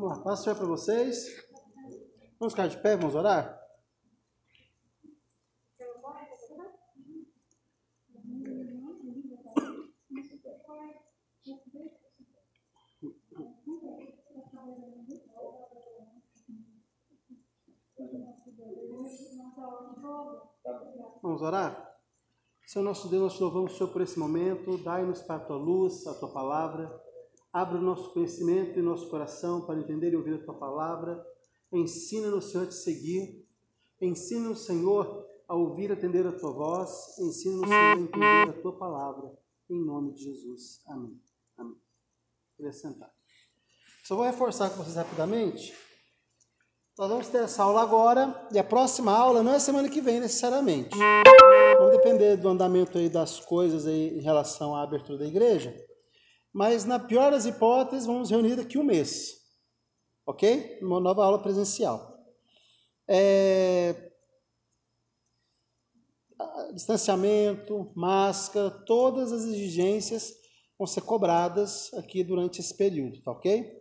Vamos lá, passo para vocês. Vamos ficar de pé, vamos orar? Vamos orar? Senhor nosso Deus, nós te louvamos, Senhor, por esse momento. Dai-nos para a tua luz, a tua palavra. Abra o nosso conhecimento e nosso coração para entender e ouvir a tua palavra. Ensina-nos, Senhor, a te seguir. Ensina-nos, Senhor, a ouvir e atender a tua voz. Ensina-nos, Senhor, a entender a tua palavra. Em nome de Jesus. Amém. Amém. Queria sentar. Só vou reforçar com vocês rapidamente nós vamos ter essa aula agora e a próxima aula não é semana que vem necessariamente. Vamos depender do andamento aí das coisas aí em relação à abertura da igreja. Mas na pior das hipóteses, vamos reunir daqui um mês. Ok? Uma nova aula presencial. É... Distanciamento, máscara, todas as exigências vão ser cobradas aqui durante esse período, tá ok?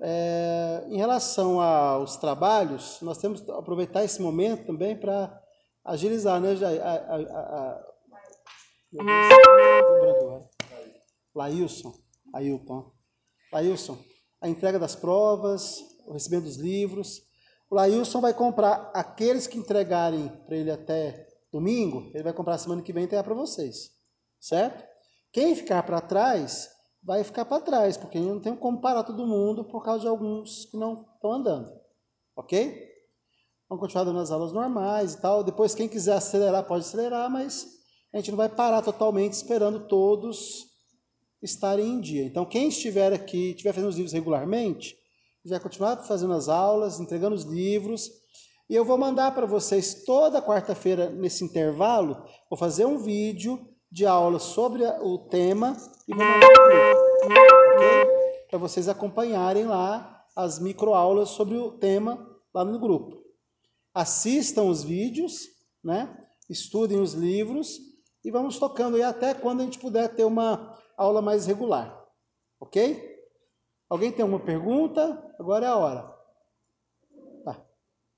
É, em relação aos trabalhos, nós temos que aproveitar esse momento também para agilizar, né, a, a, a... Laílson, Ailton. Laílson, a entrega das provas, o recebimento dos livros. O Laílson vai comprar aqueles que entregarem para ele até domingo, ele vai comprar semana que vem e entregar para vocês, certo? Quem ficar para trás, vai ficar para trás, porque não tem como parar todo mundo por causa de alguns que não estão andando. Ok? Vamos continuar dando as aulas normais e tal. Depois, quem quiser acelerar, pode acelerar, mas a gente não vai parar totalmente esperando todos estarem em dia. Então, quem estiver aqui, estiver fazendo os livros regularmente, vai continuar fazendo as aulas, entregando os livros. E eu vou mandar para vocês toda quarta-feira, nesse intervalo, vou fazer um vídeo de aula sobre o tema e vou mandar? Para vocês acompanharem lá as microaulas sobre o tema lá no grupo. Assistam os vídeos, né? Estudem os livros e vamos tocando aí até quando a gente puder ter uma aula mais regular, ok? Alguém tem alguma pergunta? Agora é a hora. Tá.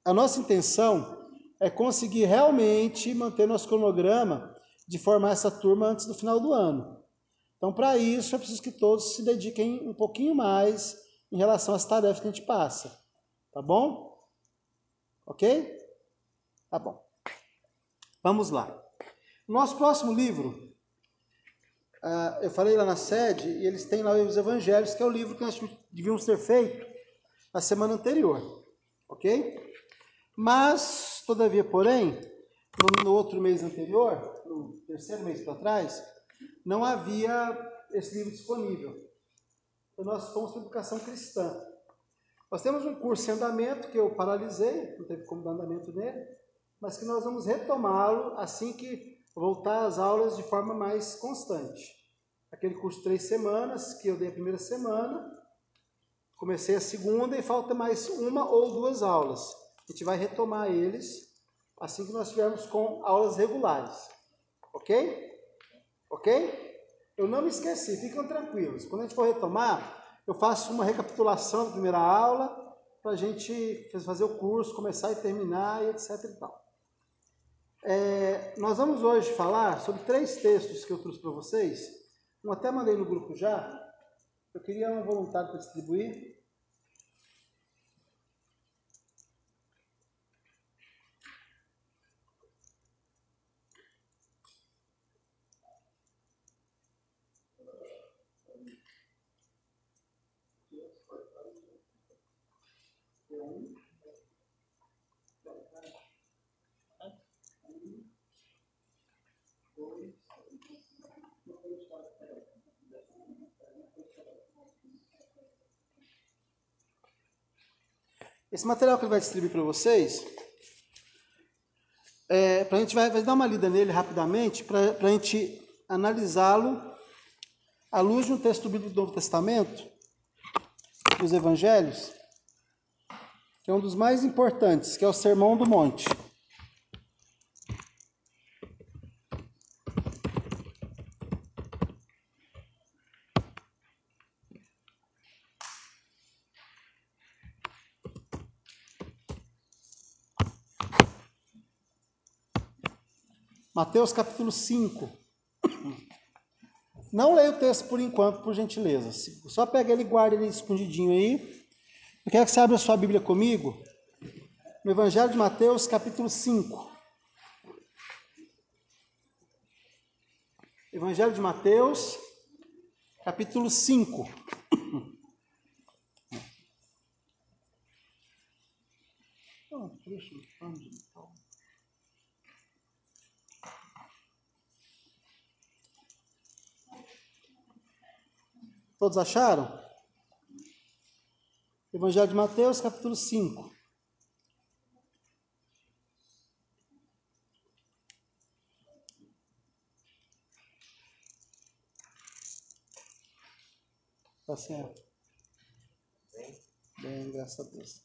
A nossa intenção é conseguir realmente manter nosso cronograma de formar essa turma antes do final do ano. Então, para isso, é preciso que todos se dediquem um pouquinho mais em relação às tarefas que a gente passa. Tá bom? Ok? Tá bom. Vamos lá. Nosso próximo livro, uh, eu falei lá na sede, e eles têm lá os Evangelhos, que é o livro que nós devíamos ter feito na semana anterior. Ok? Mas, todavia, porém, no, no outro mês anterior, no terceiro mês para trás, não havia esse livro disponível. Então nós fomos para educação cristã. Nós temos um curso em andamento que eu paralisei, não teve como dar andamento nele, mas que nós vamos retomá-lo assim que voltar às aulas de forma mais constante. Aquele curso de três semanas, que eu dei a primeira semana, comecei a segunda e falta mais uma ou duas aulas. A gente vai retomar eles assim que nós tivermos com aulas regulares. Ok? Ok? Eu não me esqueci, ficam tranquilos. Quando a gente for retomar, eu faço uma recapitulação da primeira aula para a gente fazer o curso, começar e terminar e etc e tal. É, nós vamos hoje falar sobre três textos que eu trouxe para vocês. Um até mandei no grupo já. Eu queria um voluntário para distribuir. Esse material que ele vai distribuir para vocês, é, para a gente vai, vai, dar uma lida nele rapidamente, para a gente analisá-lo à luz de um texto bíblico do Novo Testamento, dos Evangelhos, que é um dos mais importantes, que é o Sermão do Monte. Mateus capítulo 5. Não leia o texto por enquanto, por gentileza. Só pega ele e guarda ele escondidinho aí. Eu quero que você abra sua Bíblia comigo. No Evangelho de Mateus, capítulo 5. Evangelho de Mateus, capítulo 5. Oh, Todos acharam? Evangelho de Mateus, capítulo 5. Tá certo? Bem, Bem graças a Deus.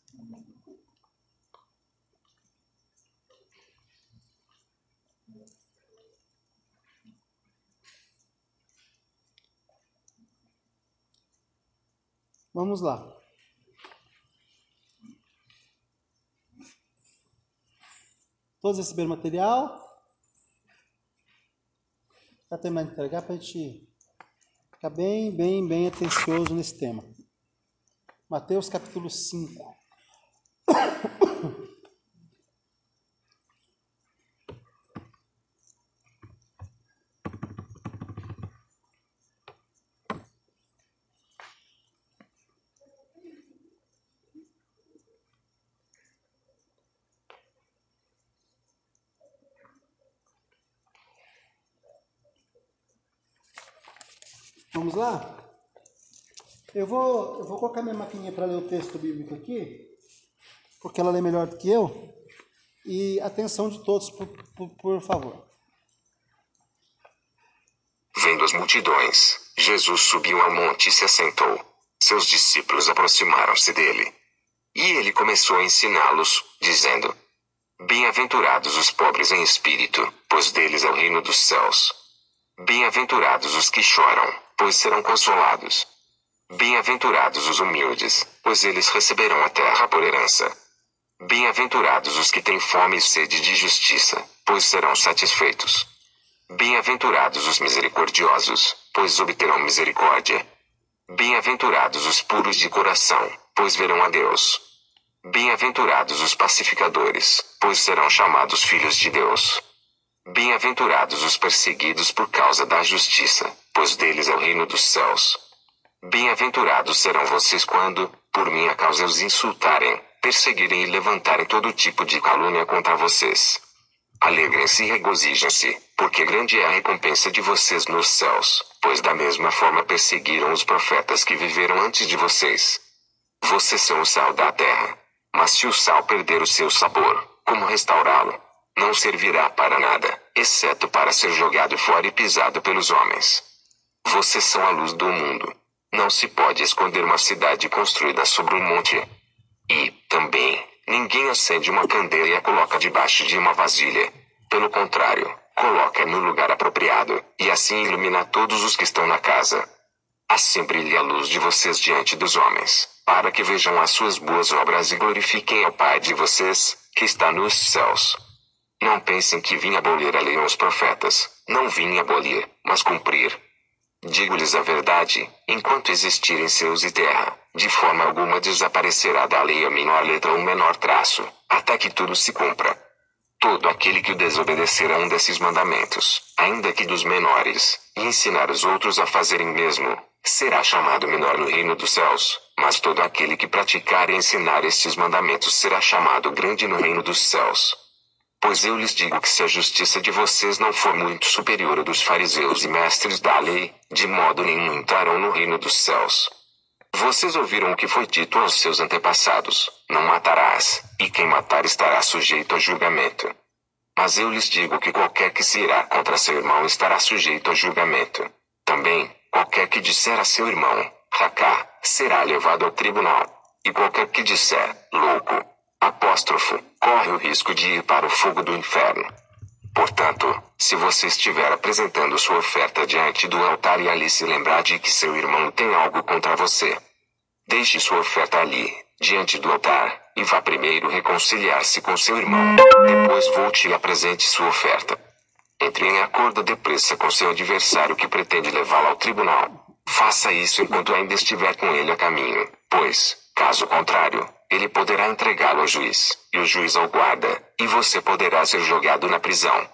Vamos lá. Todos receberam material? Já tem mais entregar para a gente ficar bem, bem, bem atencioso nesse tema. Mateus capítulo 5. Vamos lá? Eu vou, eu vou colocar minha maquininha para ler o texto bíblico aqui, porque ela lê melhor do que eu. E atenção de todos, por, por, por favor. Vendo as multidões, Jesus subiu ao monte e se assentou. Seus discípulos aproximaram-se dele. E ele começou a ensiná-los, dizendo: Bem-aventurados os pobres em espírito, pois deles é o reino dos céus. Bem-aventurados os que choram, pois serão consolados. Bem-aventurados os humildes, pois eles receberão a terra por herança. Bem-aventurados os que têm fome e sede de justiça, pois serão satisfeitos. Bem-aventurados os misericordiosos, pois obterão misericórdia. Bem-aventurados os puros de coração, pois verão a Deus. Bem-aventurados os pacificadores, pois serão chamados filhos de Deus. Bem-aventurados os perseguidos por causa da justiça, pois deles é o reino dos céus. Bem-aventurados serão vocês quando, por minha causa, os insultarem, perseguirem e levantarem todo tipo de calúnia contra vocês. Alegrem-se e regozijem-se, porque grande é a recompensa de vocês nos céus, pois da mesma forma perseguiram os profetas que viveram antes de vocês. Vocês são o sal da terra. Mas se o sal perder o seu sabor, como restaurá-lo? não servirá para nada, exceto para ser jogado fora e pisado pelos homens. Vocês são a luz do mundo. Não se pode esconder uma cidade construída sobre um monte. E, também, ninguém acende uma candeia e a coloca debaixo de uma vasilha. Pelo contrário, coloca no lugar apropriado, e assim ilumina todos os que estão na casa. Assim brilhe a luz de vocês diante dos homens, para que vejam as suas boas obras e glorifiquem ao Pai de vocês, que está nos céus. Não pensem que vim abolir a lei ou os profetas. Não vim abolir, mas cumprir. Digo-lhes a verdade: enquanto existirem céus e terra, de forma alguma desaparecerá da lei a menor letra ou menor traço, até que tudo se cumpra. Todo aquele que desobedecer a um desses mandamentos, ainda que dos menores, e ensinar os outros a fazerem mesmo, será chamado menor no reino dos céus, mas todo aquele que praticar e ensinar estes mandamentos será chamado grande no reino dos céus. Pois eu lhes digo que se a justiça de vocês não for muito superior à dos fariseus e mestres da lei, de modo nenhum entrarão no reino dos céus. Vocês ouviram o que foi dito aos seus antepassados: Não matarás, e quem matar estará sujeito a julgamento. Mas eu lhes digo que qualquer que se irá contra seu irmão estará sujeito a julgamento. Também, qualquer que disser a seu irmão, Racá, será levado ao tribunal. E qualquer que disser, louco, apóstrofo, corre o risco de ir para o fogo do inferno. Portanto, se você estiver apresentando sua oferta diante do altar e ali se lembrar de que seu irmão tem algo contra você, deixe sua oferta ali, diante do altar, e vá primeiro reconciliar-se com seu irmão. Depois volte e apresente sua oferta. Entre em acordo depressa com seu adversário que pretende levá-lo ao tribunal. Faça isso enquanto ainda estiver com ele a caminho, pois, caso contrário, ele poderá entregá-lo ao juiz, e o juiz ao guarda, e você poderá ser jogado na prisão.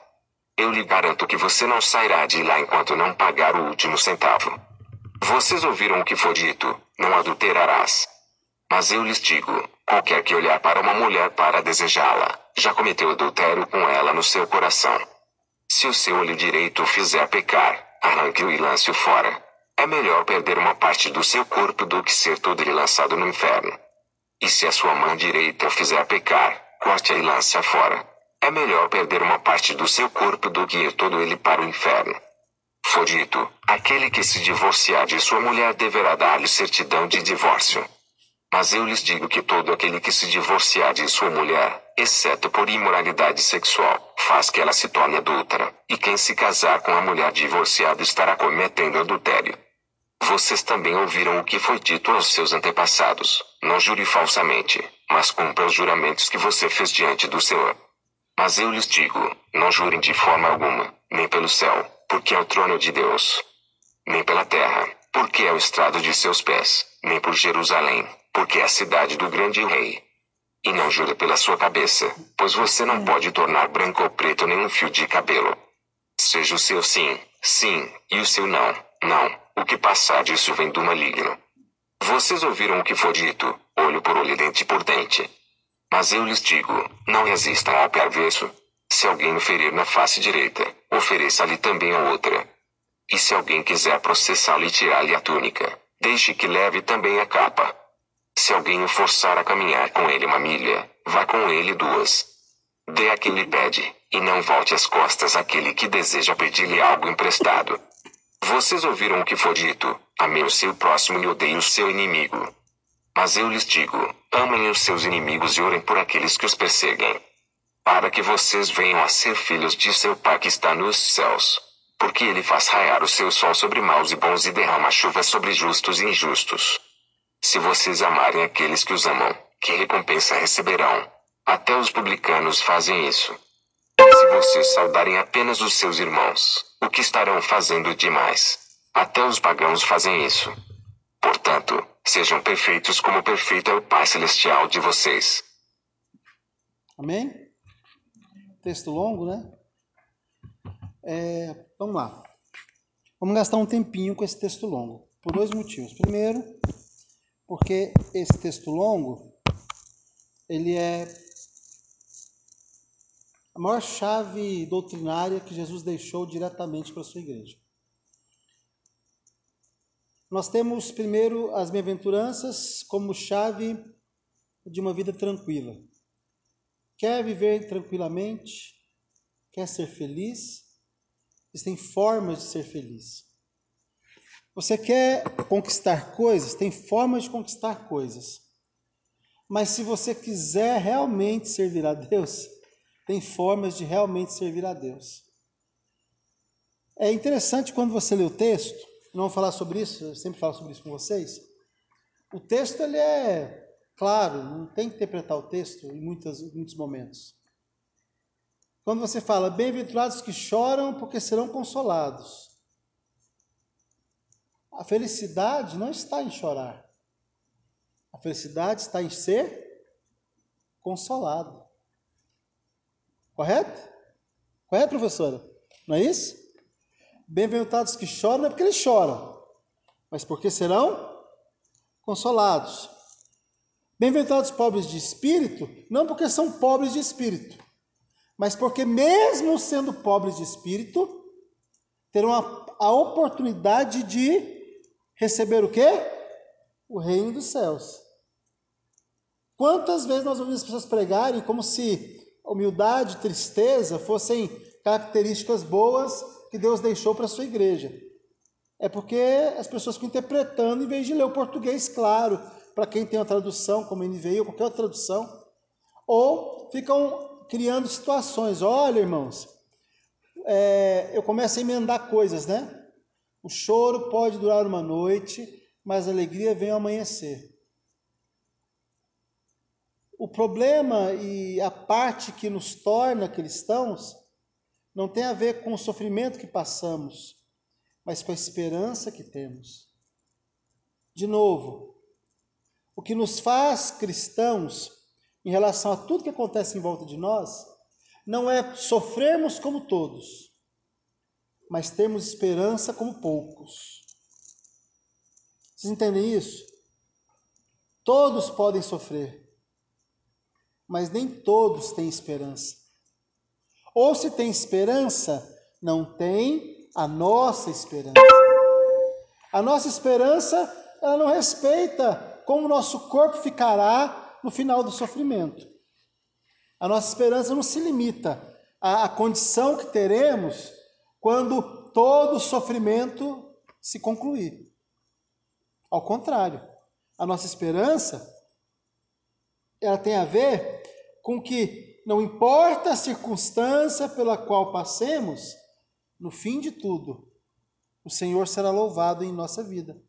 Eu lhe garanto que você não sairá de lá enquanto não pagar o último centavo. Vocês ouviram o que foi dito: não adulterarás. Mas eu lhes digo: qualquer que olhar para uma mulher para desejá-la, já cometeu adultério com ela no seu coração. Se o seu olho direito o fizer pecar, arranque-o e lance-o fora. É melhor perder uma parte do seu corpo do que ser todo ele lançado no inferno. E se a sua mão direita o fizer pecar, corte-a e lance-a fora. É melhor perder uma parte do seu corpo do que ir todo ele para o inferno. Foi dito: aquele que se divorciar de sua mulher deverá dar-lhe certidão de divórcio. Mas eu lhes digo que todo aquele que se divorciar de sua mulher, exceto por imoralidade sexual, faz que ela se torne adúltera, e quem se casar com a mulher divorciada estará cometendo adultério. Vocês também ouviram o que foi dito aos seus antepassados: não jure falsamente, mas cumpra os juramentos que você fez diante do Senhor. Mas eu lhes digo: não jurem de forma alguma, nem pelo céu, porque é o trono de Deus, nem pela terra, porque é o estrado de seus pés, nem por Jerusalém, porque é a cidade do grande rei. E não jure pela sua cabeça, pois você não pode tornar branco ou preto nenhum fio de cabelo. Seja o seu sim, sim, e o seu não, não. O que passar disso vem do maligno. Vocês ouviram o que foi dito, olho por olho e dente por dente. Mas eu lhes digo, não resista ao perverso. Se alguém o ferir na face direita, ofereça-lhe também a outra. E se alguém quiser processá-lo e tirar-lhe a túnica, deixe que leve também a capa. Se alguém o forçar a caminhar com ele uma milha, vá com ele duas. Dê a quem lhe pede, e não volte as costas àquele que deseja pedir-lhe algo emprestado. Vocês ouviram o que foi dito: amem o seu próximo e odeiem o seu inimigo. Mas eu lhes digo: amem os seus inimigos e orem por aqueles que os perseguem. Para que vocês venham a ser filhos de seu Pai que está nos céus. Porque ele faz raiar o seu sol sobre maus e bons e derrama chuva sobre justos e injustos. Se vocês amarem aqueles que os amam, que recompensa receberão? Até os publicanos fazem isso. Se vocês saudarem apenas os seus irmãos, o que estarão fazendo demais? Até os pagãos fazem isso. Portanto, sejam perfeitos como perfeito é o Pai Celestial de vocês. Amém? Texto longo, né? É, vamos lá. Vamos gastar um tempinho com esse texto longo, por dois motivos. Primeiro, porque esse texto longo, ele é a maior chave doutrinária que Jesus deixou diretamente para a sua igreja. Nós temos primeiro as bem-aventuranças como chave de uma vida tranquila. Quer viver tranquilamente? Quer ser feliz? Existem formas de ser feliz. Você quer conquistar coisas? Tem formas de conquistar coisas. Mas se você quiser realmente servir a Deus, tem formas de realmente servir a Deus. É interessante quando você lê o texto, não vou falar sobre isso, eu sempre falo sobre isso com vocês. O texto ele é claro, não tem que interpretar o texto em muitos, em muitos momentos. Quando você fala, bem-aventurados que choram, porque serão consolados. A felicidade não está em chorar. A felicidade está em ser consolado. Correto? Correto, professora? Não é isso? Bem-aventurados que choram não é porque eles choram, mas porque serão consolados. Bem-aventurados pobres de espírito, não porque são pobres de espírito, mas porque, mesmo sendo pobres de espírito, terão a, a oportunidade de receber o quê? O reino dos céus. Quantas vezes nós ouvimos as pessoas pregarem como se humildade, tristeza fossem características boas que Deus deixou para a sua igreja. É porque as pessoas ficam interpretando em vez de ler o português claro, para quem tem uma tradução, como NVI ou qualquer outra tradução, ou ficam criando situações. Olha, irmãos, é, eu começo a emendar coisas, né? O choro pode durar uma noite, mas a alegria vem ao amanhecer. O problema e a parte que nos torna cristãos não tem a ver com o sofrimento que passamos, mas com a esperança que temos. De novo, o que nos faz cristãos em relação a tudo que acontece em volta de nós não é sofrermos como todos, mas termos esperança como poucos. Vocês entendem isso? Todos podem sofrer, mas nem todos têm esperança. Ou se tem esperança, não tem a nossa esperança. A nossa esperança, ela não respeita como o nosso corpo ficará no final do sofrimento. A nossa esperança não se limita à, à condição que teremos quando todo o sofrimento se concluir. Ao contrário, a nossa esperança ela tem a ver com que não importa a circunstância pela qual passemos, no fim de tudo, o Senhor será louvado em nossa vida.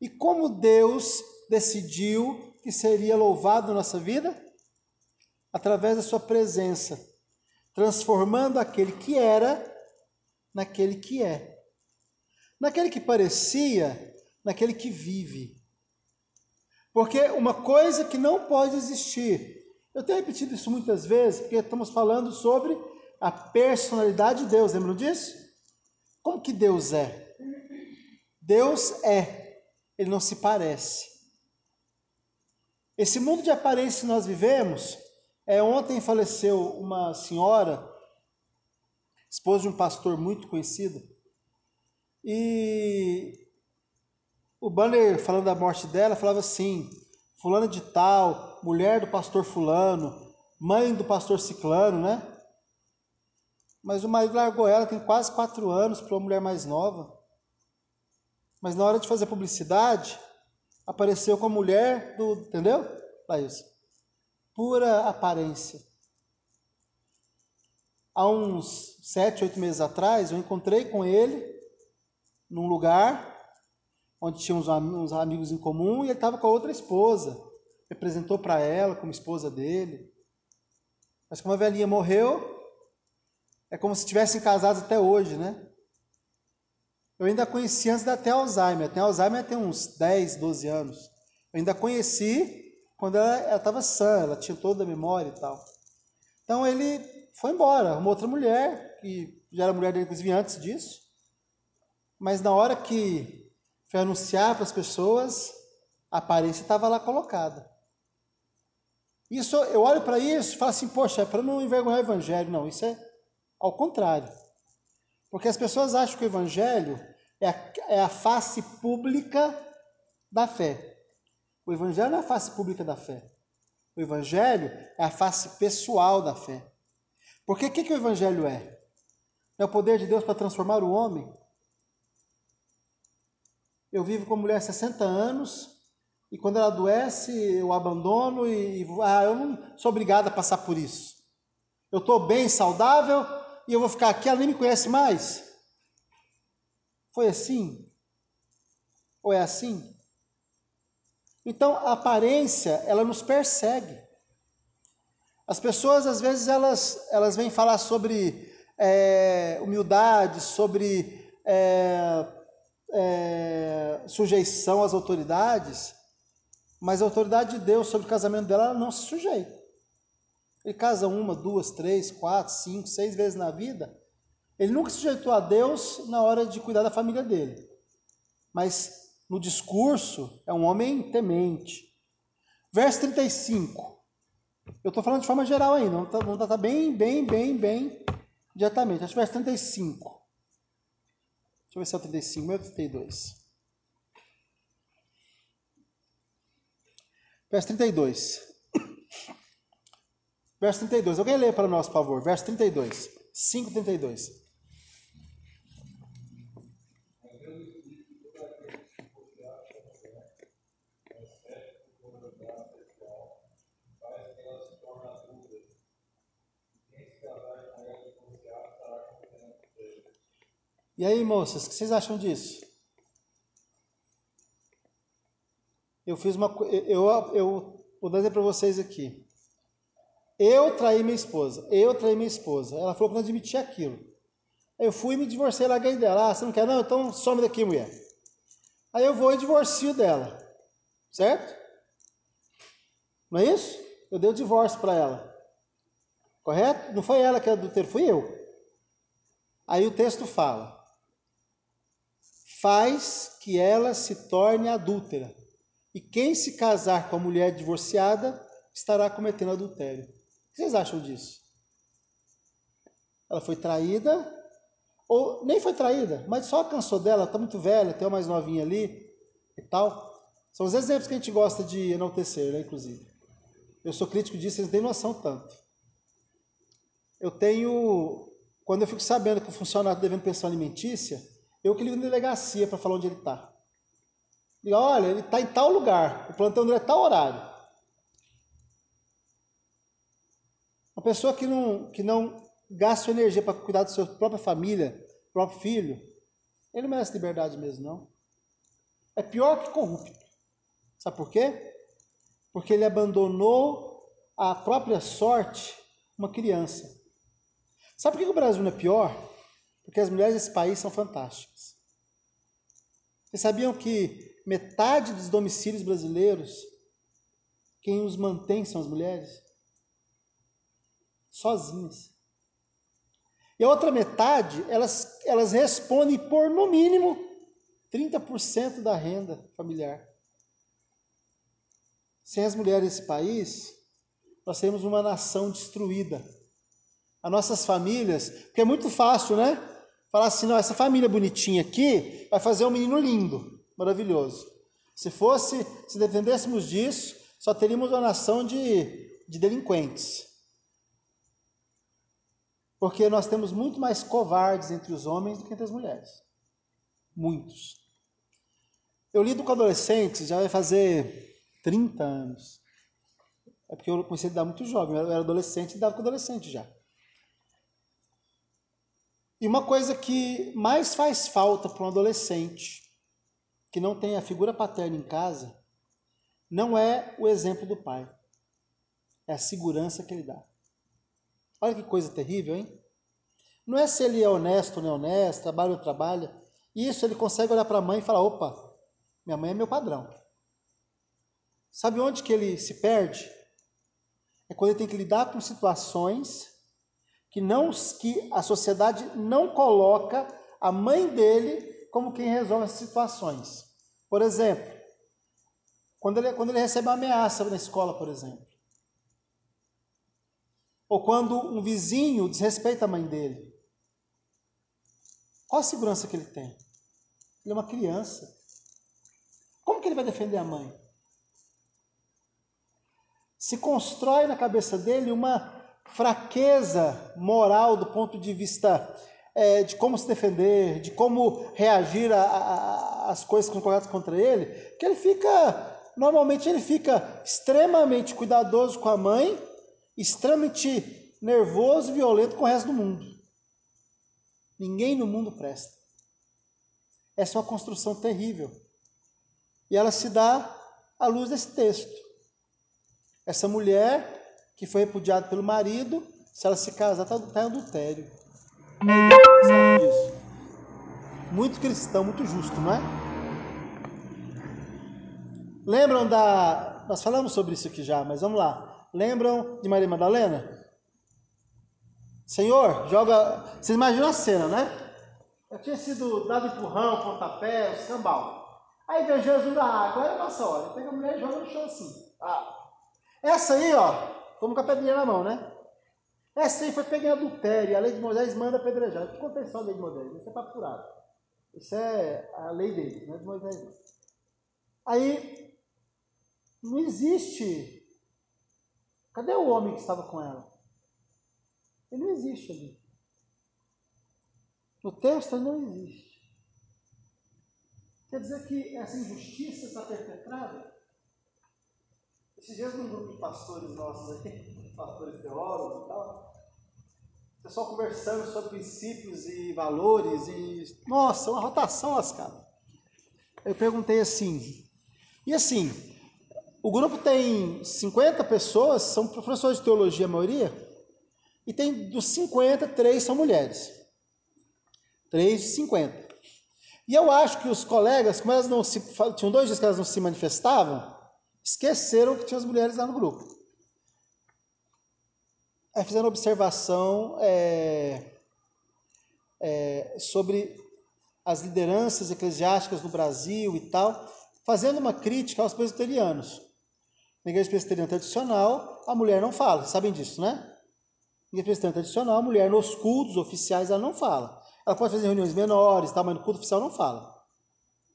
E como Deus decidiu que seria louvado nossa vida? Através da Sua presença, transformando aquele que era naquele que é, naquele que parecia, naquele que vive. Porque uma coisa que não pode existir eu tenho repetido isso muitas vezes, porque estamos falando sobre a personalidade de Deus, lembram disso? Como que Deus é? Deus é, ele não se parece. Esse mundo de aparência que nós vivemos, é, ontem faleceu uma senhora, esposa de um pastor muito conhecido, e o banner falando da morte dela falava assim: fulana de tal, mulher do pastor fulano, mãe do pastor ciclano, né? Mas o marido largou ela, tem quase quatro anos, para uma mulher mais nova. Mas na hora de fazer publicidade, apareceu com a mulher do. Entendeu? Laís? Pura aparência. Há uns sete, oito meses atrás, eu encontrei com ele num lugar onde tinha uns, uns amigos em comum, e ele estava com a outra esposa. Representou para ela como esposa dele. Mas como a velhinha morreu, é como se tivessem casados até hoje, né? Eu ainda conheci antes da ter Alzheimer. Tem Alzheimer tem uns 10, 12 anos. Eu ainda conheci quando ela estava sã, ela tinha toda a memória e tal. Então ele foi embora, uma outra mulher, que já era mulher dele, inclusive, antes disso. Mas na hora que foi anunciar para as pessoas, a aparência estava lá colocada. Isso, eu olho para isso e falo assim, poxa, é para não envergonhar o evangelho. Não, isso é ao contrário. Porque as pessoas acham que o evangelho é a, é a face pública da fé. O evangelho não é a face pública da fé. O evangelho é a face pessoal da fé. Porque o que, que o evangelho é? É o poder de Deus para transformar o homem eu vivo com mulher 60 anos e quando ela adoece eu abandono e, e ah, eu não sou obrigado a passar por isso. Eu estou bem, saudável e eu vou ficar aqui, ela nem me conhece mais. Foi assim? Ou é assim? Então a aparência ela nos persegue. As pessoas às vezes elas elas vêm falar sobre é, humildade, sobre é, é, sujeição às autoridades, mas a autoridade de Deus sobre o casamento dela não se sujeita. Ele casa uma, duas, três, quatro, cinco, seis vezes na vida. Ele nunca se sujeitou a Deus na hora de cuidar da família dele. Mas no discurso é um homem temente. Verso 35. Eu estou falando de forma geral ainda, não está tá, tá bem, bem, bem, bem diretamente. Acho que verso 35. Deixa eu ver se é o 35, meu 32. Verso 32. Verso 32. Alguém lê para nós, por favor. Verso 32. 5, 32. E aí, moças, o que vocês acham disso? Eu fiz uma. Eu, eu vou dizer para vocês aqui. Eu traí minha esposa, eu traí minha esposa. Ela falou que não aquilo. Eu fui e me divorciei, larguei dela. Ah, você não quer não? Então some daqui, mulher. Aí eu vou e divorcio dela. Certo? Não é isso? Eu dei o divórcio para ela. Correto? Não foi ela que adulterou, fui eu. Aí o texto fala: faz que ela se torne adúltera. E quem se casar com a mulher divorciada estará cometendo adultério. O que vocês acham disso? Ela foi traída, ou nem foi traída, mas só cansou dela, está muito velha, tem uma mais novinha ali e tal. São os exemplos que a gente gosta de enaltecer, né, inclusive. Eu sou crítico disso, vocês têm noção tanto. Eu tenho, quando eu fico sabendo que o funcionário está devendo pensão alimentícia, eu que ligo na delegacia para falar onde ele está. Digo, olha, ele está em tal lugar, o plantão dele é tal horário. Uma pessoa que não, que não gasta energia para cuidar da sua própria família, próprio filho, ele não merece liberdade mesmo, não. É pior que corrupto. Sabe por quê? Porque ele abandonou a própria sorte uma criança. Sabe por que o Brasil não é pior? Porque as mulheres desse país são fantásticas. Vocês sabiam que metade dos domicílios brasileiros, quem os mantém são as mulheres? Sozinhas. E a outra metade, elas, elas respondem por, no mínimo, 30% da renda familiar. Sem as mulheres desse país, nós temos uma nação destruída. As nossas famílias, porque é muito fácil, né? Falar assim, não, essa família bonitinha aqui vai fazer um menino lindo, maravilhoso. Se fosse, se dependêssemos disso, só teríamos uma nação de, de delinquentes. Porque nós temos muito mais covardes entre os homens do que entre as mulheres. Muitos. Eu lido com adolescentes, já vai fazer 30 anos. É porque eu comecei a lidar muito jovem, eu era adolescente e lidava com adolescente já. E uma coisa que mais faz falta para um adolescente que não tem a figura paterna em casa não é o exemplo do pai, é a segurança que ele dá. Olha que coisa terrível, hein? Não é se ele é honesto ou não é honesto, trabalha ou trabalha. Isso ele consegue olhar para a mãe e falar: opa, minha mãe é meu padrão. Sabe onde que ele se perde? É quando ele tem que lidar com situações que, não, que a sociedade não coloca a mãe dele como quem resolve as situações. Por exemplo, quando ele, quando ele recebe uma ameaça na escola, por exemplo. Ou quando um vizinho desrespeita a mãe dele. Qual a segurança que ele tem? Ele é uma criança. Como que ele vai defender a mãe? Se constrói na cabeça dele uma fraqueza moral do ponto de vista é, de como se defender, de como reagir às coisas que são corretas contra ele, que ele fica, normalmente ele fica extremamente cuidadoso com a mãe, extremamente nervoso e violento com o resto do mundo. Ninguém no mundo presta. Essa é uma construção terrível. E ela se dá à luz desse texto. Essa mulher que foi repudiada pelo marido, se ela se casar, está tá em adultério. É disso. Muito cristão, muito justo, não é? Lembram da. Nós falamos sobre isso aqui já, mas vamos lá. Lembram de Maria Madalena? Senhor, joga. Vocês imaginam a cena, né? Eu tinha sido dado empurrão, pontapé, escambau. Aí vem Jesus da água, agora é a nossa hora. Pega a mulher e joga no chão assim. Ah. Essa aí, ó, como com a pedrinha na mão, né? Essa aí foi pegar adultério. A lei de Moisés manda apedrejar. O que aconteceu a lei de Moisés? Isso é furado. Isso é a lei dele, não é de Moisés. Não. Aí, não existe. Cadê o homem que estava com ela? Ele não existe ali. No texto ele não existe. Quer dizer que essa injustiça está perpetrada? Esses dias num grupo de pastores nossos aqui, pastores teólogos e tal, pessoal conversando sobre princípios e valores e. Nossa, uma rotação lascada. Eu perguntei assim, e assim, O grupo tem 50 pessoas, são professores de teologia a maioria, e tem dos 50, três são mulheres. Três de 50. E eu acho que os colegas, como elas não se. Tinham dois dias que elas não se manifestavam, esqueceram que tinha as mulheres lá no grupo. Aí fizeram observação é, é, sobre as lideranças eclesiásticas no Brasil e tal, fazendo uma crítica aos presbiterianos. Na igreja presbiteriana tradicional, a mulher não fala, sabem disso, né? Na igreja presbiteriana tradicional, a mulher nos cultos oficiais ela não fala. Ela pode fazer reuniões menores, tal, mas no culto oficial não fala.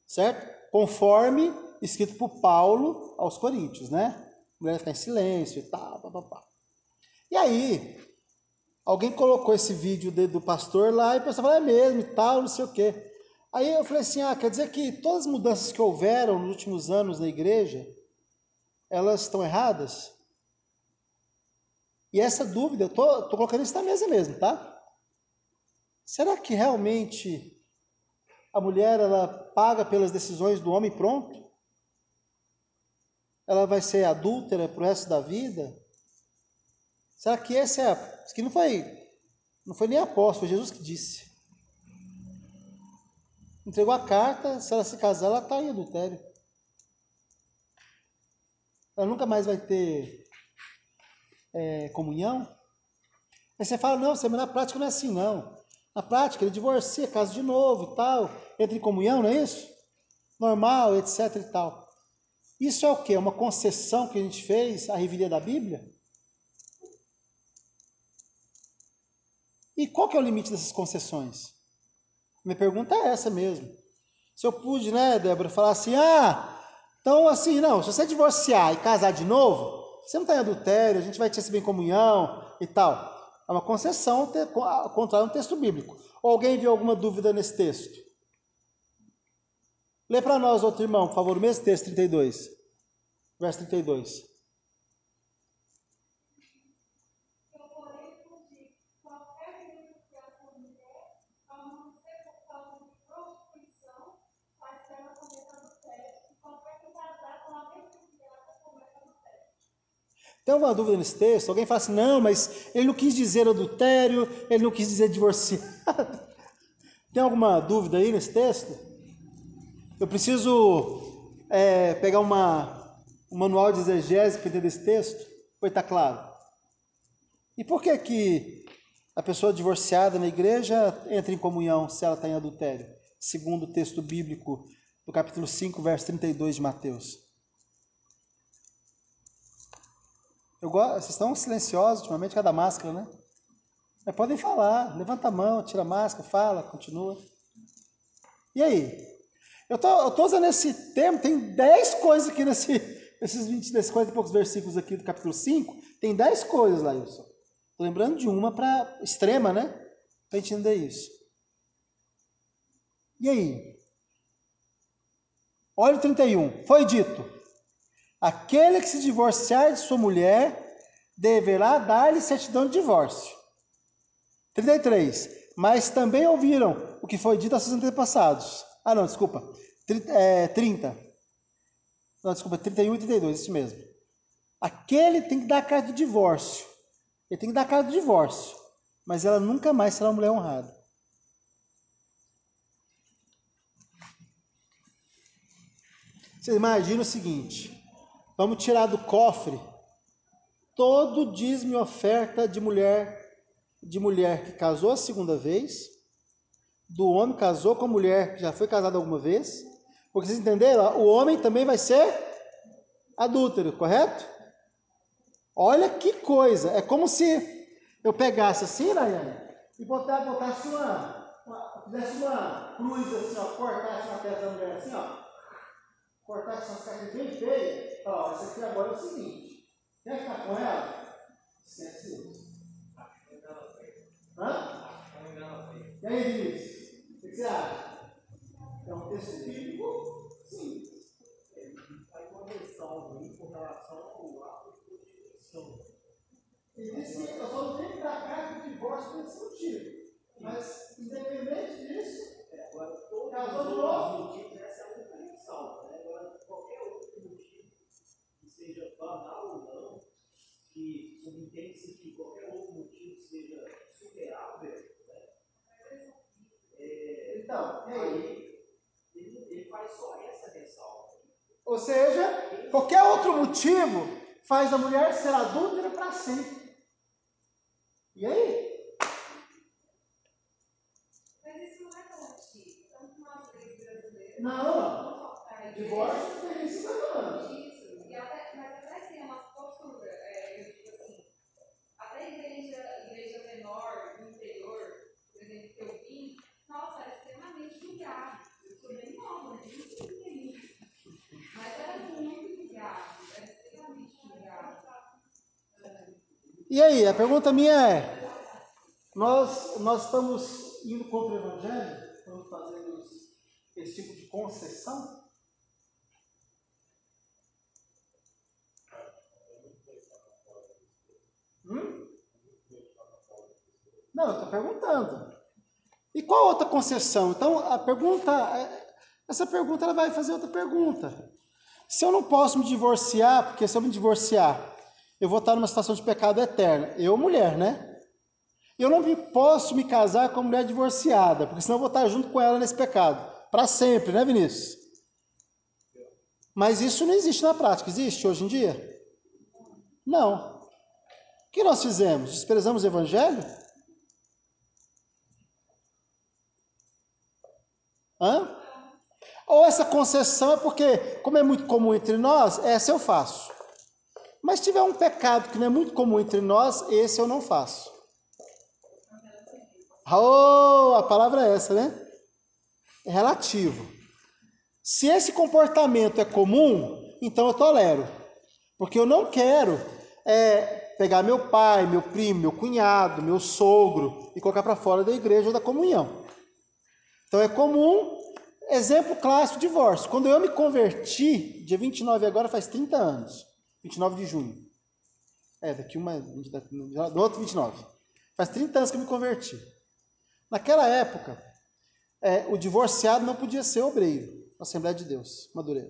Certo? Conforme escrito por Paulo aos Coríntios, né? A mulher ficar em silêncio e tal, papapá. E aí, alguém colocou esse vídeo do pastor lá e o pessoal falou, é mesmo e tal, não sei o quê. Aí eu falei assim, ah, quer dizer que todas as mudanças que houveram nos últimos anos na igreja, elas estão erradas? E essa dúvida, eu tô, colocando isso na mesa mesmo, tá? Será que realmente a mulher ela paga pelas decisões do homem pronto? ela vai ser adúltera para o resto da vida? Será que esse é. Isso que não foi, não foi nem apóstolo, foi Jesus que disse. Entregou a carta, se ela se casar, ela está em adultério. Ela nunca mais vai ter é, comunhão. Aí você fala, não, na prática não é assim, não. Na prática, ele divorcia, casa de novo e tal, entra em comunhão, não é isso? Normal, etc e tal. Isso é o que? Uma concessão que a gente fez à revelia da Bíblia? E qual que é o limite dessas concessões? Minha pergunta é essa mesmo. Se eu pude, né, Débora, falar assim, ah, então assim, não, se você divorciar e casar de novo, você não está em adultério, a gente vai te receber em comunhão e tal. É uma concessão contrária um texto bíblico. Ou alguém viu alguma dúvida nesse texto? Lê para nós, outro irmão, por favor, o mesmo texto, 32. Verso 32. Tem alguma dúvida nesse texto? Alguém fala assim, não, mas ele não quis dizer adultério, ele não quis dizer divorciado. Tem alguma dúvida aí nesse texto? Eu preciso é, pegar uma, um manual de exegese para entender esse texto? Foi está claro? E por que que a pessoa divorciada na igreja entra em comunhão se ela está em adultério? Segundo o texto bíblico do capítulo 5, verso 32 de Mateus. Eu gosto, vocês estão silenciosos ultimamente, cada máscara, né? Mas podem falar, levanta a mão, tira a máscara, fala, continua. E aí? Eu estou usando esse termo, tem 10 coisas aqui nesse, nesses 20, nesses 40 e poucos versículos aqui do capítulo 5, tem 10 coisas lá, Wilson. Estou lembrando de uma para extrema, né? Para entender isso. E aí? Olha o 31. Foi dito: aquele que se divorciar de sua mulher deverá dar-lhe certidão de divórcio. 33. Mas também ouviram o que foi dito a seus antepassados ah, não, desculpa. 30. É, não, desculpa, 31 e 32, isso mesmo. Aquele tem que dar a carta de divórcio. Ele tem que dar a carta de divórcio. Mas ela nunca mais será uma mulher honrada. Você imagina o seguinte: vamos tirar do cofre todo dízimo e oferta de mulher de mulher que casou a segunda vez do homem casou com a mulher que já foi casada alguma vez, porque vocês entenderam? O homem também vai ser adúltero, correto? Olha que coisa, é como se eu pegasse assim, Nayane, e botar, botasse uma, uma, fizesse uma cruz assim, ó, cortasse uma testa da mulher assim, ó, cortasse uma cicatriz bem feia, ó, essa aqui agora é o seguinte, quer ficar com ela? Esquece isso. Hã? E aí, Vinícius? que você acha? É um texto bíblico sim. Faz uma versão aí com relação ao ato de prostituição. Ele disse que eu só não tenho que dar carta de divórcio para discutir. Mas, independente disso, é, agora, todo casou de novo. motivo essa é uma condição qualquer outro motivo, que seja banal ou não, que subentende-se que qualquer outro motivo seja superável, né? é, então, aí ele, ele faz só essa ressalva. Ou seja, qualquer outro motivo faz a mulher ser adúltera para sempre. E aí? Não divórcio tem 50 anos. Isso, e até, mas até assim, a nossa postura, é, eu digo assim, até igreja, igreja menor, do interior, por exemplo, que eu vim, nossa, era extremamente julgado. Eu sou bem nova, nem sei Mas era muito julgado, era extremamente julgado. E aí, a pergunta minha é, nós, nós estamos indo contra o Evangelho? Estamos fazendo esse tipo de concessão? Não, eu estou perguntando. E qual outra concessão? Então, a pergunta, é, essa pergunta ela vai fazer outra pergunta. Se eu não posso me divorciar, porque se eu me divorciar, eu vou estar numa situação de pecado eterno. Eu, mulher, né? Eu não posso me casar com uma mulher divorciada, porque senão eu vou estar junto com ela nesse pecado. Para sempre, né, Vinícius? Mas isso não existe na prática. Existe hoje em dia? Não. O que nós fizemos? Desprezamos o Evangelho? Hã? Ou essa concessão é porque, como é muito comum entre nós, essa eu faço. Mas se tiver um pecado que não é muito comum entre nós, esse eu não faço. Oh, a palavra é essa, né? é relativo. Se esse comportamento é comum, então eu tolero. Porque eu não quero é, pegar meu pai, meu primo, meu cunhado, meu sogro e colocar para fora da igreja ou da comunhão. Então é comum, exemplo clássico, divórcio. Quando eu me converti, dia 29 agora faz 30 anos, 29 de junho. É, daqui uma, do outro 29. Faz 30 anos que eu me converti. Naquela época, é, o divorciado não podia ser obreiro Assembleia de Deus, Madureira.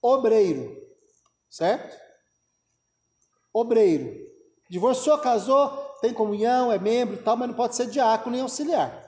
Obreiro, certo? Obreiro. Divorciou, casou, tem comunhão, é membro e tal, mas não pode ser diácono nem auxiliar.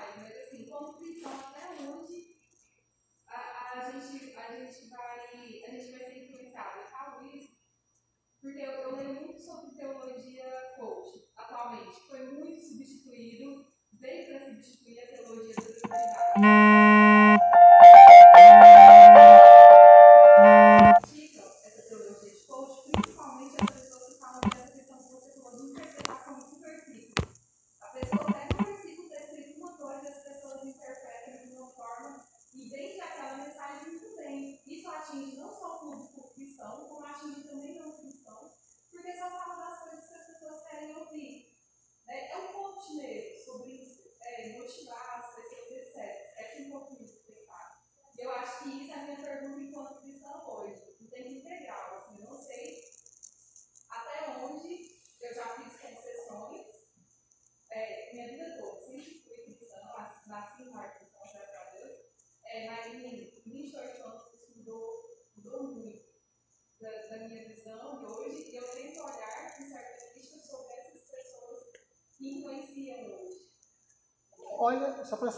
Porque eu, eu leio muito sobre teologia coach, atualmente. Foi muito substituído, veio para substituir a teologia da espiritualidade.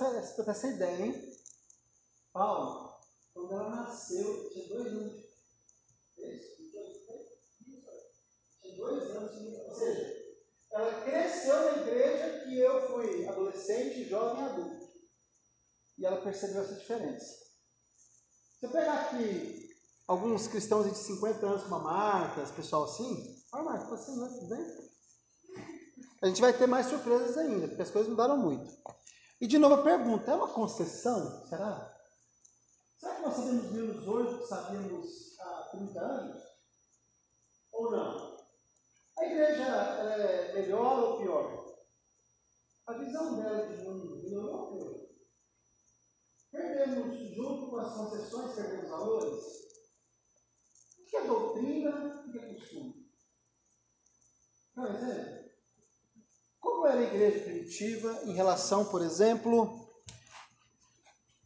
Essa, essa ideia, hein? Paulo, quando ela nasceu, tinha dois anos. Tinha dois anos, ou seja, ela cresceu na igreja que eu fui adolescente, jovem adulto. E ela percebeu essa diferença. Se eu pegar aqui alguns cristãos de 50 anos com uma marca, esse pessoal assim. Olha, Marta, você não tudo bem? A gente vai ter mais surpresas ainda, porque as coisas mudaram muito. E de novo a pergunta, é uma concessão? Será? Será que nós sabemos menos hoje do que sabíamos há 30 anos? Ou não? A igreja é melhor ou pior? A visão dela de mundo melhorou ou pior? Perdemos, junto com as concessões, perdemos valores? que é doutrina e que é costume? Por exemplo, como igreja primitiva em relação, por exemplo,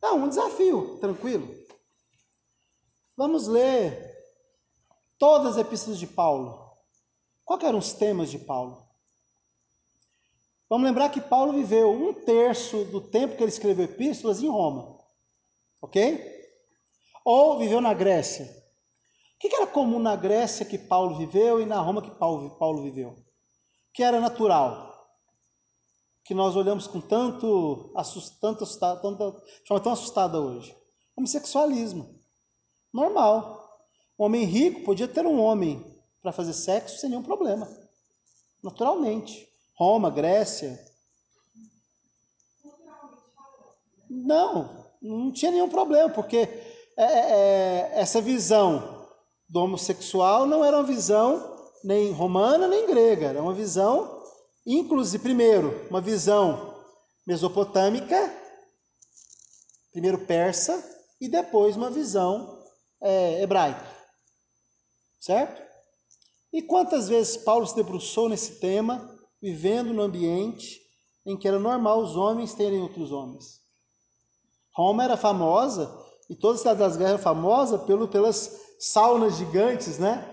a um desafio, tranquilo. Vamos ler todas as epístolas de Paulo. Quais eram os temas de Paulo? Vamos lembrar que Paulo viveu um terço do tempo que ele escreveu epístolas em Roma. Ok? Ou viveu na Grécia. O que era comum na Grécia que Paulo viveu e na Roma que Paulo viveu? Que era natural. Que nós olhamos com tanto assustado, tanto, forma tão assustada hoje. Homossexualismo. Normal. Um homem rico podia ter um homem para fazer sexo sem nenhum problema. Naturalmente. Roma, Grécia. Não, não tinha nenhum problema, porque é, é, é, essa visão do homossexual não era uma visão nem romana nem grega, era uma visão, inclusive, primeiro, uma visão mesopotâmica, primeiro persa, e depois uma visão é, hebraica. Certo? E quantas vezes Paulo se debruçou nesse tema vivendo no ambiente em que era normal os homens terem outros homens. Roma era famosa, e toda a cidade das guerras era famosa pelo, pelas saunas gigantes, né?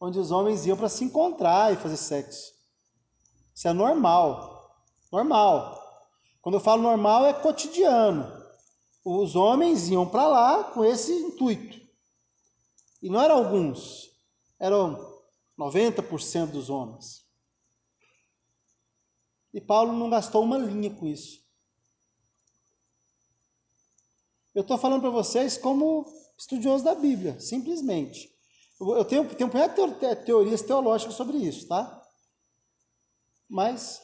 Onde os homens iam para se encontrar e fazer sexo. Isso é normal. Normal. Quando eu falo normal, é cotidiano. Os homens iam para lá com esse intuito. E não eram alguns, eram 90% dos homens. E Paulo não gastou uma linha com isso. Eu estou falando para vocês como estudioso da Bíblia, simplesmente. Eu tenho, tenho um teorias teológicas sobre isso, tá? Mas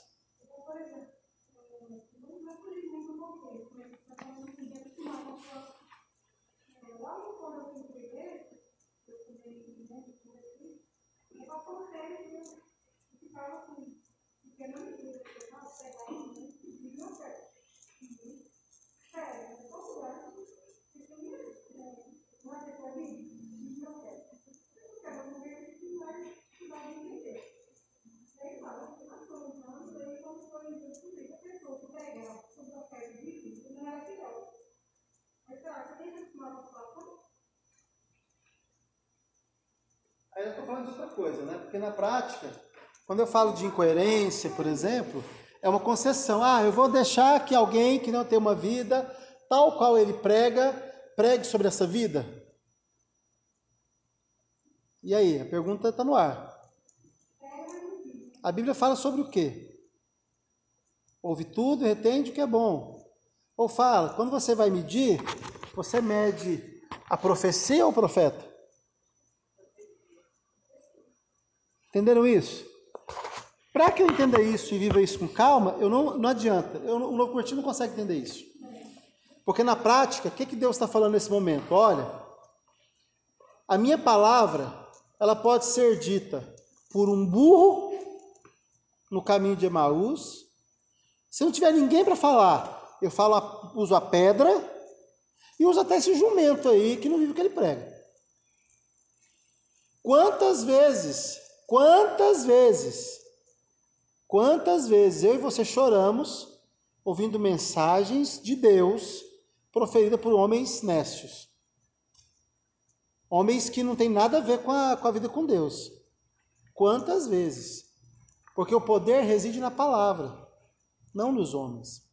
Aí eu estou falando de outra coisa, né? Porque na prática, quando eu falo de incoerência, por exemplo, é uma concessão. Ah, eu vou deixar que alguém que não tem uma vida tal qual ele prega, pregue sobre essa vida? E aí, a pergunta está no ar. A Bíblia fala sobre o quê? Ouve tudo e retende o que é bom. Ou fala, quando você vai medir, você mede a profecia ou o profeta? Entenderam isso? Para que eu entenda isso e viva isso com calma, eu não, não adianta. Eu, o novo curtido não consegue entender isso. Porque na prática, o que, que Deus está falando nesse momento? Olha, a minha palavra, ela pode ser dita por um burro no caminho de Emaús. Se não tiver ninguém para falar, eu falo, uso a pedra e uso até esse jumento aí que não vive o que ele prega. Quantas vezes, quantas vezes, quantas vezes eu e você choramos ouvindo mensagens de Deus proferida por homens nécios. Homens que não têm nada a ver com a, com a vida com Deus. Quantas vezes? Porque o poder reside na palavra, não nos homens.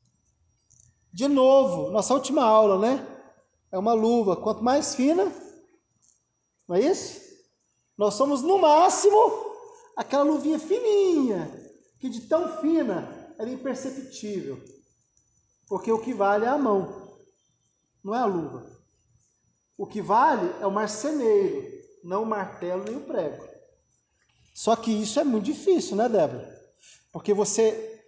De novo, nossa última aula, né? É uma luva, quanto mais fina, não é isso? Nós somos no máximo aquela luvinha fininha, que de tão fina era imperceptível. Porque o que vale é a mão não é a luva. O que vale é o marceneiro, não o martelo nem o prego. Só que isso é muito difícil, né, Débora? Porque você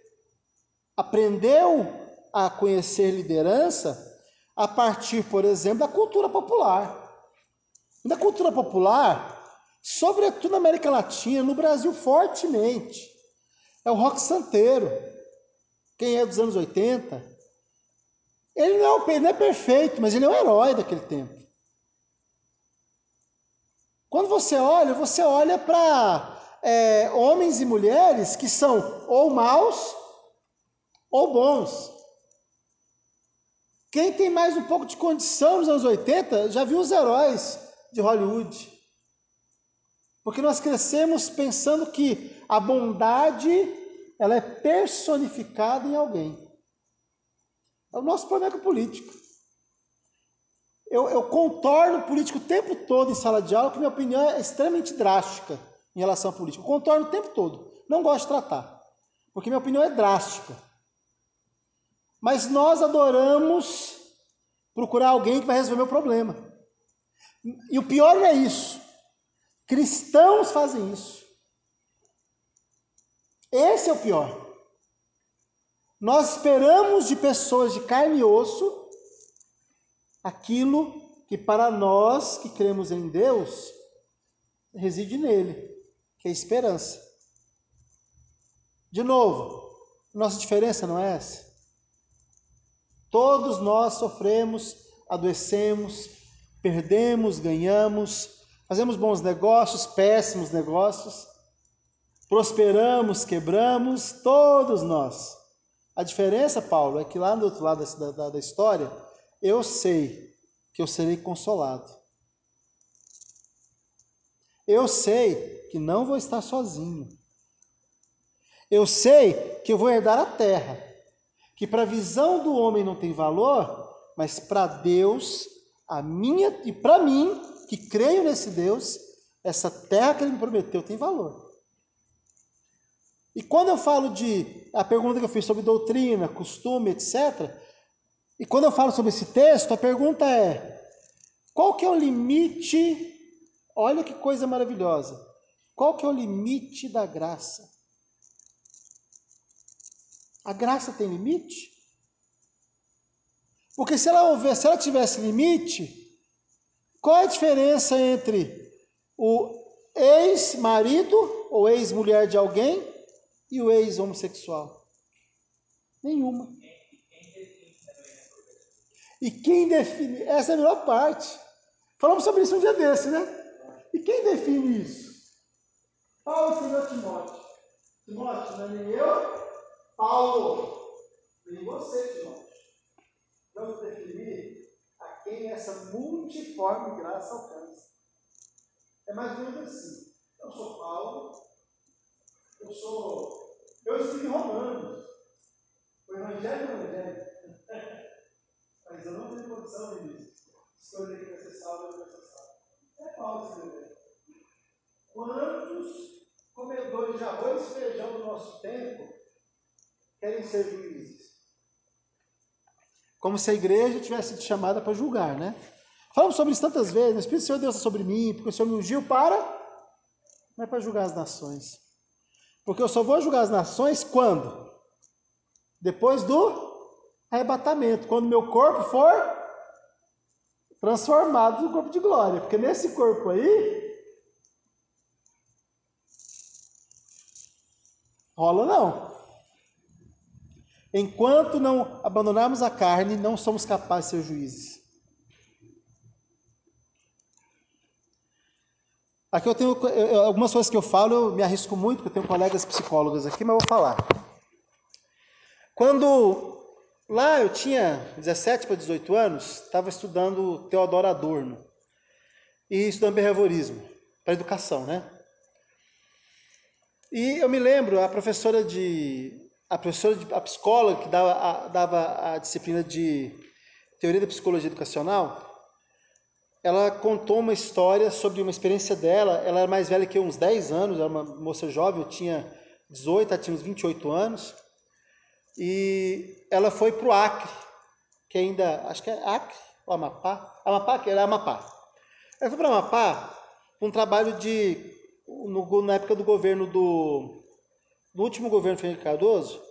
aprendeu a conhecer liderança a partir, por exemplo, da cultura popular. Na cultura popular, sobretudo na América Latina, no Brasil fortemente, é o rock santeiro. Quem é dos anos 80 ele não é, não é perfeito, mas ele é um herói daquele tempo. Quando você olha, você olha para é, homens e mulheres que são ou maus ou bons. Quem tem mais um pouco de condição nos anos 80 já viu os heróis de Hollywood. Porque nós crescemos pensando que a bondade ela é personificada em alguém. É o nosso problema com o político. Eu, eu contorno o político o tempo todo em sala de aula, que minha opinião é extremamente drástica em relação ao político. Eu contorno o tempo todo. Não gosto de tratar. Porque minha opinião é drástica. Mas nós adoramos procurar alguém que vai resolver meu problema. E o pior não é isso. Cristãos fazem isso. Esse é o pior. Nós esperamos de pessoas de carne e osso aquilo que para nós que cremos em Deus reside nele, que é esperança. De novo, nossa diferença não é essa? Todos nós sofremos, adoecemos, perdemos, ganhamos, fazemos bons negócios, péssimos negócios, prosperamos, quebramos, todos nós. A diferença, Paulo, é que lá do outro lado da, da, da história, eu sei que eu serei consolado. Eu sei que não vou estar sozinho. Eu sei que eu vou herdar a terra. Que para a visão do homem não tem valor, mas para Deus, a minha e para mim, que creio nesse Deus, essa terra que ele me prometeu tem valor. E quando eu falo de a pergunta que eu fiz sobre doutrina, costume, etc. E quando eu falo sobre esse texto, a pergunta é: qual que é o limite? Olha que coisa maravilhosa. Qual que é o limite da graça? A graça tem limite? Porque se ela se ela tivesse limite, qual é a diferença entre o ex-marido ou ex-mulher de alguém e o ex-homossexual? Nenhuma. E quem define? Essa é a melhor parte. Falamos sobre isso um dia desse, né? E quem define isso? Paulo ensinou Timóteo. Timóteo, não é nem eu, Paulo, nem você, Timóteo. Vamos definir a quem essa multiforme graça alcança. É mais ou menos assim. Eu sou Paulo, eu sou. Eu escrevi Romanos. O Evangelho é o Evangelho. Mas eu não tenho condição de escolher que vai ser salvo e vai ser salvo. É Paulo escrevendo. Quantos comedores de arroz e feijão do nosso tempo querem ser juízes? Como se a igreja tivesse sido chamada para julgar, né? Falamos sobre isso tantas vezes. O Espírito do Senhor Deus sobre mim, porque o Senhor me ungiu para. Não é para julgar as nações. Porque eu só vou julgar as nações quando? Depois do arrebatamento, quando meu corpo for transformado no corpo de glória. Porque nesse corpo aí, rola não. Enquanto não abandonarmos a carne, não somos capazes de ser juízes. Aqui eu tenho algumas coisas que eu falo, eu me arrisco muito, porque eu tenho colegas psicólogos aqui, mas eu vou falar. Quando lá eu tinha 17 para 18 anos, estava estudando Teodoro Adorno e estudando behaviorismo para educação, né? E eu me lembro, a professora de a professora, a psicóloga que dava a, dava a disciplina de teoria da psicologia educacional, ela contou uma história sobre uma experiência dela. Ela era mais velha que eu, uns 10 anos, era uma moça jovem, eu tinha 18, ela tinha uns 28 anos. E ela foi para o Acre, que ainda, acho que é Acre ou Amapá? Amapá, que era Amapá. Ela foi para Amapá um trabalho de, no, na época do governo do, no último governo Fernando Cardoso,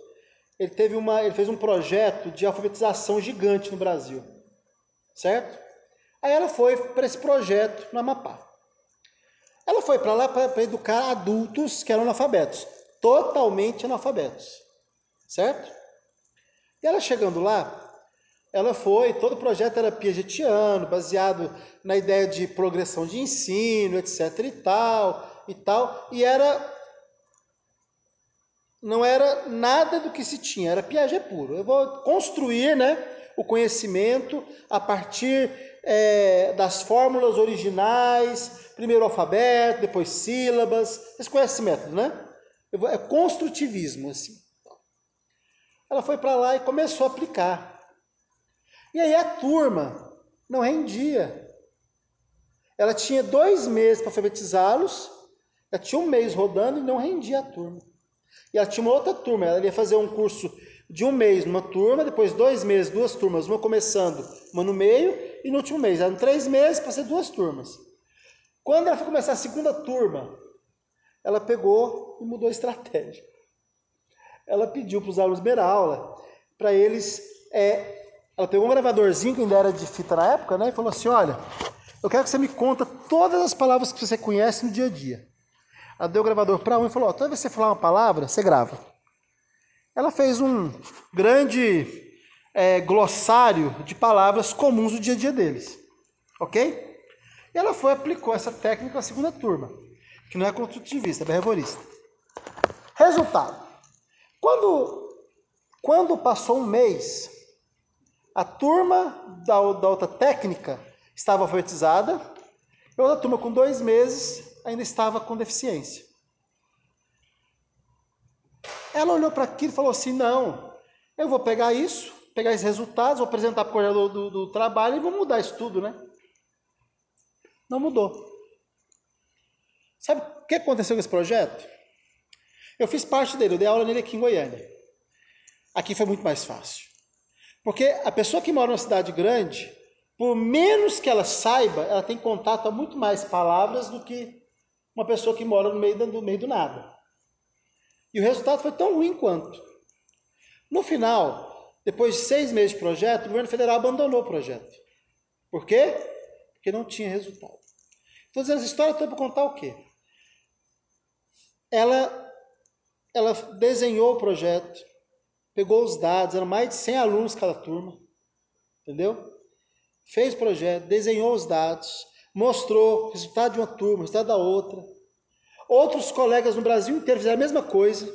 ele, teve uma, ele fez um projeto de alfabetização gigante no Brasil, certo? Aí ela foi para esse projeto no Amapá. Ela foi para lá para educar adultos que eram analfabetos, totalmente analfabetos, certo? E ela chegando lá, ela foi, todo o projeto era piagetiano, baseado na ideia de progressão de ensino, etc e tal, e tal, e era não era nada do que se tinha, era Piaget puro. Eu vou construir né, o conhecimento a partir é, das fórmulas originais, primeiro alfabeto, depois sílabas. Vocês conhecem esse método, né? Vou, é construtivismo, assim. Ela foi para lá e começou a aplicar. E aí a turma não rendia. Ela tinha dois meses para alfabetizá-los, ela tinha um mês rodando e não rendia a turma. E ela tinha uma outra turma, ela ia fazer um curso de um mês numa turma, depois dois meses, duas turmas, uma começando, uma no meio, e no último mês. Eram três meses para ser duas turmas. Quando ela foi começar a segunda turma, ela pegou e mudou a estratégia. Ela pediu para os alunos ver aula, para eles. É, ela pegou um gravadorzinho que ainda era de fita na época, né? E falou assim: olha, eu quero que você me conta todas as palavras que você conhece no dia a dia. Ela deu o gravador para um e falou: toda vez que você falar uma palavra, você grava. Ela fez um grande é, glossário de palavras comuns do dia a dia deles. Ok? E ela foi aplicou essa técnica na segunda turma, que não é construtivista, é behaviorista. Resultado: quando, quando passou um mês, a turma da, da outra técnica estava alfabetizada, e outra turma com dois meses ainda estava com deficiência. Ela olhou para aquilo e falou assim: não, eu vou pegar isso, pegar esses resultados, vou apresentar para o coordenador do, do, trabalho e vou mudar isso tudo, né? Não mudou. Sabe o que aconteceu com esse projeto? Eu fiz parte dele, eu dei aula nele aqui em Goiânia. Aqui foi muito mais fácil. Porque a pessoa que mora numa cidade grande, por menos que ela saiba, ela tem contato a muito mais palavras do que uma pessoa que mora no meio do, no meio do nada. E o resultado foi tão ruim quanto. No final, depois de seis meses de projeto, o governo federal abandonou o projeto. Por quê? Porque não tinha resultado. Estou dizendo essa história toda para contar o quê? Ela, ela desenhou o projeto, pegou os dados, eram mais de 100 alunos cada turma, entendeu? Fez o projeto, desenhou os dados, mostrou resultado de uma turma, resultado da outra. Outros colegas no Brasil inteiro fizeram a mesma coisa,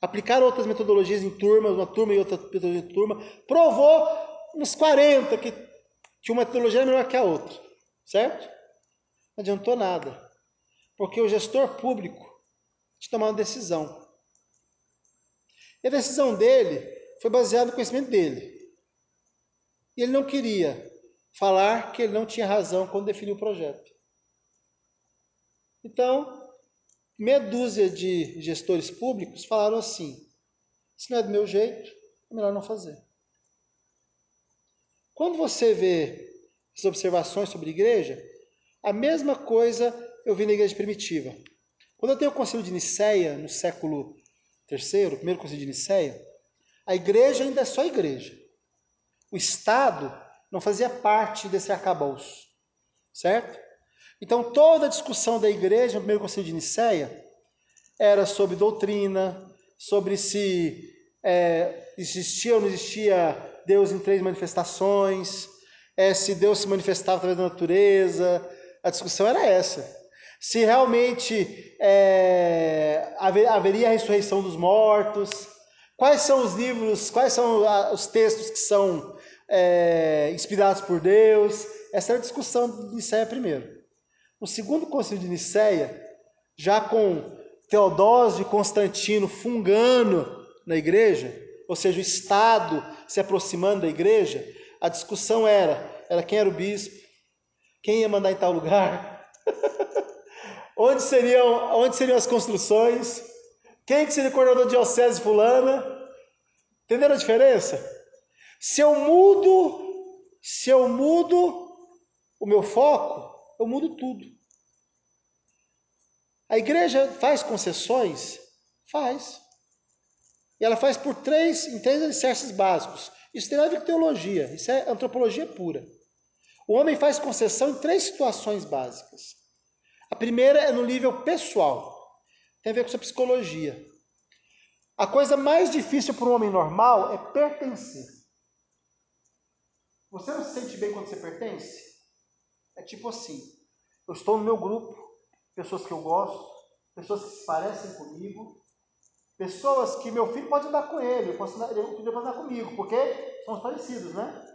aplicaram outras metodologias em turmas, uma turma e outra metodologia em turma, provou uns 40 que, que uma metodologia melhor que a outra, certo? Não adiantou nada, porque o gestor público que tomar uma decisão. E a decisão dele foi baseada no conhecimento dele. E ele não queria falar que ele não tinha razão quando definiu o projeto. Então, meia dúzia de gestores públicos falaram assim: se não é do meu jeito, é melhor não fazer. Quando você vê as observações sobre a igreja, a mesma coisa eu vi na igreja primitiva. Quando eu tenho o concílio de Nicéia, no século III, o primeiro concílio de Nicéia, a igreja ainda é só igreja. O Estado não fazia parte desse arcabouço, certo? Então, toda a discussão da igreja no primeiro concílio de Nicéia era sobre doutrina, sobre se é, existia ou não existia Deus em três manifestações, é, se Deus se manifestava através da natureza. A discussão era essa. Se realmente é, haveria a ressurreição dos mortos, quais são os livros, quais são os textos que são é, inspirados por Deus. Essa era a discussão de Nicéia primeiro. No segundo concílio de Nicéia, já com Teodósio e Constantino fungando na igreja, ou seja, o Estado se aproximando da igreja, a discussão era, era quem era o bispo, quem ia mandar em tal lugar, onde, seriam, onde seriam as construções, quem que seria o coordenador de diocese fulana. Entenderam a diferença? Se eu mudo, se eu mudo o meu foco, eu mudo tudo. A igreja faz concessões? Faz. E ela faz por três, em três alicerces básicos. Isso tem nada a ver com teologia, isso é antropologia pura. O homem faz concessão em três situações básicas. A primeira é no nível pessoal, tem a ver com sua psicologia. A coisa mais difícil para um homem normal é pertencer. Você não se sente bem quando você pertence? É tipo assim: eu estou no meu grupo, pessoas que eu gosto, pessoas que se parecem comigo, Pessoas que meu filho pode andar com ele, eu posso andar, ele pode andar comigo, porque somos parecidos, né?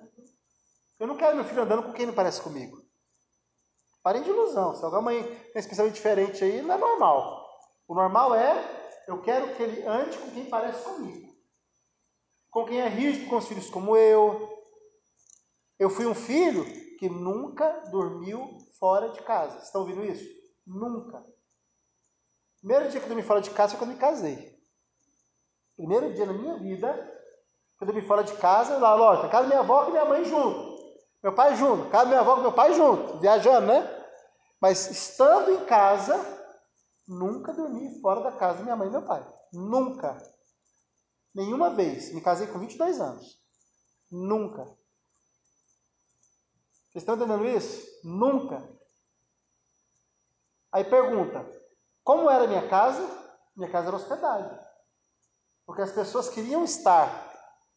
Eu não quero meu filho andando com quem não parece comigo. Parem de ilusão. Se alguma mãe tem esse pensamento diferente aí, não é normal. O normal é, eu quero que ele ande com quem parece comigo. Com quem é rígido com os filhos como eu. Eu fui um filho que nunca dormiu fora de casa. Estão ouvindo isso? Nunca. Primeiro dia que eu dormi fora de casa foi quando me casei. Primeiro dia na minha vida, quando eu dormi fora de casa, lá, lógico, casa da minha avó e minha mãe junto. Meu pai junto, casa da minha avó com meu pai junto, viajando, né? Mas estando em casa, nunca dormi fora da casa da minha mãe e meu pai. Nunca. Nenhuma vez. Me casei com 22 anos. Nunca. Vocês estão entendendo isso? Nunca. Aí pergunta: como era minha casa? Minha casa era hospedagem. Porque as pessoas queriam estar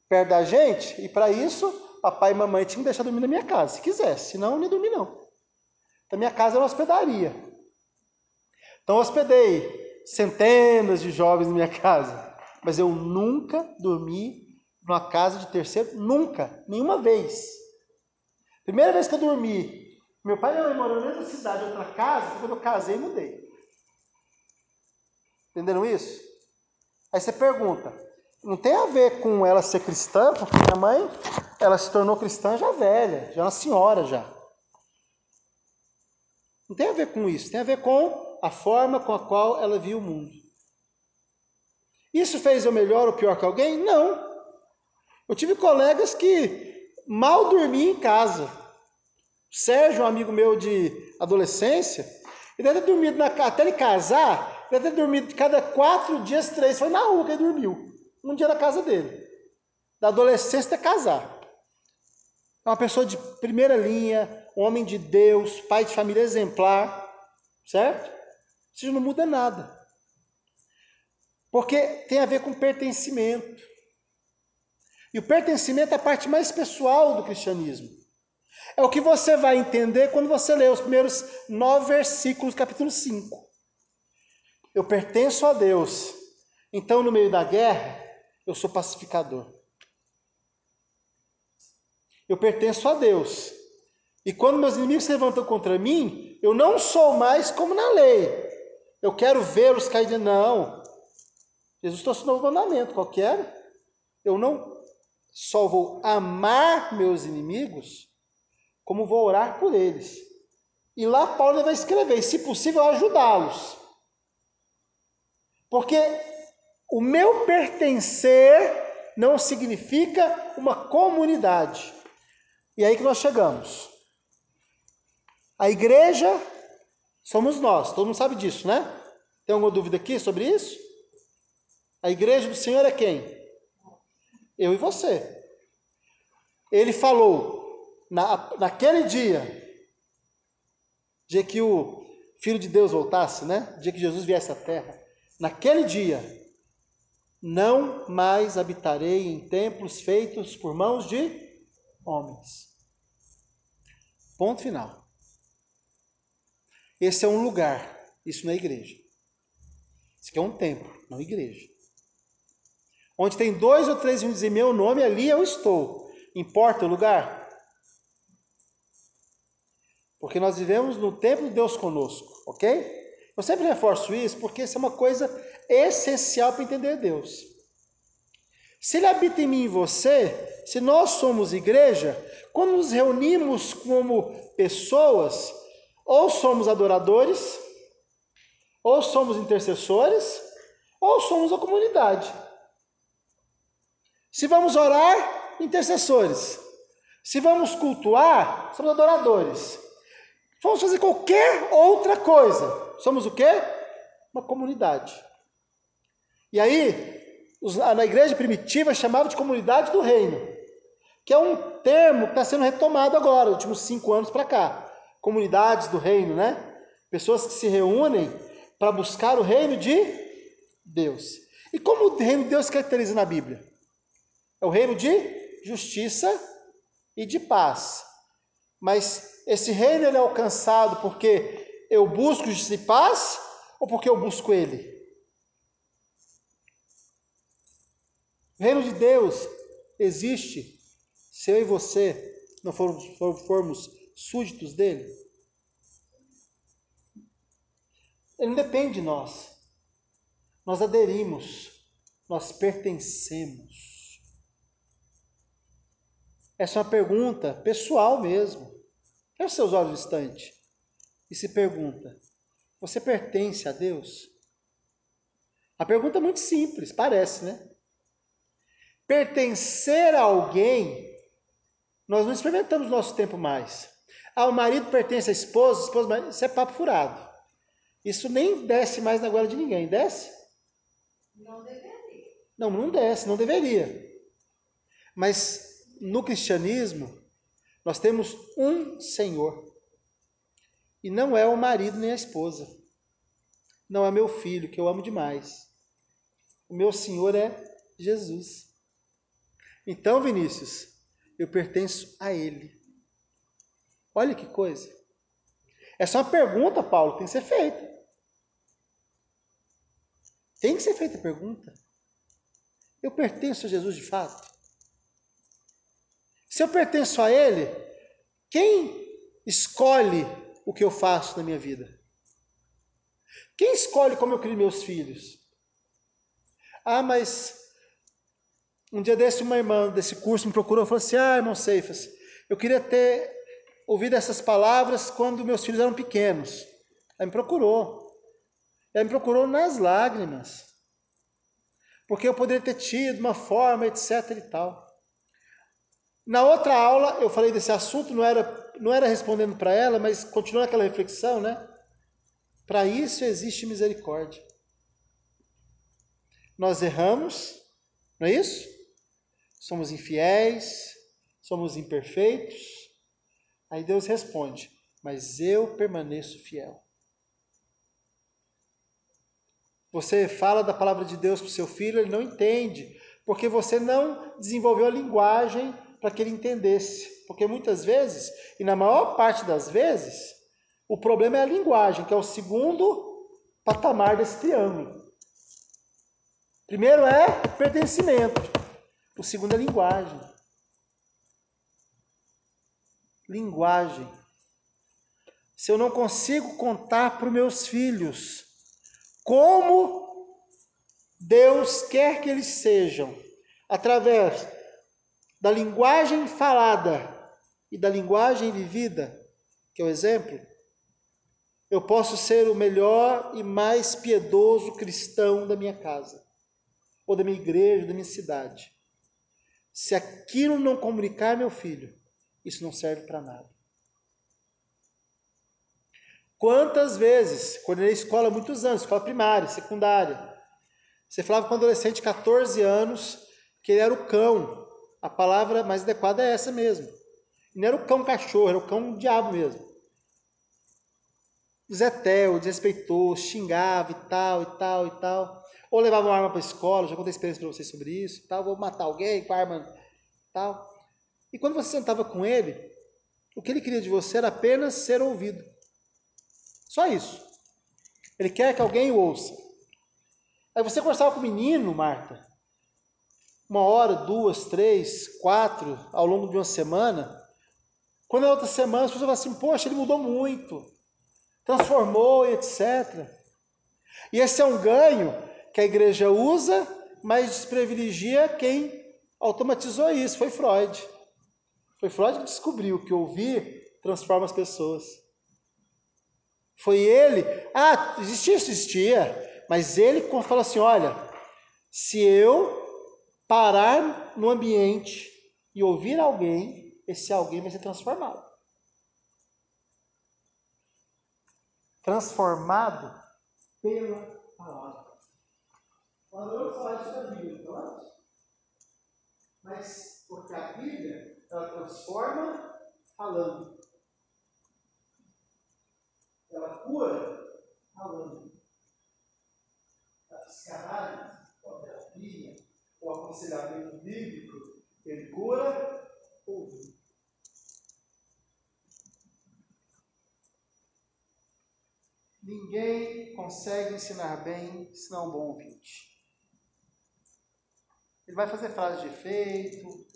perto da gente e para isso papai e mamãe tinham que deixar dormir na minha casa, se quisesse, senão não ia dormir não. Então minha casa era hospedaria. Então eu hospedei centenas de jovens na minha casa, mas eu nunca dormi numa casa de terceiro, nunca, nenhuma vez. Primeira vez que eu dormi, meu pai e minha mãe moram na mesma cidade, outra casa, quando eu casei e mudei. Entenderam isso? Aí você pergunta, não tem a ver com ela ser cristã, porque minha mãe, ela se tornou cristã já velha, já uma senhora já. Não tem a ver com isso, tem a ver com a forma com a qual ela viu o mundo. Isso fez eu melhor ou pior que alguém? Não. Eu tive colegas que mal dormiam em casa. Sérgio, um amigo meu de adolescência, ele deve ter dormido na, até ele casar, deve ter dormido cada quatro dias, três, foi na rua que ele dormiu. Um dia na casa dele. Da adolescência até casar. É uma pessoa de primeira linha, homem de Deus, pai de família exemplar, certo? Isso não muda nada. Porque tem a ver com pertencimento. E o pertencimento é a parte mais pessoal do cristianismo. É o que você vai entender quando você lê os primeiros nove versículos do capítulo 5. Eu pertenço a Deus. Então, no meio da guerra, eu sou pacificador. Eu pertenço a Deus. E quando meus inimigos se levantam contra mim, eu não sou mais como na lei. Eu quero vê-los cair. Não. Jesus trouxe um novo mandamento, qualquer. Eu não só vou amar meus inimigos, como vou orar por eles. E lá Paulo vai escrever, se possível, ajudá-los. Porque o meu pertencer não significa uma comunidade. E aí que nós chegamos. A igreja somos nós, todo mundo sabe disso, né? Tem alguma dúvida aqui sobre isso? A igreja do Senhor é quem? Eu e você. Ele falou na, naquele dia, dia que o Filho de Deus voltasse, né? Dia que Jesus viesse à terra, naquele dia, não mais habitarei em templos feitos por mãos de homens. Ponto final. Esse é um lugar, isso não é igreja. Isso aqui é um templo, não igreja. Onde tem dois ou três reunidos em meu nome, ali eu estou. Importa o lugar? Porque nós vivemos no templo de Deus conosco, ok? Eu sempre reforço isso porque isso é uma coisa essencial para entender Deus. Se Ele habita em mim e você, se nós somos igreja, quando nos reunimos como pessoas, ou somos adoradores, ou somos intercessores, ou somos a comunidade. Se vamos orar, intercessores. Se vamos cultuar, somos adoradores. Vamos fazer qualquer outra coisa. Somos o quê? Uma comunidade. E aí, na igreja primitiva chamava de comunidade do reino, que é um termo que está sendo retomado agora, nos últimos cinco anos para cá. Comunidades do reino, né? Pessoas que se reúnem para buscar o reino de Deus. E como o reino de Deus se caracteriza na Bíblia? É o reino de justiça e de paz. Mas esse reino ele é alcançado porque eu busco justiça e paz ou porque eu busco ele? O reino de Deus existe se eu e você não formos, formos súditos dele. Ele não depende de nós. Nós aderimos, nós pertencemos. Essa é uma pergunta pessoal mesmo. Feche seus olhos um instante e se pergunta: você pertence a Deus? A pergunta é muito simples, parece, né? Pertencer a alguém, nós não experimentamos nosso tempo mais. Ah, o marido pertence à esposa, a esposa, isso é papo furado. Isso nem desce mais na goela de ninguém, desce? Não deveria. Não, não desce, não deveria. Mas no cristianismo, nós temos um Senhor. E não é o marido nem a esposa. Não é meu filho, que eu amo demais. O meu Senhor é Jesus. Então, Vinícius, eu pertenço a Ele. Olha que coisa. Essa é uma pergunta, Paulo, tem que ser feita. Tem que ser feita a pergunta. Eu pertenço a Jesus de fato? Se eu pertenço a Ele, quem escolhe o que eu faço na minha vida? Quem escolhe como eu crio meus filhos? Ah, mas um dia desse uma irmã desse curso me procurou e falou assim: Ah, irmão Ceifas, eu queria ter ouvido essas palavras quando meus filhos eram pequenos. Ela me procurou. Ela me procurou nas lágrimas. Porque eu poderia ter tido uma forma, etc e tal. Na outra aula eu falei desse assunto, não era, não era respondendo para ela, mas continuando aquela reflexão, né? Para isso existe misericórdia. Nós erramos, não é isso? Somos infiéis, somos imperfeitos. Aí Deus responde: Mas eu permaneço fiel. Você fala da palavra de Deus para o seu filho, ele não entende, porque você não desenvolveu a linguagem para que ele entendesse. Porque muitas vezes, e na maior parte das vezes, o problema é a linguagem, que é o segundo patamar desse triângulo. Primeiro é pertencimento, o segundo é linguagem. Linguagem. Se eu não consigo contar para os meus filhos como Deus quer que eles sejam, através da linguagem falada e da linguagem vivida, que é o exemplo, eu posso ser o melhor e mais piedoso cristão da minha casa ou da minha igreja, da minha cidade. Se aquilo não comunicar, meu filho, isso não serve para nada. Quantas vezes, quando eu escola muitos anos, escola primária, secundária, você falava com um adolescente de 14 anos que ele era o cão. A palavra mais adequada é essa mesmo. não era o cão cachorro, era o cão diabo mesmo. Zé Tel, desrespeitou, xingava e tal, e tal, e tal. Ou levava uma arma para a escola, já contei experiência para vocês sobre isso, tal, vou matar alguém com arma, tal. E quando você sentava com ele, o que ele queria de você era apenas ser ouvido. Só isso. Ele quer que alguém o ouça. Aí você conversava com o menino, Marta, uma hora, duas, três, quatro, ao longo de uma semana. Quando é outra semana, as pessoas falam assim, poxa, ele mudou muito, transformou etc. E esse é um ganho que a igreja usa, mas desprivilegia quem automatizou isso. Foi Freud. Foi Freud que descobriu que ouvir transforma as pessoas. Foi ele. Ah, existia, existia. Mas ele falou assim: olha, se eu parar no ambiente e ouvir alguém, esse alguém vai ser transformado. Transformado pela palavra. Nós vamos falar isso da Bíblia, então, mas porque a Bíblia ela transforma falando. Ela cura falando. A psicanálise, a terapia, o aconselhamento bíblico, ele cura ouvindo. Ninguém consegue ensinar bem se não é um bom ouvinte. Ele vai fazer frase de efeito,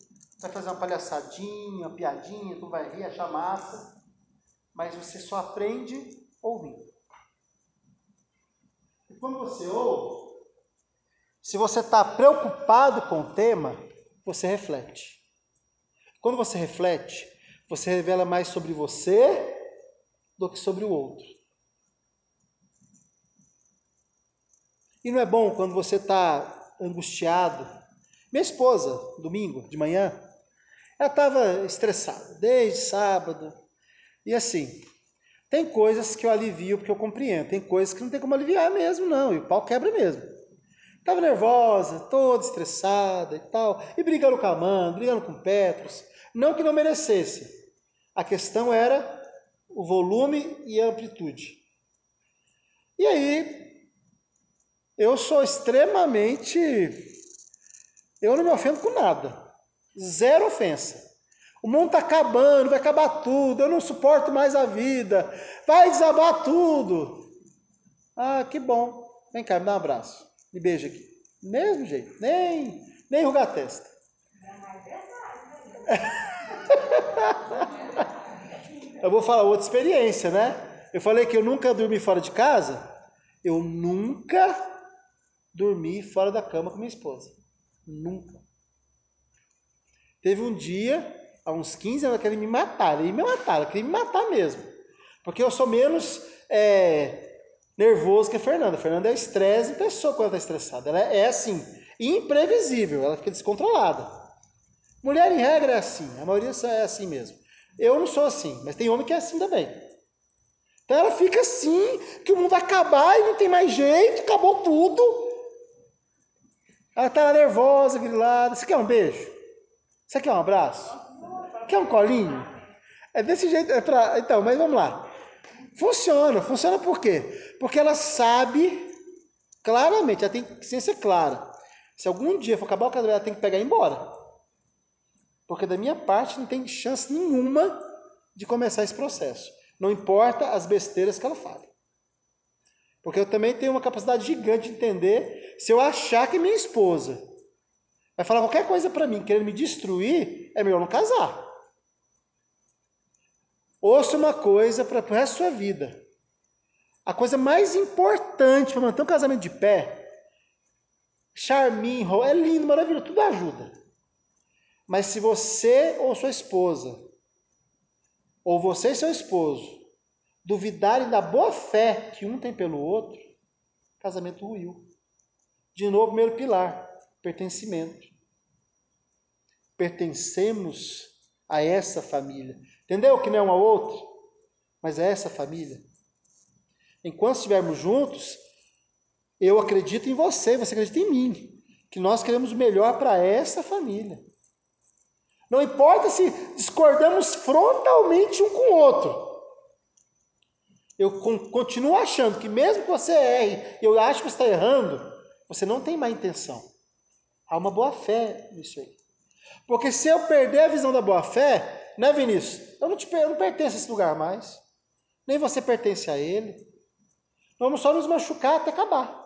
vai fazer uma palhaçadinha, uma piadinha, tu vai rir, achar massa, mas você só aprende ouvindo. E quando você ouve, se você está preocupado com o tema, você reflete. Quando você reflete, você revela mais sobre você do que sobre o outro. E não é bom quando você está angustiado. Minha esposa, domingo de manhã, ela estava estressada desde sábado. E assim, tem coisas que eu alivio porque eu compreendo, tem coisas que não tem como aliviar mesmo, não, e o pau quebra mesmo. Estava nervosa, toda estressada e tal, e brigando com a Amanda, brigando com Petros. Não que não merecesse. A questão era o volume e a amplitude. E aí, eu sou extremamente. Eu não me ofendo com nada. Zero ofensa. O mundo está acabando, vai acabar tudo, eu não suporto mais a vida, vai desabar tudo. Ah, que bom. Vem cá, me dá um abraço. Me beija aqui. Mesmo jeito, nem, nem rugar a testa. eu vou falar outra experiência, né? Eu falei que eu nunca dormi fora de casa. Eu nunca dormi fora da cama com minha esposa. Nunca. Teve um dia, há uns 15 anos, que ele me matar. Ele me matar, ele queria me matar mesmo. Porque eu sou menos é, nervoso que a Fernanda. A Fernanda é estresse em pessoa quando ela está estressada. Ela é, é assim, imprevisível, ela fica descontrolada. Mulher, em regra, é assim. A maioria é assim mesmo. Eu não sou assim, mas tem homem que é assim também. Então ela fica assim, que o mundo vai acabar e não tem mais jeito, acabou tudo. Ela está nervosa, grilada. Você quer um beijo? Você quer um abraço? Quer um colinho? É desse jeito, é pra... Então, mas vamos lá. Funciona, funciona por quê? Porque ela sabe claramente, ela tem ciência clara. Se algum dia for acabar o casamento, ela tem que pegar e ir embora. Porque da minha parte não tem chance nenhuma de começar esse processo. Não importa as besteiras que ela fale. Porque eu também tenho uma capacidade gigante de entender se eu achar que minha esposa vai falar qualquer coisa para mim, querendo me destruir, é melhor não casar. Ouça uma coisa para o resto da sua vida. A coisa mais importante para manter um casamento de pé, charminho, é lindo, maravilhoso, tudo ajuda. Mas se você ou sua esposa, ou você e seu esposo, duvidarem da boa fé que um tem pelo outro, casamento ruiu. De novo, primeiro pilar, pertencimento. Pertencemos a essa família. Entendeu que não é uma outra? Mas é essa família. Enquanto estivermos juntos, eu acredito em você, você acredita em mim. Que nós queremos o melhor para essa família. Não importa se discordamos frontalmente um com o outro. Eu continuo achando que mesmo que você erre, eu acho que você está errando, você não tem má intenção. Há uma boa fé nisso aí. Porque se eu perder a visão da boa fé, né, Vinícius? Eu não, te, eu não pertenço a esse lugar mais. Nem você pertence a ele. Vamos só nos machucar até acabar.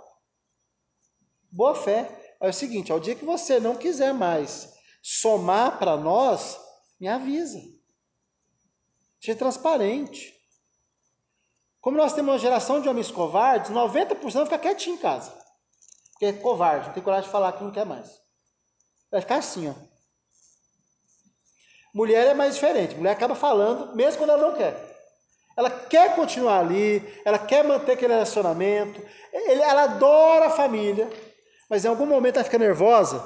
Boa fé. É o seguinte: ao dia que você não quiser mais somar para nós, me avisa. Seja transparente. Como nós temos uma geração de homens covardes, 90% fica quietinho em casa. Porque é covarde, não tem coragem de falar que não quer mais. Vai ficar assim, ó. Mulher é mais diferente. Mulher acaba falando, mesmo quando ela não quer. Ela quer continuar ali, ela quer manter aquele relacionamento, ela adora a família, mas em algum momento ela fica nervosa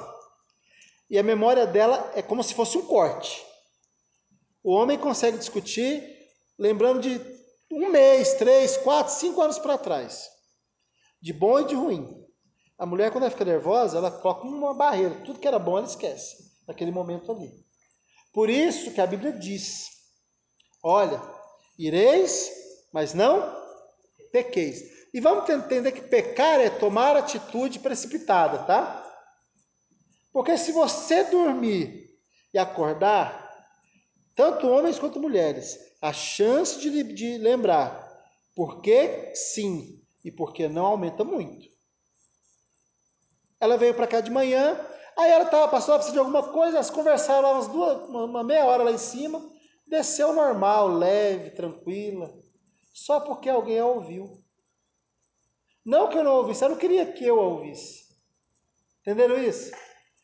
e a memória dela é como se fosse um corte. O homem consegue discutir lembrando de um mês, três, quatro, cinco anos para trás, de bom e de ruim. A mulher, quando ela fica nervosa, ela coloca uma barreira. Tudo que era bom, ela esquece, naquele momento ali. Por isso que a Bíblia diz: olha, ireis, mas não pequeis. E vamos entender que pecar é tomar atitude precipitada, tá? Porque se você dormir e acordar, tanto homens quanto mulheres, a chance de, de lembrar por que sim e por que não aumenta muito. Ela veio para cá de manhã, Aí ela tava, passou, precisando de alguma coisa, elas conversaram lá umas duas, uma meia hora lá em cima, desceu normal, leve, tranquila, só porque alguém a ouviu. Não que eu não ouvisse, ela não queria que eu a ouvisse. Entenderam isso?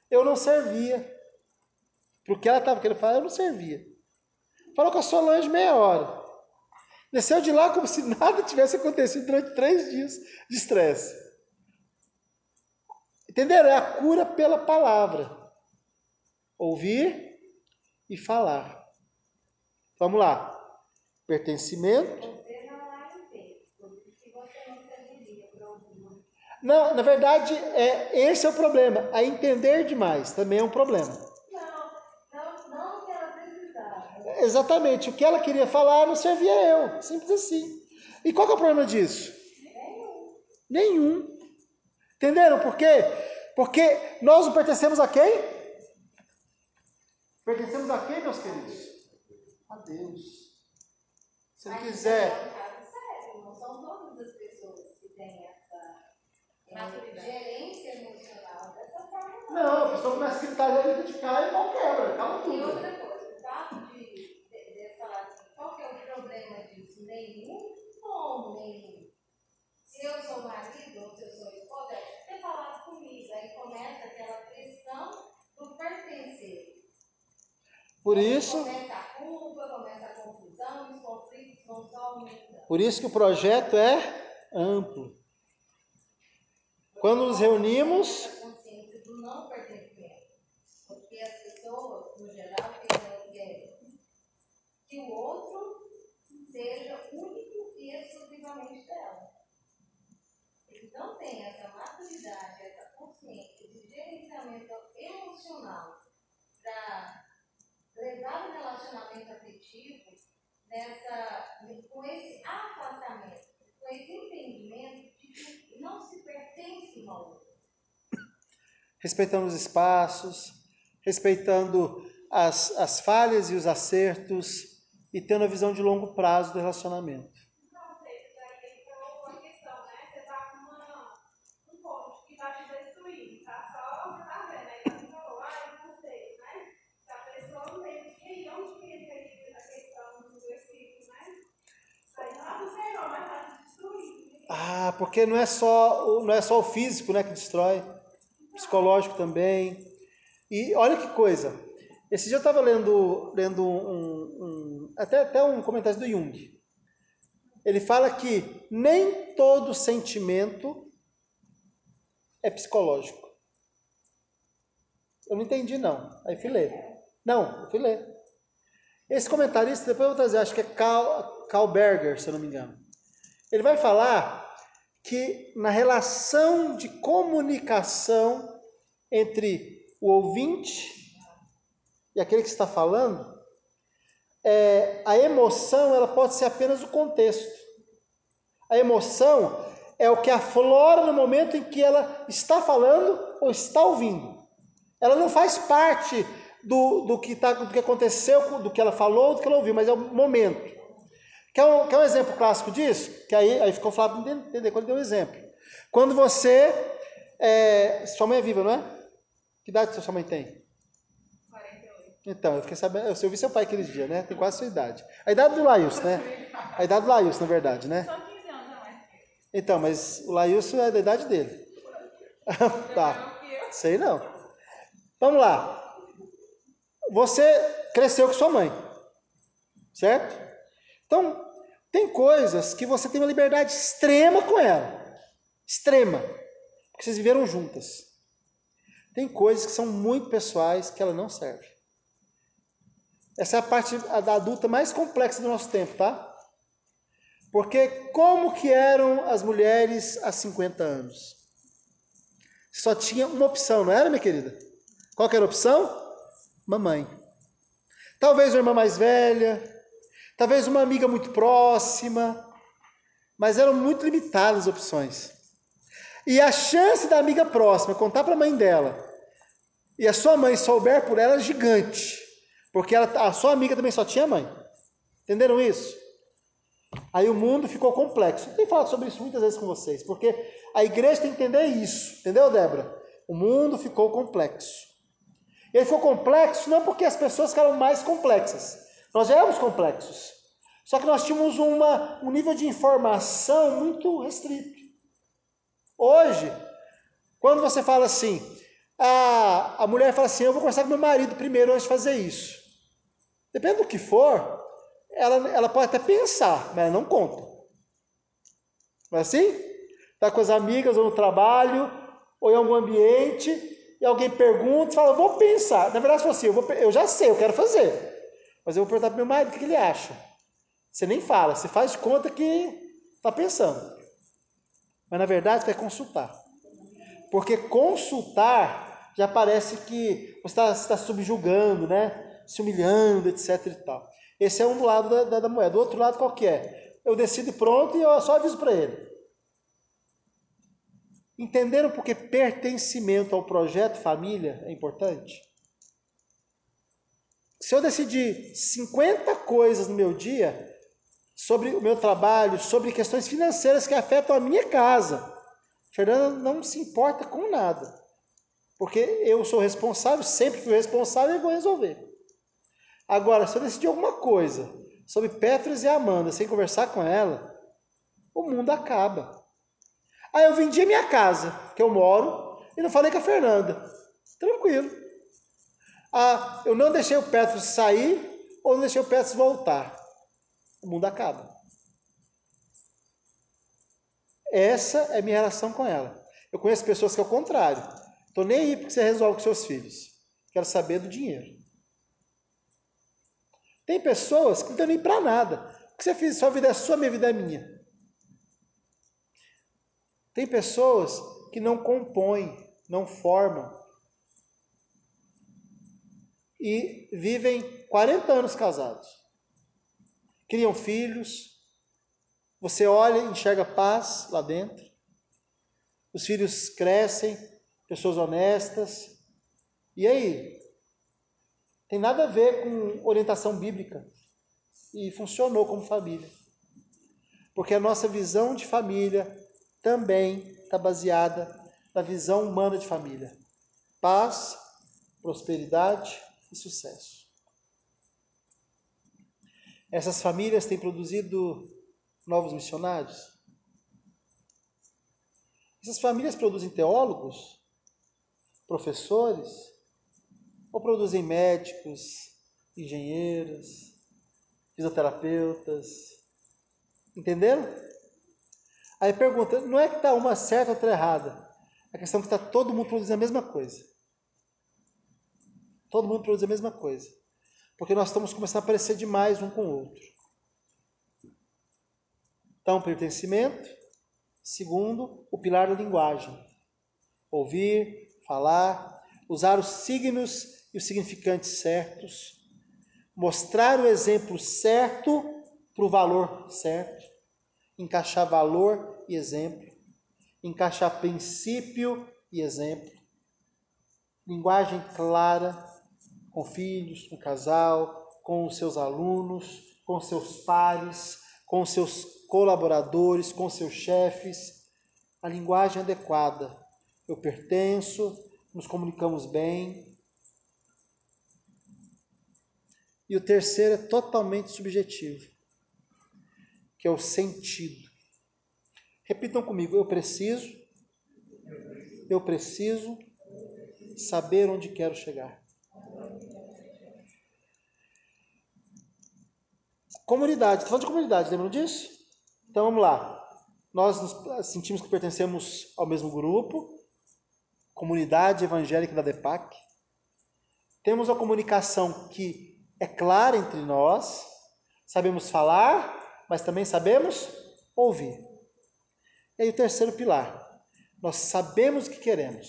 Eu não servia. Porque ela estava querendo falar, eu não servia. Falou com a Solange meia hora. Desceu de lá como se nada tivesse acontecido durante três dias de estresse. Entenderam? É a cura pela palavra. Ouvir e falar. Vamos lá. Pertencimento. Não na verdade, é, esse é o problema. A entender demais também é um problema. Exatamente. O que ela queria falar não servia eu. Simples assim. E qual é o problema disso? Nenhum. Entenderam por quê? Porque nós pertencemos a quem? Pertencemos a quem, meus queridos? A Deus. Se ele quiser. Não são todas as pessoas que têm essa gerência emocional dessa forma. Não, a pessoa começa a gritar de cá e pau quebra. Calma E tudo. outra coisa, o fato de, de, de falar assim, qual que é o problema disso? Nenhum, como nenhum. Se eu sou marido ou se eu sou esposa, é ter falado comigo. Aí começa aquela pressão do pertencer. Por isso, Começa a culpa, começa a confusão, os conflitos vão só aumentando. por isso que o projeto é amplo. Quando nos reunimos, consciência do não pertencimento. Porque as pessoas, no geral, elas querem que o outro seja único e exclusivamente dela. Não têm essa maturidade, essa consciência de gerenciamento emocional para levar o relacionamento afetivo nessa, com esse afastamento, com esse entendimento de que não se pertence ao outro. respeitando os espaços, respeitando as, as falhas e os acertos e tendo a visão de longo prazo do relacionamento. Não, sei, daí ele falou uma questão, né? Você tá com uma, um cônjuge que tá te destruindo, tá só, você tá vendo, aí você falou, ah, eu não sei, né? Se a pessoa não tem que onde que entra aí essa questão do espírito, né? Aí não é do Senhor, mas tá te destruindo. Ah, porque não é só não é só o físico, né, que destrói, psicológico também. E olha que coisa. Esse dia eu estava lendo, lendo um, um- até, até um comentário do Jung. Ele fala que nem todo sentimento é psicológico. Eu não entendi, não. Aí fui ler. Não, eu fui ler. Esse comentarista, depois eu vou trazer, acho que é Karl, Karl Berger, se eu não me engano. Ele vai falar que na relação de comunicação entre o ouvinte e aquele que está falando, é, a emoção ela pode ser apenas o contexto. A emoção é o que aflora no momento em que ela está falando ou está ouvindo. Ela não faz parte do, do, que, tá, do que aconteceu, do que ela falou, do que ela ouviu, mas é o momento. Quer um, quer um exemplo clássico disso? Que aí, aí ficou falado para entender quando deu um exemplo. Quando você. É, sua mãe é viva, não é? Que idade sua mãe tem? 48. Então, eu fiquei sabendo. Eu ouvi seu pai aqueles dias, né? Tem quase a sua idade. A idade do Laius, né? A idade do Laius, na verdade, né? Só 15 anos a mais que eu. Então, mas o Lailson é da idade dele. tá. Sei não. Vamos lá. Você cresceu com sua mãe. Certo? Então, tem coisas que você tem uma liberdade extrema com ela. Extrema. Porque vocês viveram juntas. Tem coisas que são muito pessoais que ela não serve. Essa é a parte da adulta mais complexa do nosso tempo, tá? Porque como que eram as mulheres há 50 anos? Só tinha uma opção, não era, minha querida? Qual que era a opção? Mamãe. Talvez uma irmã mais velha, talvez uma amiga muito próxima, mas eram muito limitadas as opções. E a chance da amiga próxima contar para a mãe dela e a sua mãe souber por ela é gigante, porque ela, a sua amiga também só tinha mãe. Entenderam isso? Aí o mundo ficou complexo. Eu tenho falado sobre isso muitas vezes com vocês, porque a igreja tem que entender isso. Entendeu, Débora? O mundo ficou complexo. Ele ficou complexo não porque as pessoas ficaram mais complexas. Nós éramos complexos. Só que nós tínhamos uma, um nível de informação muito restrito. Hoje, quando você fala assim, a, a mulher fala assim, eu vou conversar com meu marido primeiro antes de fazer isso. Depende do que for, ela, ela pode até pensar, mas ela não conta. Não é assim? Está com as amigas ou no trabalho, ou em algum ambiente, e alguém pergunta, fala, vou pensar. Na verdade, fosse assim, eu, vou, eu já sei, eu quero fazer. Mas eu vou perguntar para meu marido o que ele acha. Você nem fala, você faz de conta que está pensando. Mas na verdade você vai consultar. Porque consultar já parece que você está, está subjugando, né? se humilhando, etc. E tal. Esse é um lado da, da, da moeda. Do outro lado, qual que é? Eu decido pronto e eu só aviso para ele. Entenderam porque pertencimento ao projeto família é importante? Se eu decidir 50 coisas no meu dia sobre o meu trabalho, sobre questões financeiras que afetam a minha casa, Fernanda não se importa com nada. Porque eu sou responsável, sempre fui responsável e vou resolver. Agora, se eu decidir alguma coisa sobre Petros e Amanda sem conversar com ela, o mundo acaba. Aí eu vendi a minha casa, que eu moro, e não falei com a Fernanda. Tranquilo. Ah, eu não deixei o Petros sair ou não deixei o Petros voltar. O mundo acaba. Essa é minha relação com ela. Eu conheço pessoas que é o contrário. Estou nem aí porque você resolve com seus filhos. Quero saber do dinheiro. Tem pessoas que não estão nem para nada. O que você fez? Sua vida é sua, minha vida é minha. Tem pessoas que não compõem, não formam. E vivem 40 anos casados. Criam filhos. Você olha e enxerga paz lá dentro. Os filhos crescem, pessoas honestas. E aí? Tem nada a ver com orientação bíblica. E funcionou como família. Porque a nossa visão de família também está baseada na visão humana de família: paz, prosperidade e sucesso. Essas famílias têm produzido novos missionários? Essas famílias produzem teólogos, professores, ou produzem médicos, engenheiros, fisioterapeutas? Entenderam? Aí pergunta, não é que está uma certa ou outra errada. A questão é que está todo mundo produzindo a mesma coisa. Todo mundo produz a mesma coisa. Porque nós estamos começando a parecer demais um com o outro. Então, pertencimento. Segundo, o pilar da linguagem. Ouvir, falar, usar os signos e os significantes certos. Mostrar o exemplo certo para o valor certo encaixar valor e exemplo, encaixar princípio e exemplo, linguagem clara com filhos, com casal, com os seus alunos, com seus pares, com seus colaboradores, com seus chefes, a linguagem adequada. Eu pertenço, nos comunicamos bem. E o terceiro é totalmente subjetivo que é o sentido. Repitam comigo, eu preciso, eu preciso saber onde quero chegar. Comunidade, estou falando de comunidade, lembram disso? Então vamos lá. Nós nos sentimos que pertencemos ao mesmo grupo, comunidade evangélica da DEPAC. Temos a comunicação que é clara entre nós, sabemos falar, mas também sabemos ouvir. E aí o terceiro pilar, nós sabemos o que queremos.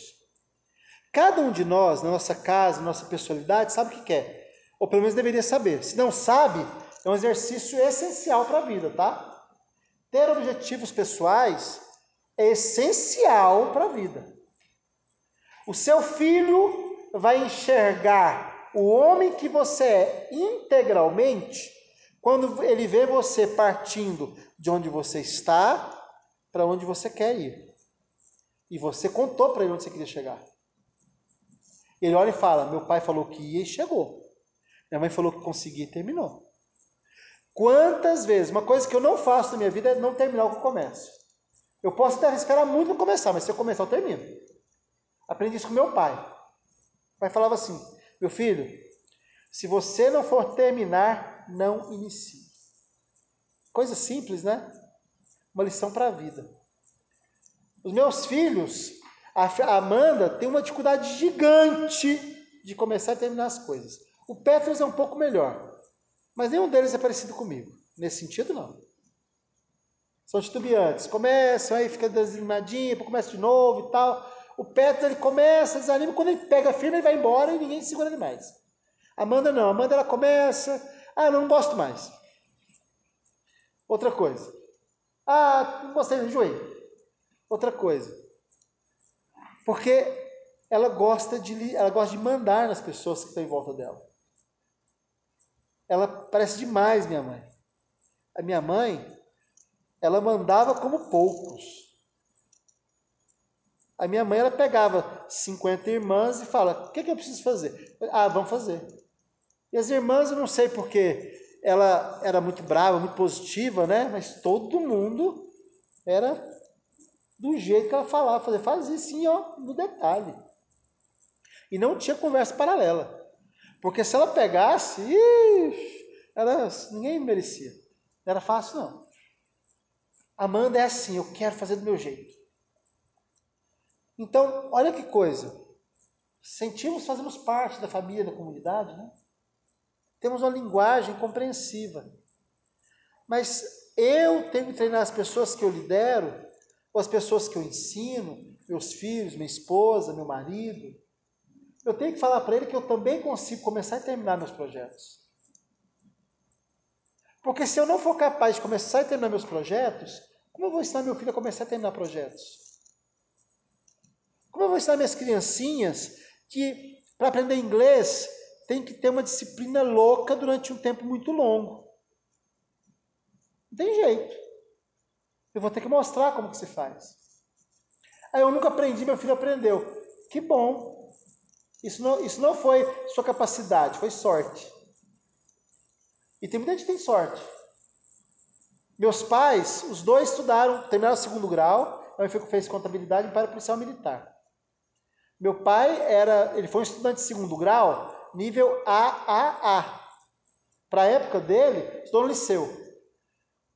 Cada um de nós, na nossa casa, na nossa personalidade, sabe o que quer. Ou pelo menos deveria saber. Se não sabe, é um exercício essencial para a vida, tá? Ter objetivos pessoais é essencial para a vida. O seu filho vai enxergar o homem que você é integralmente quando ele vê você partindo de onde você está para onde você quer ir. E você contou para ele onde você queria chegar. Ele olha e fala: Meu pai falou que ia e chegou. Minha mãe falou que conseguia e terminou. Quantas vezes? Uma coisa que eu não faço na minha vida é não terminar o que eu começo. Eu posso até esperar muito para começar, mas se eu começar, eu termino. Aprendi isso com meu pai. O pai falava assim: Meu filho, se você não for terminar, não inicie. Coisa simples, né? Uma lição para a vida. Os meus filhos, a Amanda tem uma dificuldade gigante de começar a terminar as coisas. O Petros é um pouco melhor, mas nenhum deles é parecido comigo. Nesse sentido, não. São titubeantes. Começam, aí fica desanimadinho, começa de novo e tal. O Petros, ele começa, desanima, quando ele pega firme, ele vai embora e ninguém segura ele mais. Amanda não. Amanda, ela começa, ah, não gosto mais. Outra coisa. Ah, não gostei, enjoei. Outra coisa. Porque ela gosta de ela gosta de mandar nas pessoas que estão em volta dela. Ela parece demais minha mãe. A minha mãe, ela mandava como poucos. A minha mãe, ela pegava 50 irmãs e fala: O que, que eu preciso fazer? Ah, vamos fazer. E as irmãs, eu não sei porque ela era muito brava, muito positiva, né? Mas todo mundo era do jeito que ela falava, fazer, fazia sim, ó, no detalhe. E não tinha conversa paralela. Porque se ela pegasse, era, ninguém merecia. Não era fácil, não. Amanda é assim, eu quero fazer do meu jeito. Então, olha que coisa. Sentimos, fazemos parte da família, da comunidade, né? Temos uma linguagem compreensiva. Mas eu tenho que treinar as pessoas que eu lidero, ou as pessoas que eu ensino, meus filhos, minha esposa, meu marido. Eu tenho que falar para ele que eu também consigo começar e terminar meus projetos. Porque se eu não for capaz de começar e terminar meus projetos, como eu vou ensinar meu filho a começar e terminar projetos? Como eu vou ensinar minhas criancinhas que para aprender inglês tem que ter uma disciplina louca durante um tempo muito longo. Não tem jeito. Eu vou ter que mostrar como que se faz. Aí eu nunca aprendi, meu filho aprendeu. Que bom. Isso não, isso não foi sua capacidade, foi sorte. E tem muita gente que tem sorte. Meus pais, os dois estudaram, terminaram o segundo grau, mãe fez contabilidade para policial militar. Meu pai era, ele foi um estudante de segundo grau, nível AAA. Para a época dele, estudou no liceu.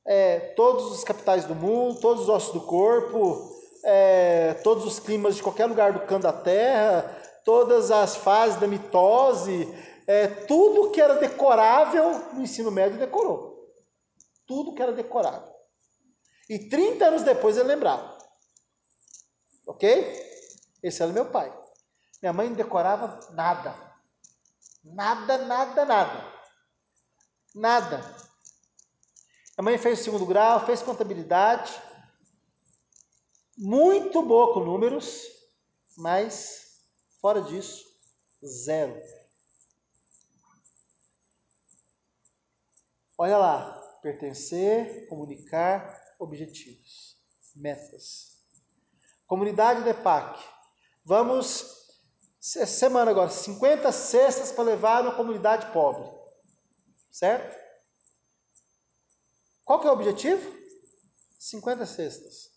É, todos os capitais do mundo, todos os ossos do corpo, é, todos os climas de qualquer lugar do canto da terra, todas as fases da mitose, é, tudo que era decorável no ensino médio decorou. Tudo que era decorável. E 30 anos depois ele lembrava. Ok? Esse era meu pai. Minha mãe não decorava nada. Nada, nada, nada. Nada. A mãe fez o segundo grau, fez contabilidade. Muito boa com números, mas fora disso, zero. Olha lá, pertencer, comunicar, objetivos, metas. Comunidade DEPAC. Vamos semana agora, 50 cestas para levar uma comunidade pobre. Certo? Qual que é o objetivo? 50 cestas.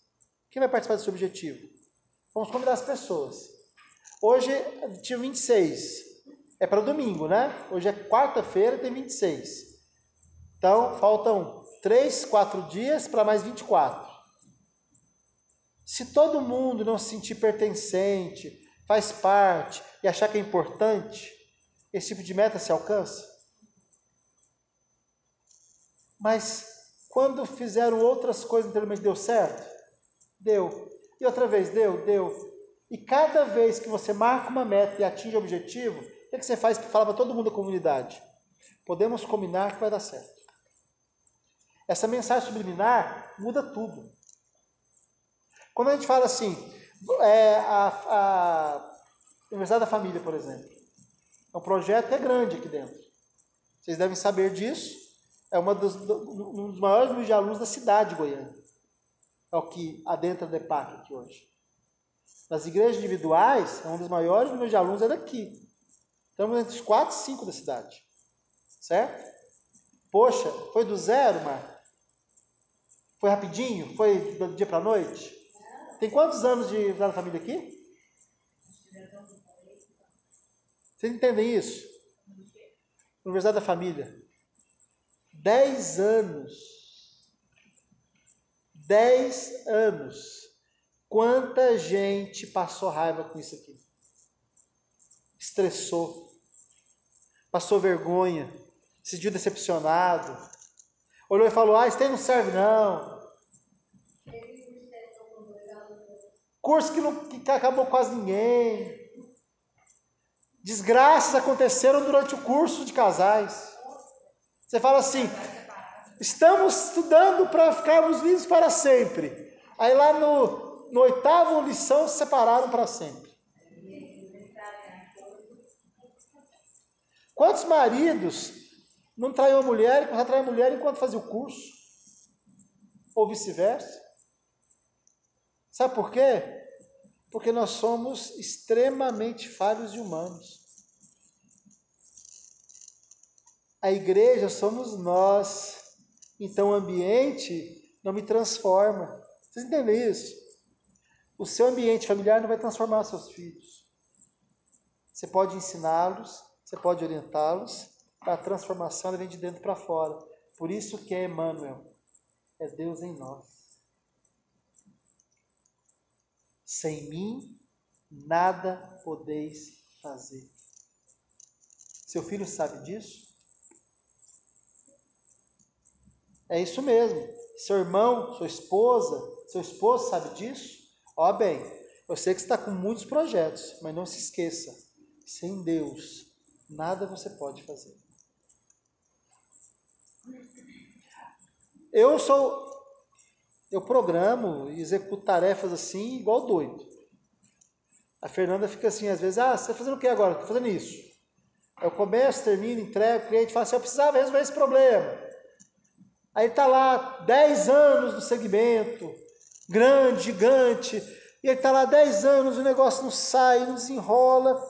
Quem vai participar desse objetivo? Vamos convidar as pessoas. Hoje tinha 26. É para domingo, né? Hoje é quarta-feira, tem 26. Então, faltam 3, 4 dias para mais 24. Se todo mundo não se sentir pertencente, faz parte e achar que é importante, esse tipo de meta se alcança. Mas quando fizeram outras coisas anteriormente, deu certo? Deu. E outra vez, deu? Deu. E cada vez que você marca uma meta e atinge o objetivo, o que, você faz que fala para todo mundo da comunidade? Podemos combinar que vai dar certo. Essa mensagem subliminar muda tudo. Quando a gente fala assim, é, a, a Universidade da Família, por exemplo. É um projeto é grande aqui dentro. Vocês devem saber disso. É uma um dos maiores números de alunos da cidade de Goiânia. É o que adentra a DEPAC aqui hoje. Nas igrejas individuais, é um dos maiores números de alunos é daqui. Estamos entre os 4 e 5 da cidade. Certo? Poxa, foi do zero, Marco? Foi rapidinho? Foi do dia para a noite? Tem quantos anos de da Família aqui? Vocês entendem isso? Universidade da Família. Dez anos. Dez anos. Quanta gente passou raiva com isso aqui? Estressou. Passou vergonha. Se sentiu decepcionado. Olhou e falou: Ah, isso aí não serve, não. Curso que, não, que acabou quase ninguém. Desgraças aconteceram durante o curso de casais. Você fala assim: estamos estudando para ficarmos vivos para sempre. Aí lá no, no oitavo lição se separaram para sempre. Quantos maridos não traiu a mulher e traiu a mulher enquanto fazia o curso? Ou vice-versa? Sabe por quê? Porque nós somos extremamente falhos e humanos. A igreja somos nós. Então o ambiente não me transforma. Vocês entendem isso? O seu ambiente familiar não vai transformar seus filhos. Você pode ensiná-los, você pode orientá-los, a transformação vem de dentro para fora. Por isso que é Emmanuel, é Deus em nós. Sem mim, nada podeis fazer. Seu filho sabe disso? É isso mesmo. Seu irmão, sua esposa, seu esposo sabe disso? Ó bem, eu sei que você está com muitos projetos, mas não se esqueça: sem Deus, nada você pode fazer. Eu sou eu programo e executo tarefas assim, igual doido. A Fernanda fica assim, às vezes, ah, você está fazendo o que agora? Estou fazendo isso. Eu começo, termino, entrego, o cliente fala assim, eu precisava resolver esse problema. Aí está lá 10 anos no segmento, grande, gigante, e ele está lá 10 anos, o negócio não sai, não desenrola.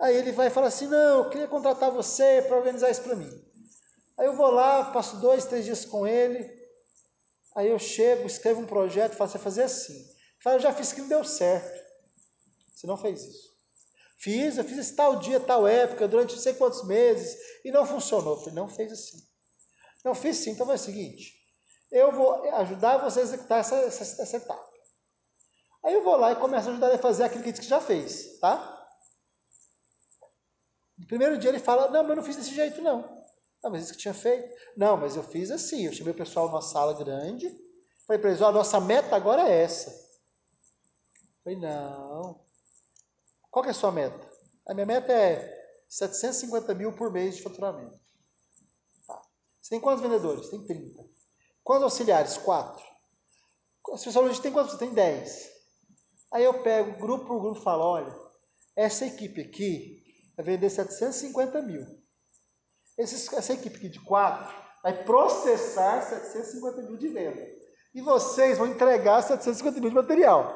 Aí ele vai falar assim, não, eu queria contratar você para organizar isso para mim. Aí eu vou lá, passo dois, três dias com ele, Aí eu chego, escrevo um projeto, faço você fazer assim. Fala, eu já fiz que não deu certo. Você não fez isso. Fiz, eu fiz esse tal dia, tal época, durante não sei quantos meses, e não funcionou. Eu falei, não fez assim. Não fiz sim, então vai o seguinte, eu vou ajudar você a executar essa, essa, essa etapa. Aí eu vou lá e começo a ajudar ele a fazer aquilo que ele já fez, tá? No primeiro dia ele fala, não, mas eu não fiz desse jeito não. Ah, mas isso que tinha feito? Não, mas eu fiz assim, eu chamei o pessoal numa sala grande, falei para eles, a nossa meta agora é essa. falei, não. Qual que é a sua meta? A minha meta é 750 mil por mês de faturamento. Tá. Você tem quantos vendedores? Tem 30. Quantos auxiliares? Quatro. As pessoas tem quantos? Tem 10. Aí eu pego grupo por grupo e falo, olha, essa equipe aqui vai vender 750 mil. Essa equipe aqui de quatro vai processar 750 mil de venda. E vocês vão entregar 750 mil de material.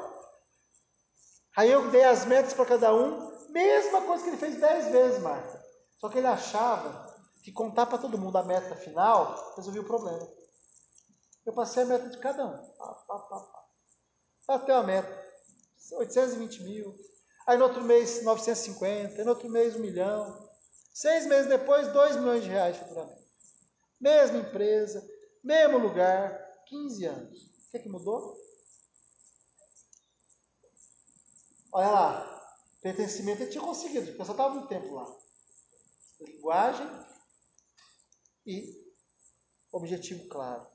Aí eu dei as metas para cada um, mesma coisa que ele fez 10 vezes, Marta. Só que ele achava que contar para todo mundo a meta final resolvia o problema. Eu passei a meta de cada um. Pá, pá, pá, pá. Bateu a meta. 820 mil. Aí no outro mês, 950. Aí no outro mês, 1 milhão. Seis meses depois, 2 milhões de reais de faturamento. Mesma empresa, mesmo lugar, 15 anos. O que, é que mudou? Olha lá, pertencimento ele tinha conseguido, porque eu só estava muito tempo lá. Linguagem e objetivo claro.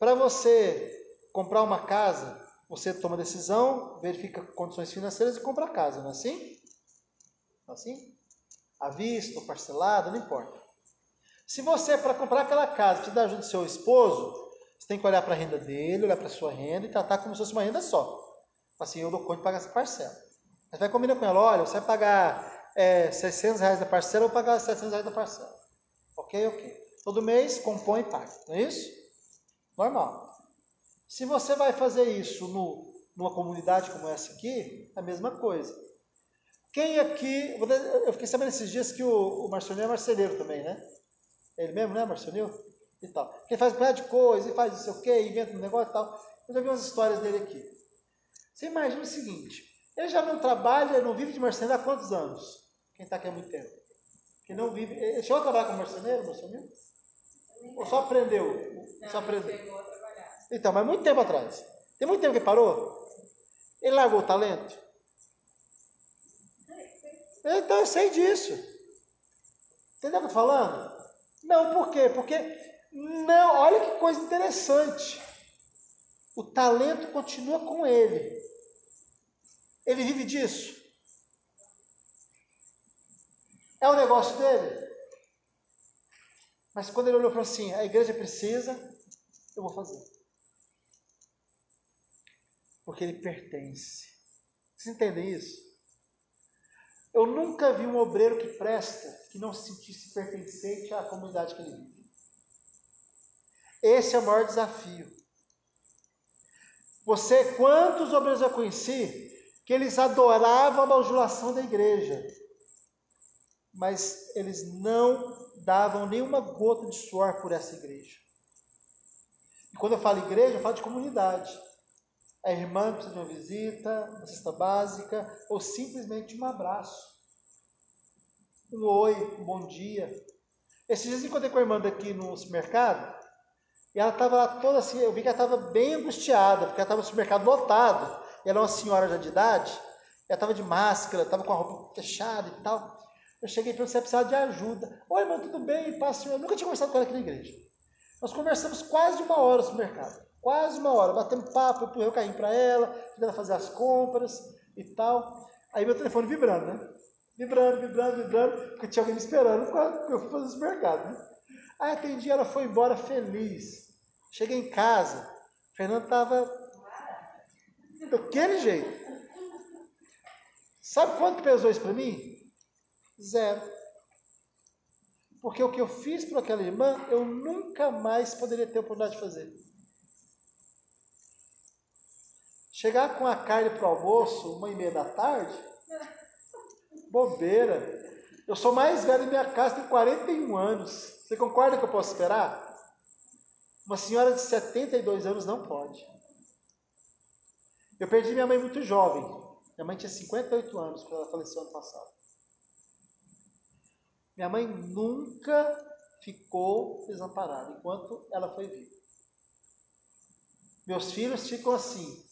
Para você comprar uma casa, você toma decisão, verifica condições financeiras e compra a casa, não é assim? assim? À vista parcelado, não importa. Se você, para comprar aquela casa, precisa da ajuda do seu esposo, você tem que olhar para a renda dele, olhar para a sua renda e tratar como se fosse uma renda só. Assim, eu dou conta de pagar essa parcela. Você vai combinar com ela, olha, você vai pagar é, 600 reais da parcela, eu vou pagar 700 reais da parcela. Ok, ok. Todo mês compõe e paga, não é isso? Normal. Se você vai fazer isso no, numa comunidade como essa aqui, a mesma coisa. Quem aqui. Eu fiquei sabendo esses dias que o, o é marceneiro também, né? Ele mesmo, né, Marcionil? E tal. Que ele faz um bocado de coisa, e faz não sei o quê, inventa um negócio e tal. Eu já vi umas histórias dele aqui. Você imagina o seguinte: ele já não trabalha, não vive de marceneiro há quantos anos? Quem está aqui há muito tempo? Que não vive. Ele chegou a trabalhar como marceneiro, Marcionil? Ou só aprendeu? Só aprendeu. Então, mas muito tempo atrás. Tem muito tempo que ele parou? Ele largou o talento? Então eu sei disso. Entendeu o que eu estou falando? Não, por quê? Porque, não, olha que coisa interessante. O talento continua com ele. Ele vive disso. É o negócio dele. Mas quando ele olhou e falou assim: a igreja precisa, eu vou fazer. Porque ele pertence. Vocês entendem isso? Eu nunca vi um obreiro que presta que não se sentisse pertencente à comunidade que ele vive. Esse é o maior desafio. Você, quantos obreiros eu conheci que eles adoravam a bajulação da igreja, mas eles não davam nenhuma gota de suor por essa igreja. E quando eu falo igreja, eu falo de comunidade. A irmã precisa de uma visita, uma cesta básica, ou simplesmente um abraço. Um oi, um bom dia. Esses dias eu encontrei com a irmã daqui no supermercado, e ela estava toda assim, eu vi que ela estava bem angustiada, porque ela estava no supermercado lotado. E ela é uma senhora já de idade, ela estava de máscara, estava com a roupa fechada e tal. Eu cheguei para você precisar de ajuda. Oi, irmã, tudo bem? Passa, eu nunca tinha conversado com ela aqui na igreja. Nós conversamos quase uma hora no supermercado. Quase uma hora. Batemos papo, eu empurrei o carrinho para ela, fiz ela fazer as compras e tal. Aí meu telefone vibrando, né? Vibrando, vibrando, vibrando, porque tinha alguém me esperando porque eu fui fazer o supermercado. Né? Aí atendi, ela foi embora feliz. Cheguei em casa, o Fernando estava daquele jeito. Sabe quanto pesou isso para mim? Zero. Porque o que eu fiz para aquela irmã, eu nunca mais poderia ter oportunidade de fazer. Chegar com a carne para o almoço, uma e meia da tarde, bobeira. Eu sou mais velho em minha casa, tenho 41 anos. Você concorda que eu posso esperar? Uma senhora de 72 anos não pode. Eu perdi minha mãe muito jovem. Minha mãe tinha 58 anos quando ela faleceu ano passado. Minha mãe nunca ficou desamparada enquanto ela foi viva. Meus filhos ficam assim.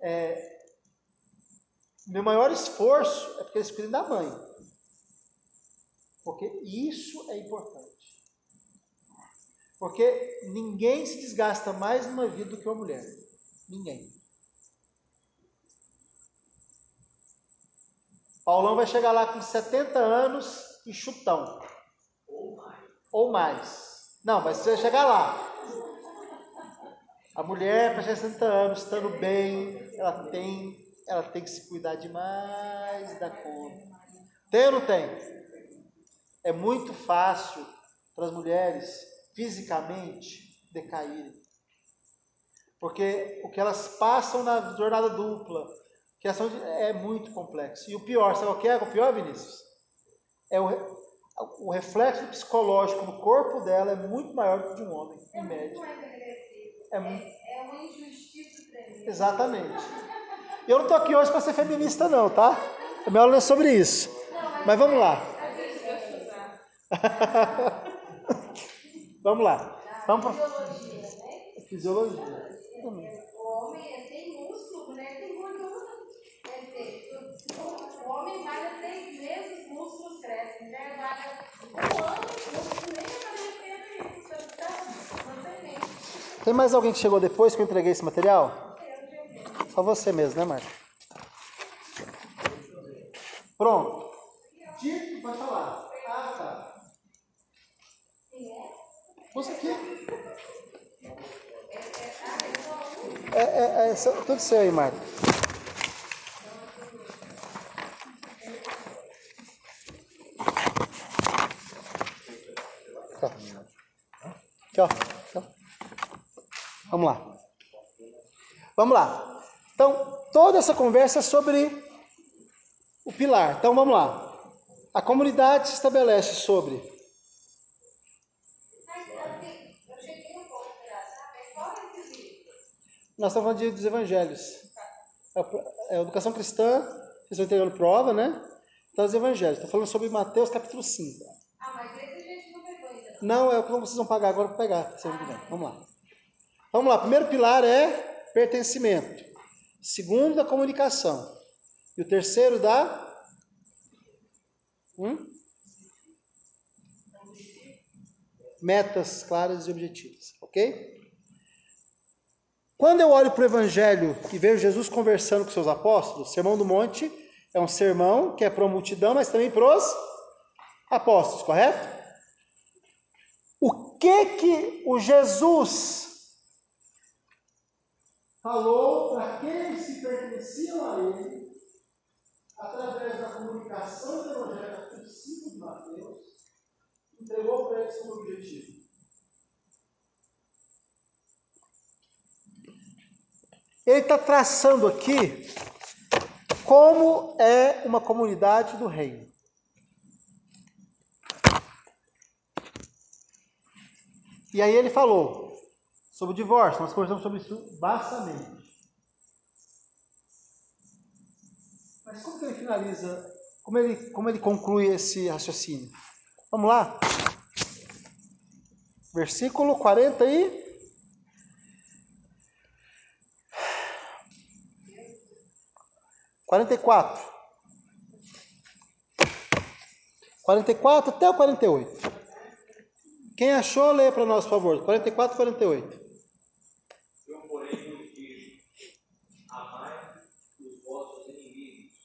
É, meu maior esforço é porque eles cuidem da mãe. Porque isso é importante. Porque ninguém se desgasta mais numa vida do que uma mulher. Ninguém. Paulão vai chegar lá com 70 anos e chutão. Ou mais. Não, mas você vai chegar lá. A mulher, para 60 anos, estando bem, ela tem, ela tem que se cuidar demais da conta. Tem ou não tem? É muito fácil para as mulheres, fisicamente, decaírem. Porque o que elas passam na jornada dupla, que é muito complexo. E o pior, sabe o que é? O pior, Vinícius? É o, o reflexo psicológico no corpo dela é muito maior do que de um homem, em média. É muito. É uma injustiça tremenda. Exatamente. Eu não estou aqui hoje para ser feminista, não, tá? A minha aula não é sobre isso. Mas vamos lá. vamos lá. Vamos para Fisiologia, né? fisiologia. O homem ele tem músculo, mulher tem gordura. Quer dizer, o homem malha três meses, os um ano, isso. Então, tem nem. Tem mais alguém que chegou depois que eu entreguei esse material? Só você mesmo, né, Marco? Pronto. Dito, pode falar. Ah, tá. Você aqui. É, é, é tudo seu aí, Tá. Aqui, ó. Aqui, ó. Vamos lá. Vamos lá. Então, toda essa conversa é sobre o pilar. Então, vamos lá. A comunidade se estabelece sobre. Nós estamos falando dos evangelhos. É é a educação cristã, vocês estão entregando prova, né? Então, os evangelhos. Estou falando sobre Mateus capítulo 5. Não, é o que vocês vão pagar agora para pegar. Vamos lá. Vamos lá. Primeiro pilar é pertencimento. Segundo, da comunicação. E o terceiro, da. Hum? Metas claras e objetivas. Ok? Quando eu olho para o Evangelho e vejo Jesus conversando com seus apóstolos, Sermão do Monte é um sermão que é para a multidão, mas também para os apóstolos, correto? O que que o Jesus falou para aqueles que pertenciam a ele, através da comunicação do Evangelho capítulo 5 de Mateus, entregou para eles como objetivo? Ele está traçando aqui como é uma comunidade do reino. E aí ele falou sobre o divórcio, nós conversamos sobre isso bastante. Mas como que ele finaliza, como ele, como ele conclui esse raciocínio? Vamos lá? Versículo 40 e... 44. 44 até o 48. Quem achou, lê para nós, por favor. 44 e 48. Eu, porém, vos digo: amai os vossos inimigos,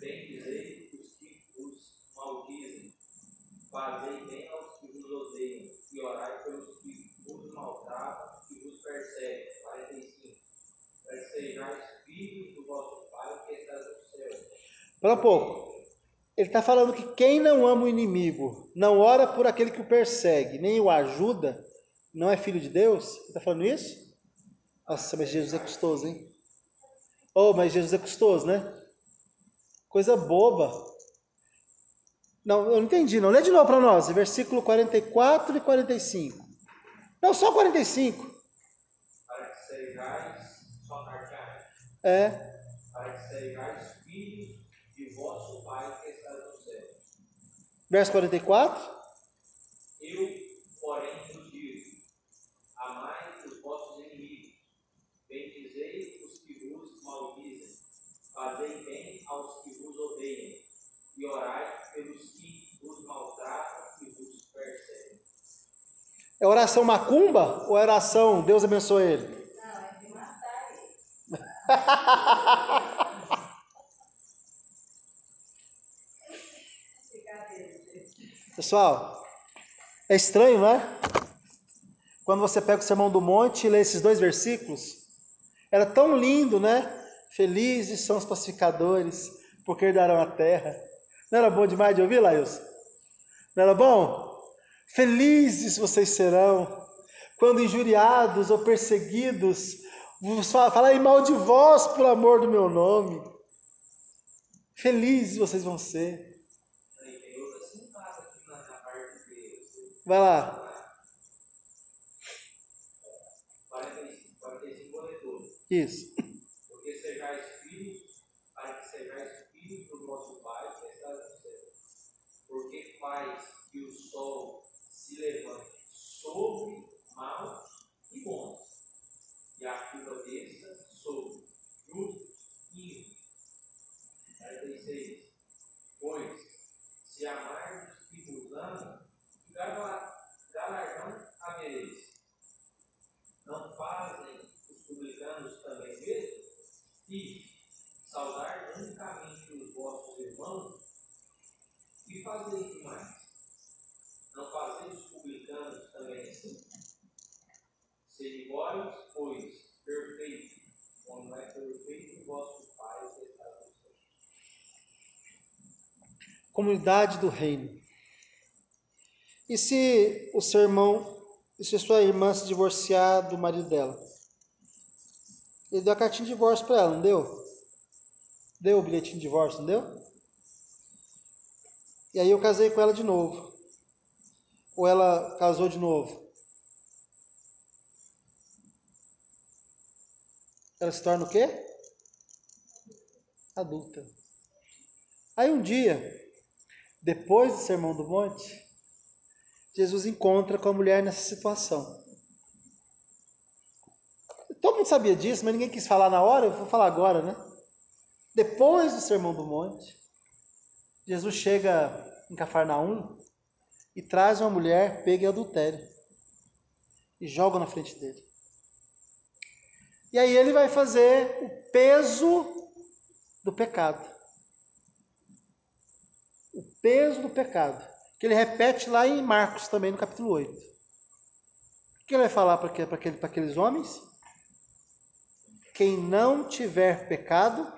bendizei os que vos maldizem, fazei bem aos que vos odeiam, e orai pelos que vos maltratam e vos perseguem. 45. Para sejais filhos do vosso Pai que está no céu. Para pouco. Ele está falando que quem não ama o inimigo, não ora por aquele que o persegue, nem o ajuda, não é filho de Deus? Ele está falando isso? Nossa, mas Jesus é custoso, hein? Oh, mas Jesus é custoso, né? Coisa boba. Não, eu não entendi, não. Lê de novo para nós, versículo 44 e 45. Não, só 45. Para que sejais, só É. para que sejais filhos de vosso Pai que está no céu. Verso 44. Eu, porém, vos digo: amai os vossos inimigos, bendizei os que vos maldizem, fazei bem aos que vos odeiam, e orai pelos que vos maltratam e vos perseguem. É oração macumba ou é oração Deus abençoe ele? Não, é de matar ele. Brincadeira, gente. Pessoal, é estranho, não é? Quando você pega o Sermão do Monte e lê esses dois versículos, era tão lindo, né? Felizes são os pacificadores, porque herdarão a terra. Não era bom demais de ouvir, Laílson? Não era bom? Felizes vocês serão quando injuriados ou perseguidos falarem mal de vós por amor do meu nome. Felizes vocês vão ser. E tem outra citada aqui na, na parte de Vai lá. 45, 45 vou ler todo. Isso. Porque sejais filhos, para que sejais filhos do vosso Pai que está no céu. Porque faz que o sol se levante sobre maus e bons, e a chuva desça sobre justos e ímpios. 46. Pois, se amardes os que vos amam, galardão havereis? Não fazem os publicanos também mesmo? E saudar unicamente os vossos irmãos? E fazei que mais? Não fazeis os publicanos também assim? Sede vós, pois, perfeito, como é perfeito o vosso Pai que está no céu. Comunidade do reino. E se o seu irmão, e se sua irmã se divorciar do marido dela? Ele deu a cartinha de divórcio para ela, não deu? Deu o bilhetinho de divórcio, não deu? E aí eu casei com ela de novo. Ou ela casou de novo? Ela se torna o quê? Adulta. Aí um dia, depois do Sermão do Monte, Jesus encontra com a mulher nessa situação. Todo mundo sabia disso, mas ninguém quis falar na hora, eu vou falar agora, né? Depois do Sermão do Monte, Jesus chega em Cafarnaum e traz uma mulher pega em adultério e joga na frente dele. E aí ele vai fazer o peso do pecado. O peso do pecado. Que ele repete lá em Marcos também, no capítulo 8. O que ele vai falar para aquele, aqueles homens? Quem não tiver pecado,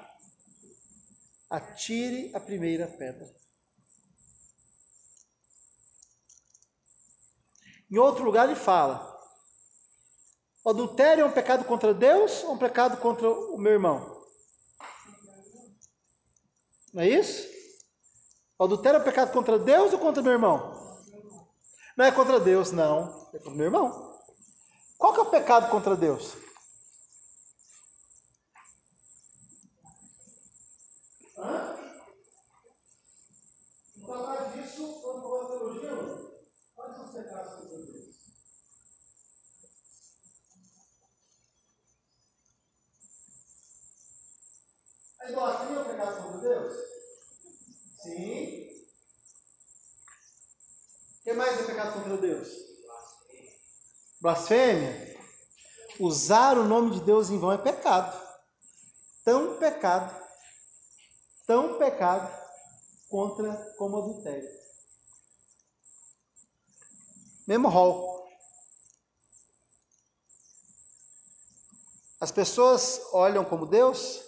atire a primeira pedra. Em outro lugar ele fala: o adultério é um pecado contra Deus ou um pecado contra o meu irmão? Não é isso? O adultério é pecado contra Deus ou contra o meu irmão? Não é contra Deus, não. É contra o meu irmão. Qual que é o pecado contra Deus? Hã? Por causa disso, quando eu teologia, quais são os pecados contra Deus? A idolatria é um pecado contra Deus? Sim. O que mais é pecado contra Deus? Blasfêmia. Usar o nome de Deus em vão é pecado. Tão pecado, tão pecado contra como adultério. Mesmo rol. As pessoas olham como Deus?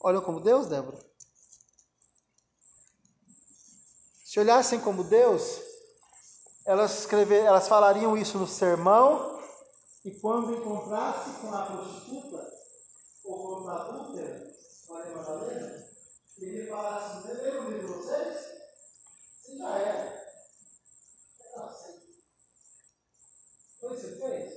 Olham como Deus, Débora? Se olhassem como Deus, elas, escrever, elas falariam isso no sermão, e quando encontrasse com a prostituta, ou com a adúltera, Maria Madalena, ele falasse, você lembra de vocês? Você já sei. Foi isso que fez?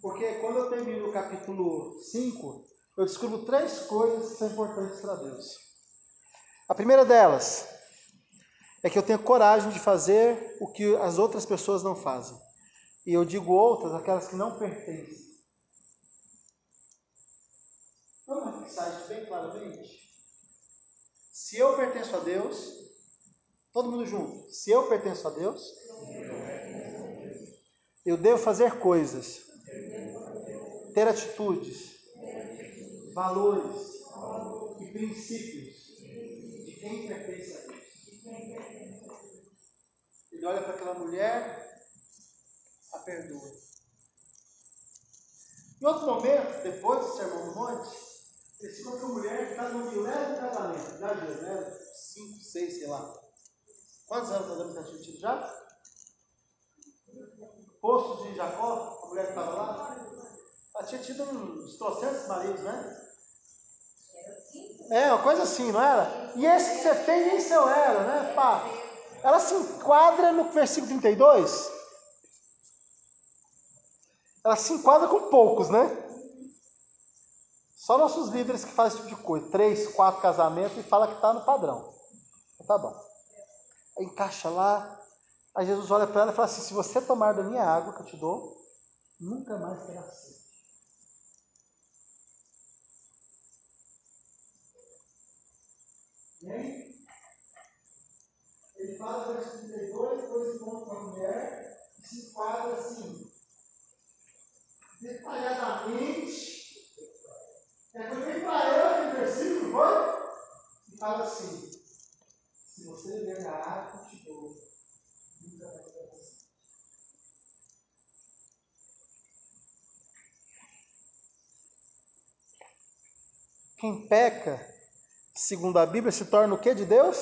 Porque quando eu termino o capítulo 5, eu descubro três coisas que são importantes para Deus. A primeira delas é que eu tenho coragem de fazer o que as outras pessoas não fazem. E eu digo outras, aquelas que não pertencem. Vamos fixar isso bem claramente? Se eu pertenço a Deus, todo mundo junto, se eu pertenço a Deus, eu devo fazer coisas, ter atitudes, valores e princípios quem pertence a Deus. Ele olha para aquela mulher, a perdoa. Em outro momento, depois do Sermão do Monte, ele se encontra uma mulher que está no milésimo casamento. Já viu, né? Cinco, seis, sei lá. Quantos anos nós tinha tido já? Poço de Jacó, a mulher que estava lá. Ela tinha tido uns trocentos maridos, né? É, uma coisa assim, não era? E esse que você tem nem seu era, né? Pá. Ela se enquadra no versículo 32. Ela se enquadra com poucos, né? Só nossos líderes que fazem esse tipo de coisa. Três, quatro casamentos e fala que está no padrão. Tá bom. Aí encaixa lá. Aí Jesus olha para ela e fala assim: se você tomar da minha água que eu te dou, nunca mais terá sede. Amém? Ele fala no verso 32, depois encontra uma mulher que se enquadra assim, detalhadamente. É foi bem para ela aquele versículo, foi? E fala assim: se você beber da água, te dou, nunca vai ter você. Quem peca segundo a Bíblia, se torna o que de Deus?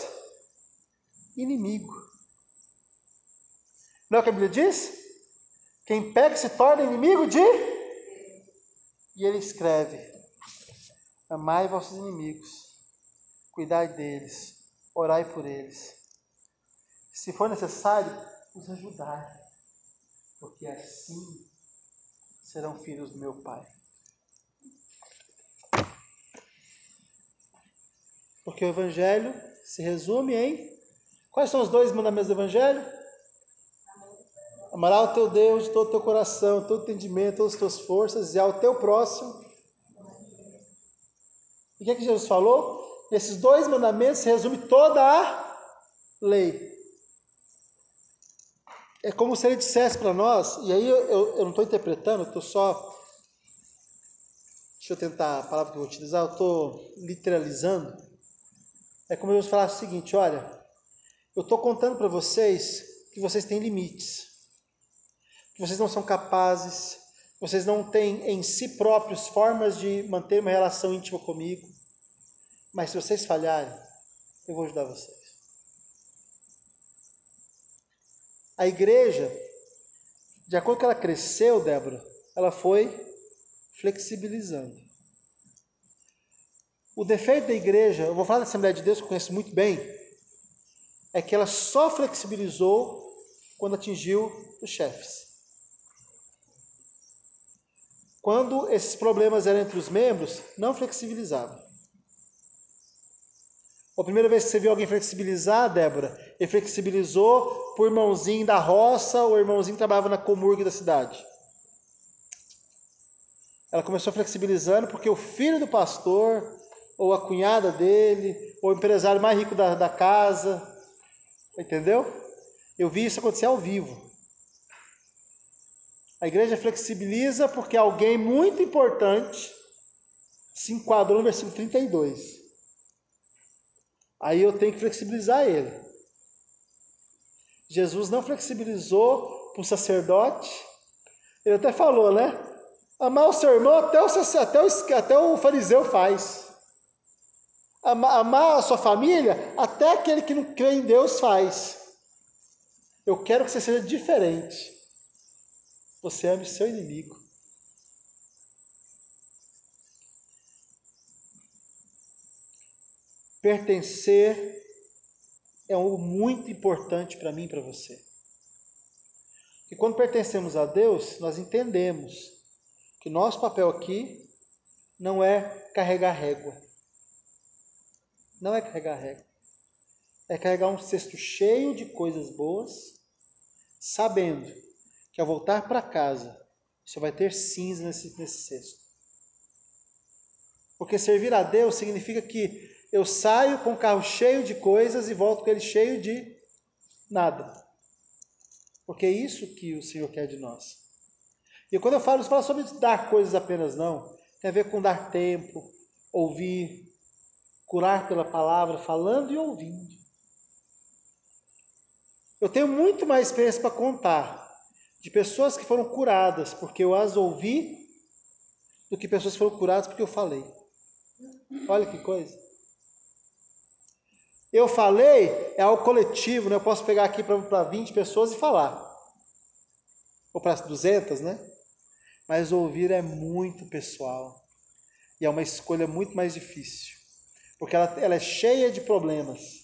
Inimigo. Não é o que a Bíblia diz? Quem peca se torna inimigo de. E ele escreve: Amai vossos inimigos, cuidai deles, orai por eles. Se for necessário, os ajudar, porque assim serão filhos do meu Pai. Porque o Evangelho se resume em. Quais são os dois mandamentos do Evangelho? Amará o teu Deus de todo o teu coração, todo o entendimento, todas as tuas forças e ao teu próximo. E o que, é que Jesus falou? Nesses dois mandamentos se resume toda a lei. É como se ele dissesse para nós, e aí eu, eu, eu não estou interpretando, eu estou só. Deixa eu tentar a palavra que eu vou utilizar, eu estou literalizando. É como eu falar o seguinte: olha, eu estou contando para vocês que vocês têm limites, que vocês não são capazes, vocês não têm em si próprios formas de manter uma relação íntima comigo, mas se vocês falharem, eu vou ajudar vocês. A igreja, de acordo com ela cresceu, Débora, ela foi flexibilizando. O defeito da igreja, eu vou falar da Assembleia de Deus que eu conheço muito bem, é que ela só flexibilizou quando atingiu os chefes. Quando esses problemas eram entre os membros, não flexibilizava. A primeira vez que você viu alguém flexibilizar, Débora, ele flexibilizou por irmãozinho da roça ou irmãozinho que trabalhava na comurgue da cidade. Ela começou flexibilizando porque o filho do pastor ou a cunhada dele, ou o empresário mais rico da, da casa. Entendeu? Eu vi isso acontecer ao vivo. A igreja flexibiliza porque alguém muito importante se enquadrou no versículo 32. Aí eu tenho que flexibilizar ele. Jesus não flexibilizou para o sacerdote. Ele até falou, né? Amar o seu irmão até o, até o, até o fariseu faz. Amar a sua família, até aquele que não crê em Deus faz. Eu quero que você seja diferente. Você ame o seu inimigo. Pertencer é algo muito importante para mim e para você. E quando pertencemos a Deus, nós entendemos que nosso papel aqui não é carregar régua. Não é carregar régua. É carregar um cesto cheio de coisas boas, sabendo que ao voltar para casa, você vai ter cinza nesse, nesse cesto. Porque servir a Deus significa que eu saio com o carro cheio de coisas e volto com ele cheio de nada. Porque é isso que o Senhor quer de nós. E quando eu falo, não falo sobre dar coisas apenas, não. Tem a ver com dar tempo, ouvir, curar pela palavra, falando e ouvindo. Eu tenho muito mais experiência para contar de pessoas que foram curadas porque eu as ouvi, do que pessoas que foram curadas porque eu falei. Olha que coisa. Eu falei é algo coletivo, né? eu posso pegar aqui para 20 pessoas e falar. Ou para 200, né? Mas ouvir é muito pessoal. E é uma escolha muito mais difícil porque ela, ela é cheia de problemas.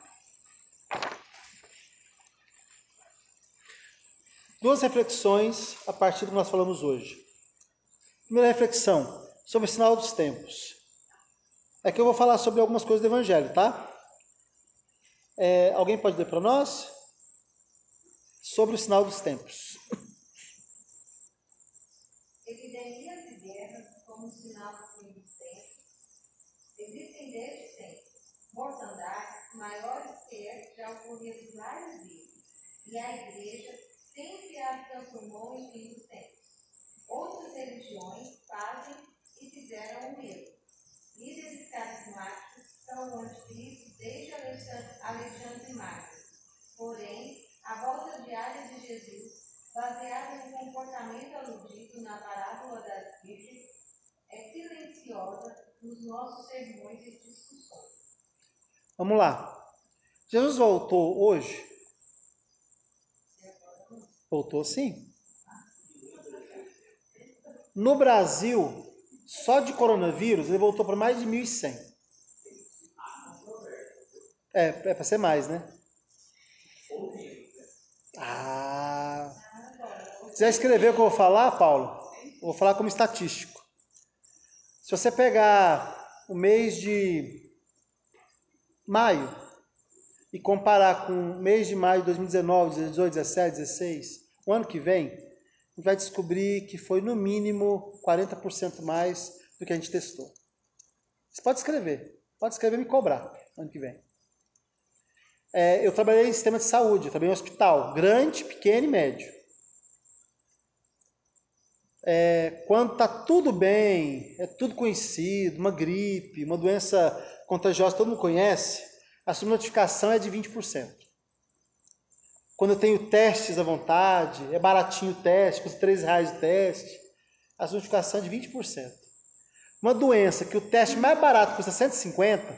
Duas reflexões a partir do que nós falamos hoje. Primeira reflexão, sobre o sinal dos tempos. É que eu vou falar sobre algumas coisas do Evangelho, tá? É, alguém pode ler para nós? Sobre o sinal dos tempos. Epidemias e guerras como sinal do fim dos tempos. Existem desde sempre mortandades maiores que já ocorrido várias vezes. E a igreja sempre as transformou em fim. Outras religiões fazem e fizeram o mesmo. Líderes carismáticos são o anticristo desde Alexandre, Alexandre Magno. Porém, a volta diária de Jesus, baseada no comportamento aludido na parábola das virgens, é silenciosa nos nossos sermões e discussões. Vamos lá. Jesus voltou hoje? Voltou sim. No Brasil, só de coronavírus, ele voltou para mais de 1.100. É, é para ser mais, né? Ah. Você já escreveu o que eu vou falar, Paulo? Eu vou falar como estatístico. Se você pegar o mês de maio e comparar com o mês de maio de 2019, 18, 17, 16, o ano que vem, a gente vai descobrir que foi no mínimo 40% mais do que a gente testou. Você pode escrever, pode escrever e me cobrar ano que vem. É, eu trabalhei em sistema de saúde, eu trabalhei em hospital, grande, pequeno e médio. É, quando está tudo bem, é tudo conhecido, uma gripe, uma doença contagiosa todo mundo conhece, a sua notificação é de 20%. Quando eu tenho testes à vontade, é baratinho o teste, custa 3 reais o teste, a notificação é de 20%. Uma doença que o teste mais barato custa 150, a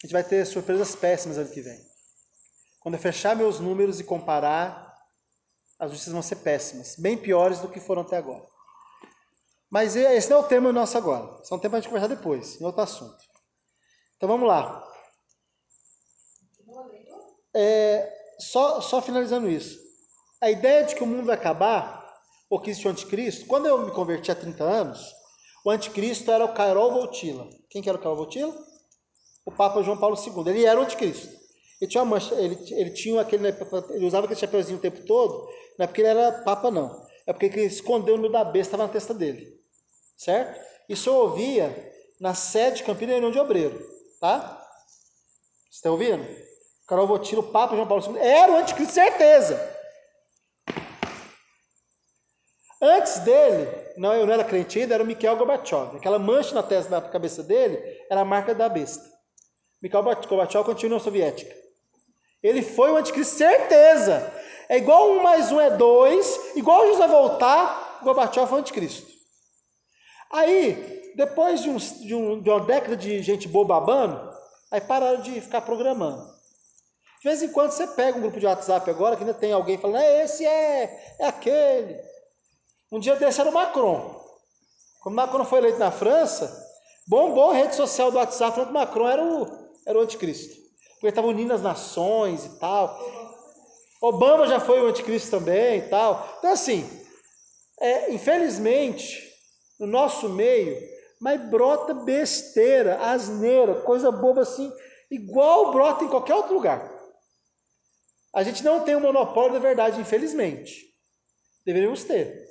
gente vai ter surpresas péssimas ano que vem. Quando eu fechar meus números e comparar, as notícias vão ser péssimas, bem piores do que foram até agora. Mas esse não é o tema nosso agora. Esse é um tema para a gente conversar depois, em outro assunto. Então vamos lá. É, só, só finalizando isso. A ideia de que o mundo vai acabar, ou que existe o anticristo, quando eu me converti há 30 anos, o anticristo era o Carol Voltila. Quem que era o Carol Voltila? O Papa João Paulo II. Ele era o anticristo. Ele tinha, mancha, ele, ele tinha aquele, ele usava aquele chapeuzinho o tempo todo, não é porque ele era papa, não. É porque ele escondeu o nome da besta na testa dele. Certo? Isso eu ouvia na sede de Campina Reunião de Obreiro. Tá? Está ouvindo? Carol Votino, o Papa João Paulo II, era o anticristo, certeza. Antes dele, não, eu não era crente ainda, era o Mikhail Gorbachev. Aquela mancha na testa, na cabeça dele, era a marca da besta. Mikhail Gorbachev continua na soviética. Ele foi o anticristo, certeza. É igual um mais um é dois, igual Jesus vai voltar, Gorbachev foi o anticristo. Aí, depois de, uns, de, um, de uma década de gente boa babando, aí pararam de ficar programando. De vez em quando você pega um grupo de WhatsApp agora, que ainda tem alguém falando, é esse, é, é aquele. Um dia desse era o Macron. Quando o Macron foi eleito na França, bombou a rede social do WhatsApp falando que Macron era o, era o anticristo. Porque estava unindo as nações e tal. Obama já foi o anticristo também e tal. Então, assim, é, infelizmente, no nosso meio, mas brota besteira, asneira, coisa boba assim, igual brota em qualquer outro lugar. A gente não tem o monopólio da verdade, infelizmente. Deveríamos ter.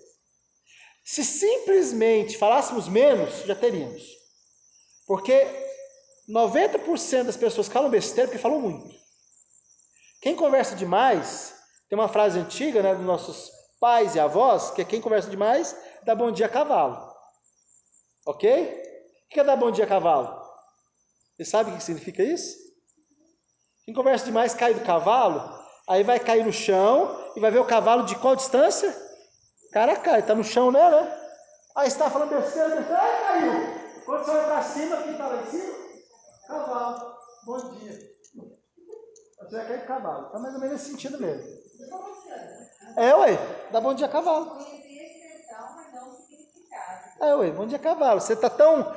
Se simplesmente falássemos menos, já teríamos. Porque 90% das pessoas falam besteira porque falam muito. Quem conversa demais, tem uma frase antiga né, dos nossos pais e avós, que é quem conversa demais dá bom dia a cavalo. Ok? O que é dar bom dia a cavalo? Você sabe o que significa isso? Quem conversa demais cai do cavalo, aí vai cair no chão e vai ver o cavalo de qual distância? Cara cai, está no chão, né? né? Aí está falando besteira, aí caiu. Quando você vai para cima, quem está lá em cima? Cavalo. Bom dia. Você vai cair cavalo. Está mais ou menos nesse sentido mesmo. É, ué. Dá bom dia cavalo. É, ué. Bom dia cavalo. Você está tão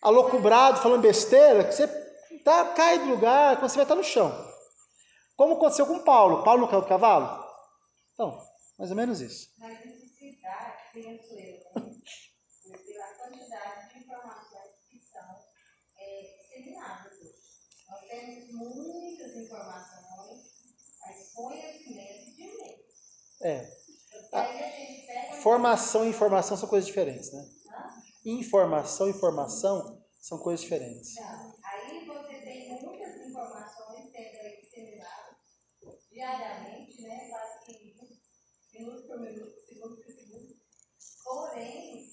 alocubrado, falando besteira, que você tá, cai do lugar, quando você vai estar no chão. Como aconteceu com Paulo. Paulo não caiu do cavalo? Então, mais ou menos isso. Mas necessidade, penso eu, né? pela quantidade de informações que são é, disseminadas hoje. Nós temos muitas informações, mas conhecimento de meio. É. Aí a. Formação e informação são coisas diferentes, né? Informação e informação são coisas diferentes. Não. Aí você tem muitas informações diariamente, né? Quase que minuto por minuto, segundo por segundo. Porém,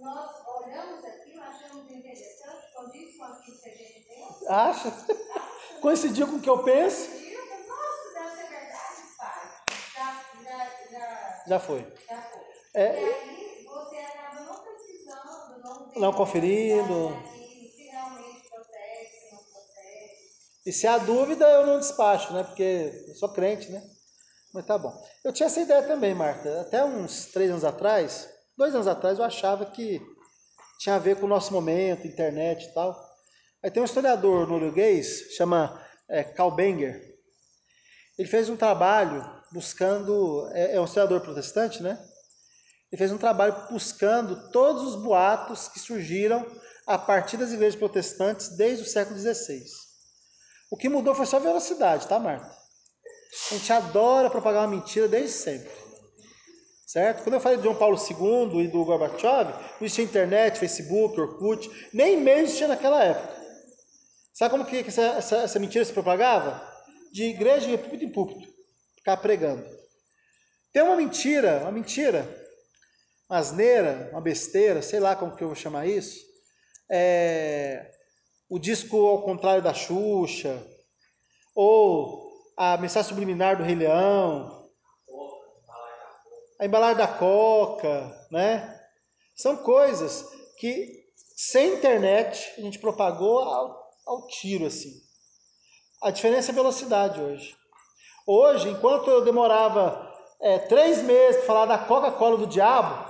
nós olhamos aquilo, achamos interessante, condiz com aquilo que a gente pensa. Acha? Coincidiu com o que eu penso? Nossa, deve ser verdade, pai. Já, já, já, Já foi. já foi. É. E aí você acaba não precisando, não, Não conferindo. E se há dúvida, eu não despacho, né? Porque eu sou crente, né? Mas tá bom. Eu tinha essa ideia também, Marta. Até uns três anos atrás, dois anos atrás, eu achava que tinha a ver com o nosso momento, internet e tal. Aí tem um historiador norueguês, chama é. Ele fez um trabalho buscando, é, é um historiador protestante, né? Ele fez um trabalho buscando todos os boatos que surgiram a partir das igrejas protestantes desde o século XVI. O que mudou foi só a velocidade, tá, Marta? A gente adora propagar uma mentira desde sempre. Certo? Quando eu falei de João Paulo II e do Gorbachev, não existia internet, Facebook, Orkut, nem e-mail existia naquela época. Sabe como que essa, essa, essa mentira se propagava? De igreja em púlpito em púlpito, ficar pregando. Tem uma mentira, uma mentira, uma asneira, uma besteira, sei lá como que eu vou chamar isso. É, o disco ao contrário da Xuxa, ou a mensagem subliminar do Rei Leão, a embalagem da Coca, né? São coisas que sem internet a gente propagou ao, ao tiro assim. A diferença é velocidade hoje. Hoje, enquanto eu demorava é, três meses para falar da Coca-Cola do diabo,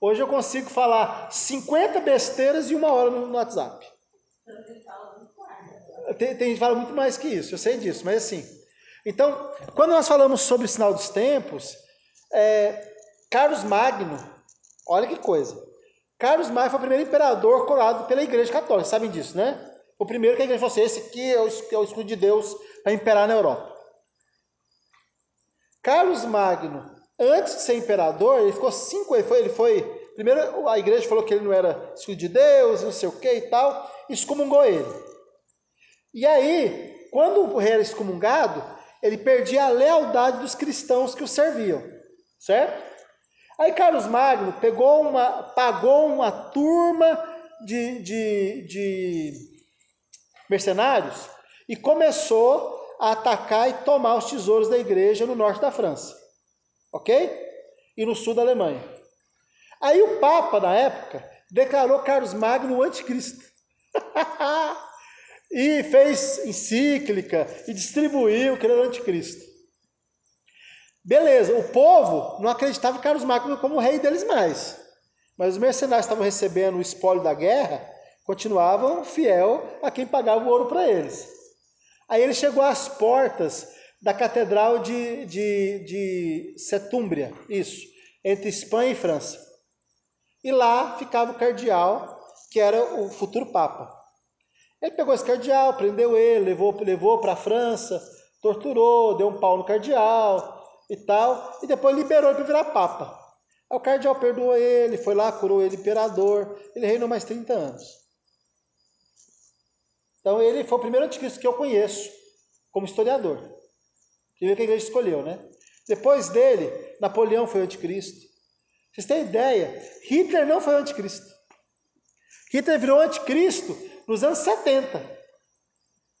hoje eu consigo falar 50 besteiras em uma hora no WhatsApp. Tem, tem gente que fala muito mais que isso, eu sei disso, mas assim. Então, quando nós falamos sobre o sinal dos tempos, é, Carlos Magno, olha que coisa. Carlos Magno foi o primeiro imperador coroado pela Igreja Católica, sabem disso, né? O primeiro que a igreja falou assim, esse aqui é o, é o escudo de Deus para imperar na Europa. Carlos Magno, antes de ser imperador, ele ficou cinco, ele foi, ele foi, primeiro a igreja falou que ele não era escudo de Deus, não sei o que e tal, excomungou ele. E aí, quando o rei era excomungado, ele perdia a lealdade dos cristãos que o serviam, certo? Aí Carlos Magno pegou uma, pagou uma turma de, de, de mercenários e começou a atacar e tomar os tesouros da igreja no norte da França, ok? E no sul da Alemanha. Aí o Papa, na época, declarou Carlos Magno o anticristo. e fez encíclica e distribuiu que ele era o anticristo. Beleza, o povo não acreditava em Carlos Magno como rei deles mais. Mas os mercenários estavam recebendo o espólio da guerra, continuavam fiel a quem pagava o ouro para eles. Aí ele chegou às portas da catedral de, de, de Setúmbria, isso, entre Espanha e França. E lá ficava o cardeal, que era o futuro papa. Ele pegou esse cardeal, prendeu ele, levou, levou para a França, torturou, deu um pau no cardeal e tal, e depois liberou ele para virar papa. Aí o cardeal perdoou ele, foi lá, curou ele imperador, ele reinou mais 30 anos. Então ele foi o primeiro anticristo que eu conheço, como historiador. Que a igreja escolheu, né? Depois dele, Napoleão foi o anticristo. Vocês têm ideia? Hitler não foi anticristo. Hitler virou anticristo nos anos 70.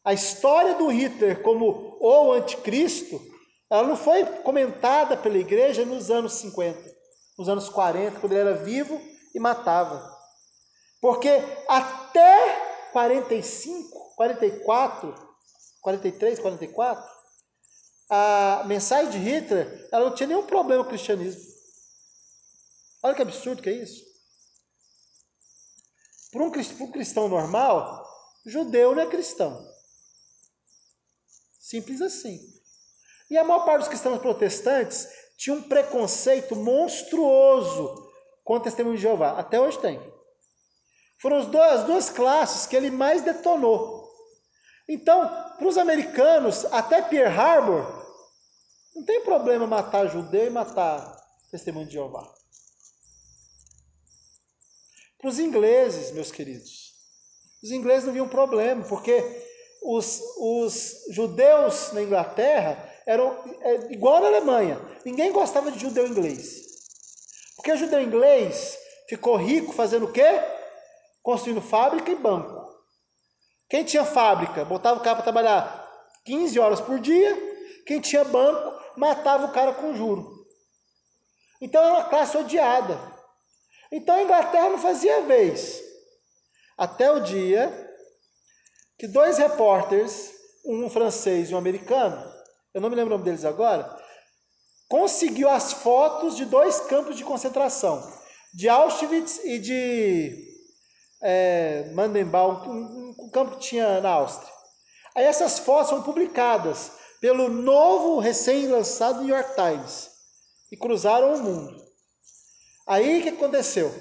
A história do Hitler como o anticristo, ela não foi comentada pela igreja nos anos 50, nos anos 40, quando ele era vivo e matava. Porque até 45, 44, 43, 44, a mensagem de Hitler, ela não tinha nenhum problema com o cristianismo. Olha que absurdo que é isso. Para um, cristão normal, judeu não é cristão. Simples assim. E a maior parte dos cristãos protestantes tinha um preconceito monstruoso com testemunho de Jeová. Até hoje tem. Foram as duas, as duas classes que ele mais detonou. Então, para os americanos, até Pearl Harbor, não tem problema matar judeu e matar testemunho de Jeová. Para os ingleses, meus queridos, os ingleses não viam problema, porque os, os judeus na Inglaterra eram é, igual na Alemanha. Ninguém gostava de judeu inglês. Porque o judeu inglês ficou rico fazendo o quê? Construindo fábrica e banco. Quem tinha fábrica, botava o cara para trabalhar 15 horas por dia. Quem tinha banco, matava o cara com juro. Então era uma classe odiada. Então a Inglaterra não fazia vez. Até o dia que dois repórteres, um francês e um americano, eu não me lembro o nome deles agora, conseguiu as fotos de dois campos de concentração, de Auschwitz e de é, Mandenbaum, um, um campo que tinha na Áustria. Aí essas fotos são publicadas pelo novo recém-lançado New York Times e cruzaram o mundo. Aí o que aconteceu?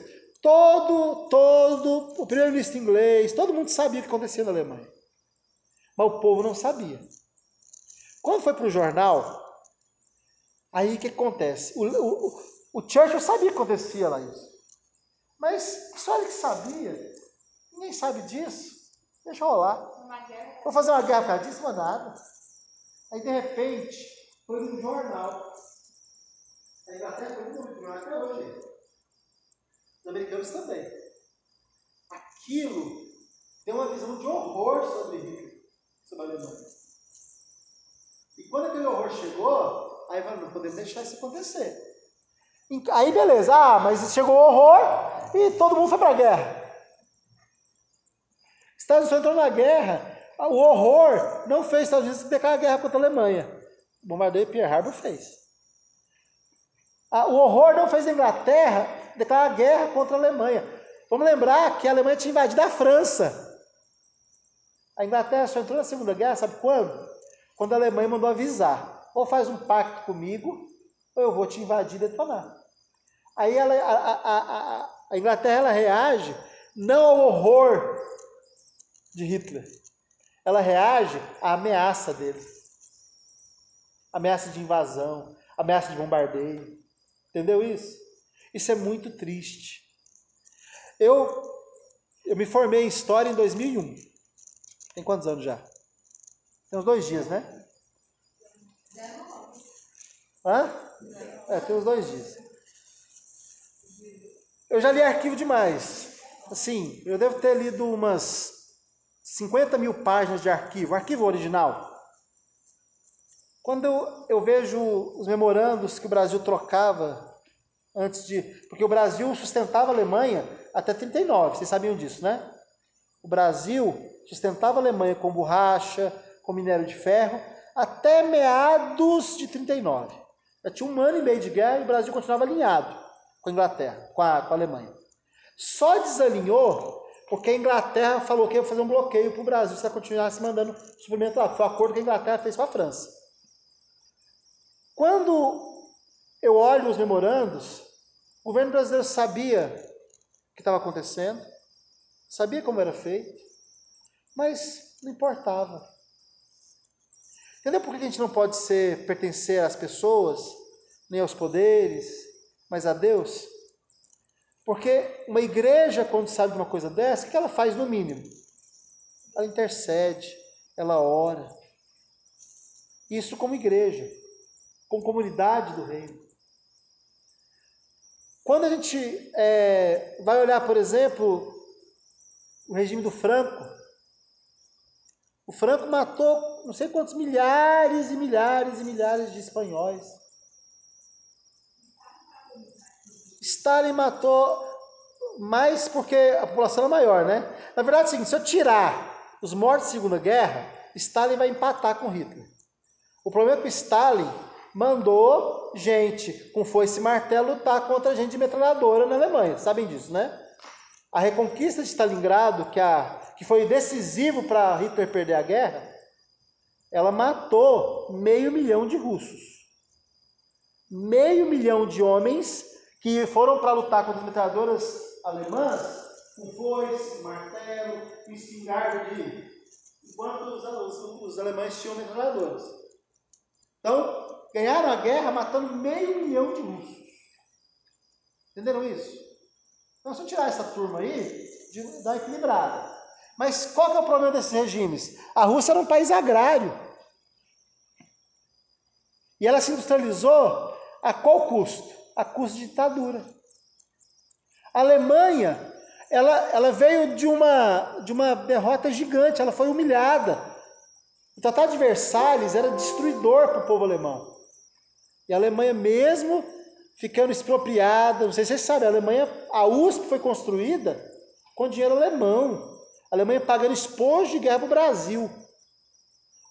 Todo, todo, o primeiro-ministro inglês, todo mundo sabia o que acontecia na Alemanha. Mas o povo não sabia. Quando foi para o jornal, aí o que acontece? O, o, o Churchill sabia que acontecia lá isso. Mas só ele que sabia. Ninguém sabe disso. Deixa eu rolar. Vou fazer uma guerra causa disso, mas nada. Aí de repente, foi no jornal. A Inglaterra foi muito jornal até hoje. Os americanos também. Aquilo deu uma visão de horror sobre Hitler, sobre a Alemanha. E quando aquele horror chegou, aí falou, não podemos deixar isso acontecer. Aí beleza, ah, mas chegou o horror e todo mundo foi para a guerra. Estados Unidos entrou na guerra, o horror não fez Estados Unidos declarar guerra contra a Alemanha. O bombardeio Pearl Harbor fez. O horror não fez a Inglaterra declarar guerra contra a Alemanha. Vamos lembrar que a Alemanha tinha invadido a França. A Inglaterra só entrou na Segunda Guerra, sabe quando? Quando a Alemanha mandou avisar: ou faz um pacto comigo, ou eu vou te invadir e detonar. Aí ela, a, a, a, a Inglaterra ela reage não ao horror de Hitler, ela reage à ameaça dele. Ameaça de invasão, ameaça de bombardeio. Entendeu isso? Isso é muito triste. Eu, eu me formei em História em 2001. Tem quantos anos já? Tem uns dois dias, né? Hã? É, tem uns dois dias. Eu já li arquivo demais. Assim, eu devo ter lido umas 50 mil páginas de arquivo, arquivo original. Quando eu, eu vejo os memorandos que o Brasil trocava antes de. Porque o Brasil sustentava a Alemanha até 39, vocês sabiam disso, né? O Brasil sustentava a Alemanha com borracha, com minério de ferro, até meados de 39. Já tinha um ano e meio de guerra e o Brasil continuava alinhado com a Inglaterra, com a, com a Alemanha. Só desalinhou porque a Inglaterra falou que ia fazer um bloqueio para o Brasil se ela continuasse mandando suprimento lá. Foi o acordo que a Inglaterra fez com a França. Quando eu olho os memorandos, o governo brasileiro sabia o que estava acontecendo, sabia como era feito, mas não importava. Entendeu por que a gente não pode ser pertencer às pessoas, nem aos poderes, mas a Deus? Porque uma igreja, quando sabe de uma coisa dessa, o que ela faz no mínimo? Ela intercede, ela ora. Isso como igreja, como comunidade do reino. Quando a gente é, vai olhar, por exemplo, o regime do Franco, o Franco matou não sei quantos milhares e milhares e milhares de espanhóis. Stalin matou mais porque a população é maior, né? Na verdade, é o seguinte, se eu tirar os mortos da Segunda Guerra, Stalin vai empatar com Hitler. O problema é que o Stalin mandou gente com foice e martelo lutar contra gente de metralhadora na Alemanha. Sabem disso, né? A reconquista de Stalingrado, que, a, que foi decisivo para Hitler perder a guerra, ela matou meio milhão de russos. Meio milhão de homens que foram para lutar contra as metralhadoras alemãs com foice, martelo, espingarda de. enquanto os, os, os alemães tinham metralhadoras. Então, ganharam a guerra matando meio milhão de russos. Entenderam isso? Então, se eu tirar essa turma aí, dá equilibrada. Mas qual que é o problema desses regimes? A Rússia era um país agrário. E ela se industrializou a qual custo? A custo de ditadura. A Alemanha, ela, ela veio de uma, de uma derrota gigante, ela foi humilhada. O Tratado de Versalhes era destruidor para o povo alemão. E a Alemanha, mesmo ficando expropriada, não sei se vocês sabem, a Alemanha, a USP foi construída com dinheiro alemão. A Alemanha pagando esposo de guerra para o Brasil.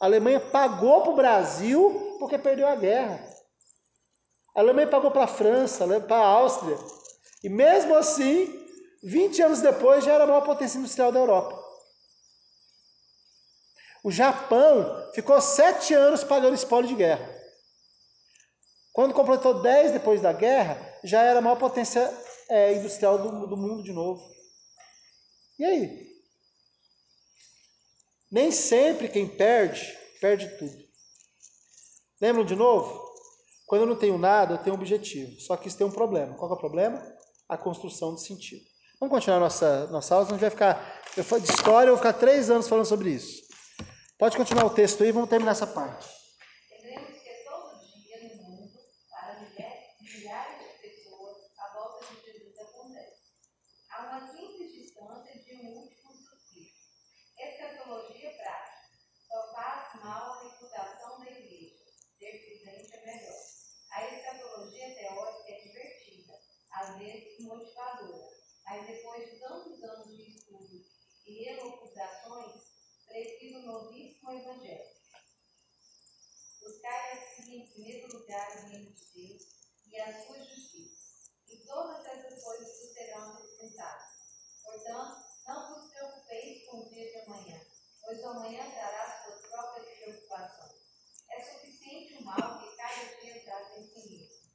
A Alemanha pagou para o Brasil porque perdeu a guerra. A Alemanha pagou para a França, para a Áustria. E mesmo assim, 20 anos depois, já era a maior potência industrial da Europa. O Japão ficou sete anos pagando espólio de guerra. Quando completou 10 depois da guerra, já era a maior potência é, industrial do, do mundo de novo. E aí? Nem sempre quem perde, perde tudo. Lembram de novo? Quando eu não tenho nada, eu tenho um objetivo. Só que isso tem um problema. Qual é o problema? A construção de sentido. Vamos continuar nossa, nossa aula, senão a gente vai ficar. Eu, de história, eu vou ficar três anos falando sobre isso. Pode continuar o texto aí, vamos terminar essa parte. Lembremos que todo dia no mundo, para milhares, milhares de pessoas, a volta de Jesus acontece. Há uma simples distância de um último suspiro. Escatologia prática. Só faz mal a reputação da igreja. Ser presente é melhor. A escatologia teórica é divertida, às vezes motivadora, mas depois de tantos anos de estudo e elucubrações, prefiro novíssimo evangelho. Buscai assim em primeiro lugar o reino de Deus e a sua justiça, e todas essas coisas vos serão acrescentadas. Portanto, não vos preocupeis com o dia de amanhã, pois amanhã trará suas próprias preocupações. É suficiente o mal que cada dia traz em si mesmo.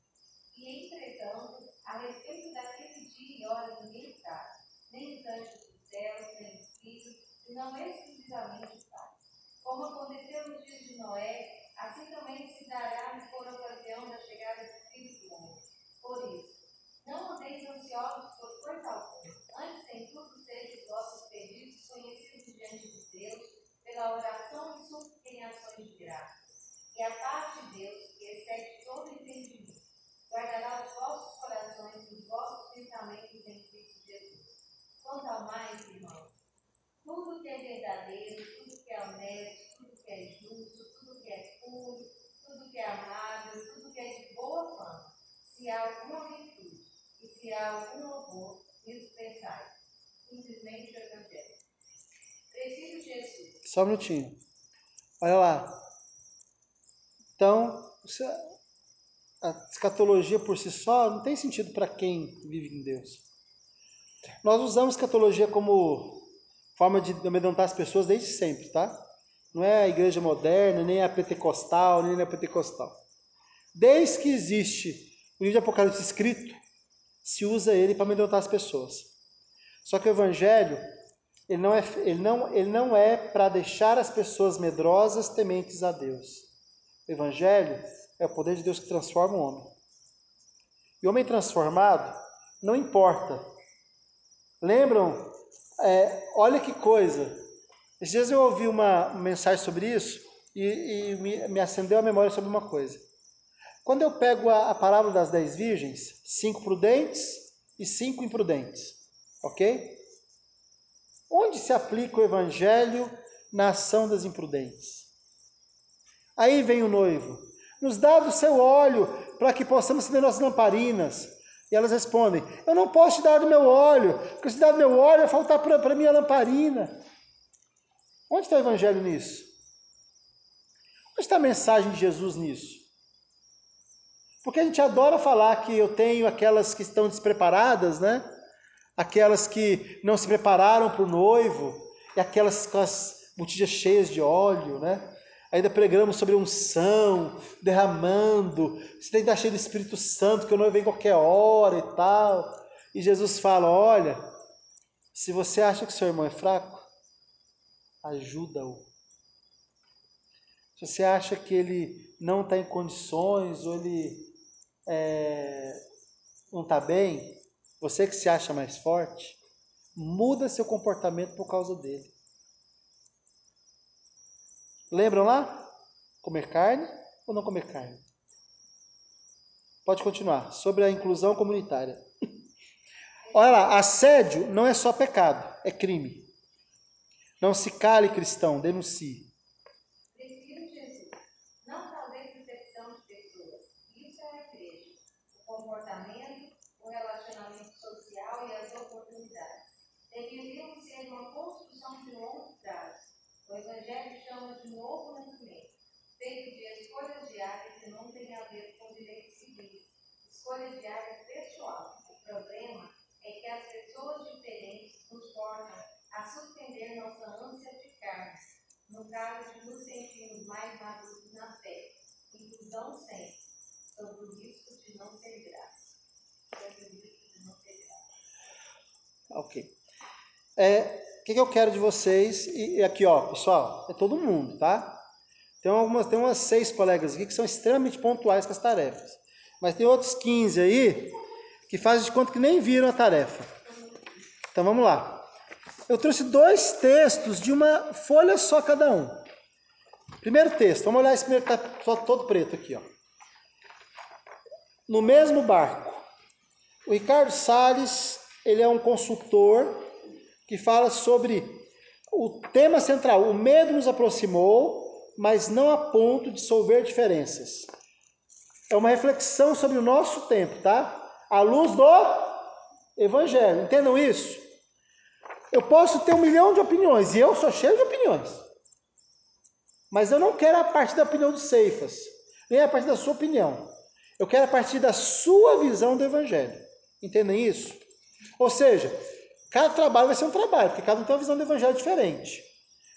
E, entretanto, a respeito daquele dia e hora ninguém sabe, nem os anjos dos céus, nem os filhos, senão exclusivamente o Pai. Como aconteceu nos dias de Noé, assim também se dará por ocasião da chegada do Filho do Homem. Por isso, não andeis ansiosos por coisa alguma, antes em tudo sejam os vossos pedidos conhecidos diante de Deus, pela oração e súplica em ações de graça. E a paz de Deus, que excede todo entendimento, guardará os vossos corações e os vossos pensamentos em Cristo Jesus. Quanto ao mais, irmãos, tudo que é verdadeiro, tudo que é honesto, tudo que é justo, tudo que é puro, tudo que é amável, tudo que é de boa fama, se há alguma virtude e se há algum louvor, nisso pensai. Simplesmente o Evangelho. Prefiro Jesus. Só um minutinho. Olha lá. Então, a a escatologia por si só não tem sentido para quem vive em Deus. Nós usamos escatologia como forma de amedrontar as pessoas desde sempre, tá? Não é a igreja moderna, nem a pentecostal, nem a pentecostal. Desde que existe o livro de Apocalipse escrito, se usa ele para amedrontar as pessoas. Só que o evangelho, ele não é, ele não, ele não é para deixar as pessoas medrosas tementes a Deus. O evangelho é o poder de Deus que transforma o homem. E o homem transformado, não importa. Lembram? É, olha que coisa. Esses dias eu ouvi uma mensagem sobre isso e, e me, me acendeu a memória sobre uma coisa. Quando eu pego a, a parábola das dez virgens, cinco prudentes e cinco imprudentes, ok? Onde se aplica o evangelho na ação das imprudentes? Aí vem o noivo, nos dá do seu óleo para que possamos acender nossas lamparinas. E elas respondem: Eu não posso te dar do meu óleo, porque se dar do meu óleo vai faltar para a minha lamparina. Onde está o evangelho nisso? Onde está a mensagem de Jesus nisso? Porque a gente adora falar que eu tenho aquelas que estão despreparadas, né? Aquelas que não se prepararam para o noivo, e aquelas com as botijas cheias de óleo, né? Ainda pregamos sobre unção, derramando. Você tem que estar cheio do Espírito Santo, que o noivo vem qualquer hora e tal. E Jesus fala: Olha, se você acha que seu irmão é fraco, ajuda-o. Se você acha que ele não está em condições ou ele é, não está bem, você que se acha mais forte, muda seu comportamento por causa dele. Lembram lá? Comer carne ou não comer carne? Pode continuar. Sobre a inclusão comunitária. Olha lá, assédio não é só pecado, é crime. Não se cale, cristão, denuncie. Prefiro Jesus. Não talvez percepção de pessoas. Isso é a igreja. O comportamento, o relacionamento social e as oportunidades. Deveriam ser uma construção de longo prazo. O Evangelho chama de novo nascimento, feito de escolhas diárias que não têm a ver com direitos civis. Escolha diária pessoal. O problema é que as pessoas diferentes nos forçam a suspender nossa ânsia de carne, no caso de nos sentirmos mais maduros na fé. Inclusão sempre, sobre o risco de não ser graça. Sobre o risco de não ser graça. Ok. É, o que, que eu quero de vocês? E e aqui, ó, pessoal, é todo mundo, tá? Tem algumas, tem umas seis colegas aqui que são extremamente pontuais com as tarefas. Mas tem outros 15 aí que fazem de conta que nem viram a tarefa. Então vamos lá. Eu trouxe dois textos de uma folha só cada um. Primeiro texto, vamos olhar esse primeiro que está só todo preto aqui, ó. No mesmo barco. O Ricardo Salles, ele é um consultor que fala sobre o tema central. O medo nos aproximou, mas não a ponto de dissolver diferenças. É uma reflexão sobre o nosso tempo, tá? À luz do Evangelho. Entendam isso? Eu posso ter um milhão de opiniões, e eu sou cheio de opiniões. Mas eu não quero a partir da opinião dos Ceifas, nem a partir da sua opinião. Eu quero a partir da sua visão do Evangelho. Entendem isso? Ou seja, cada trabalho vai ser um trabalho, porque cada um tem uma visão do Evangelho diferente.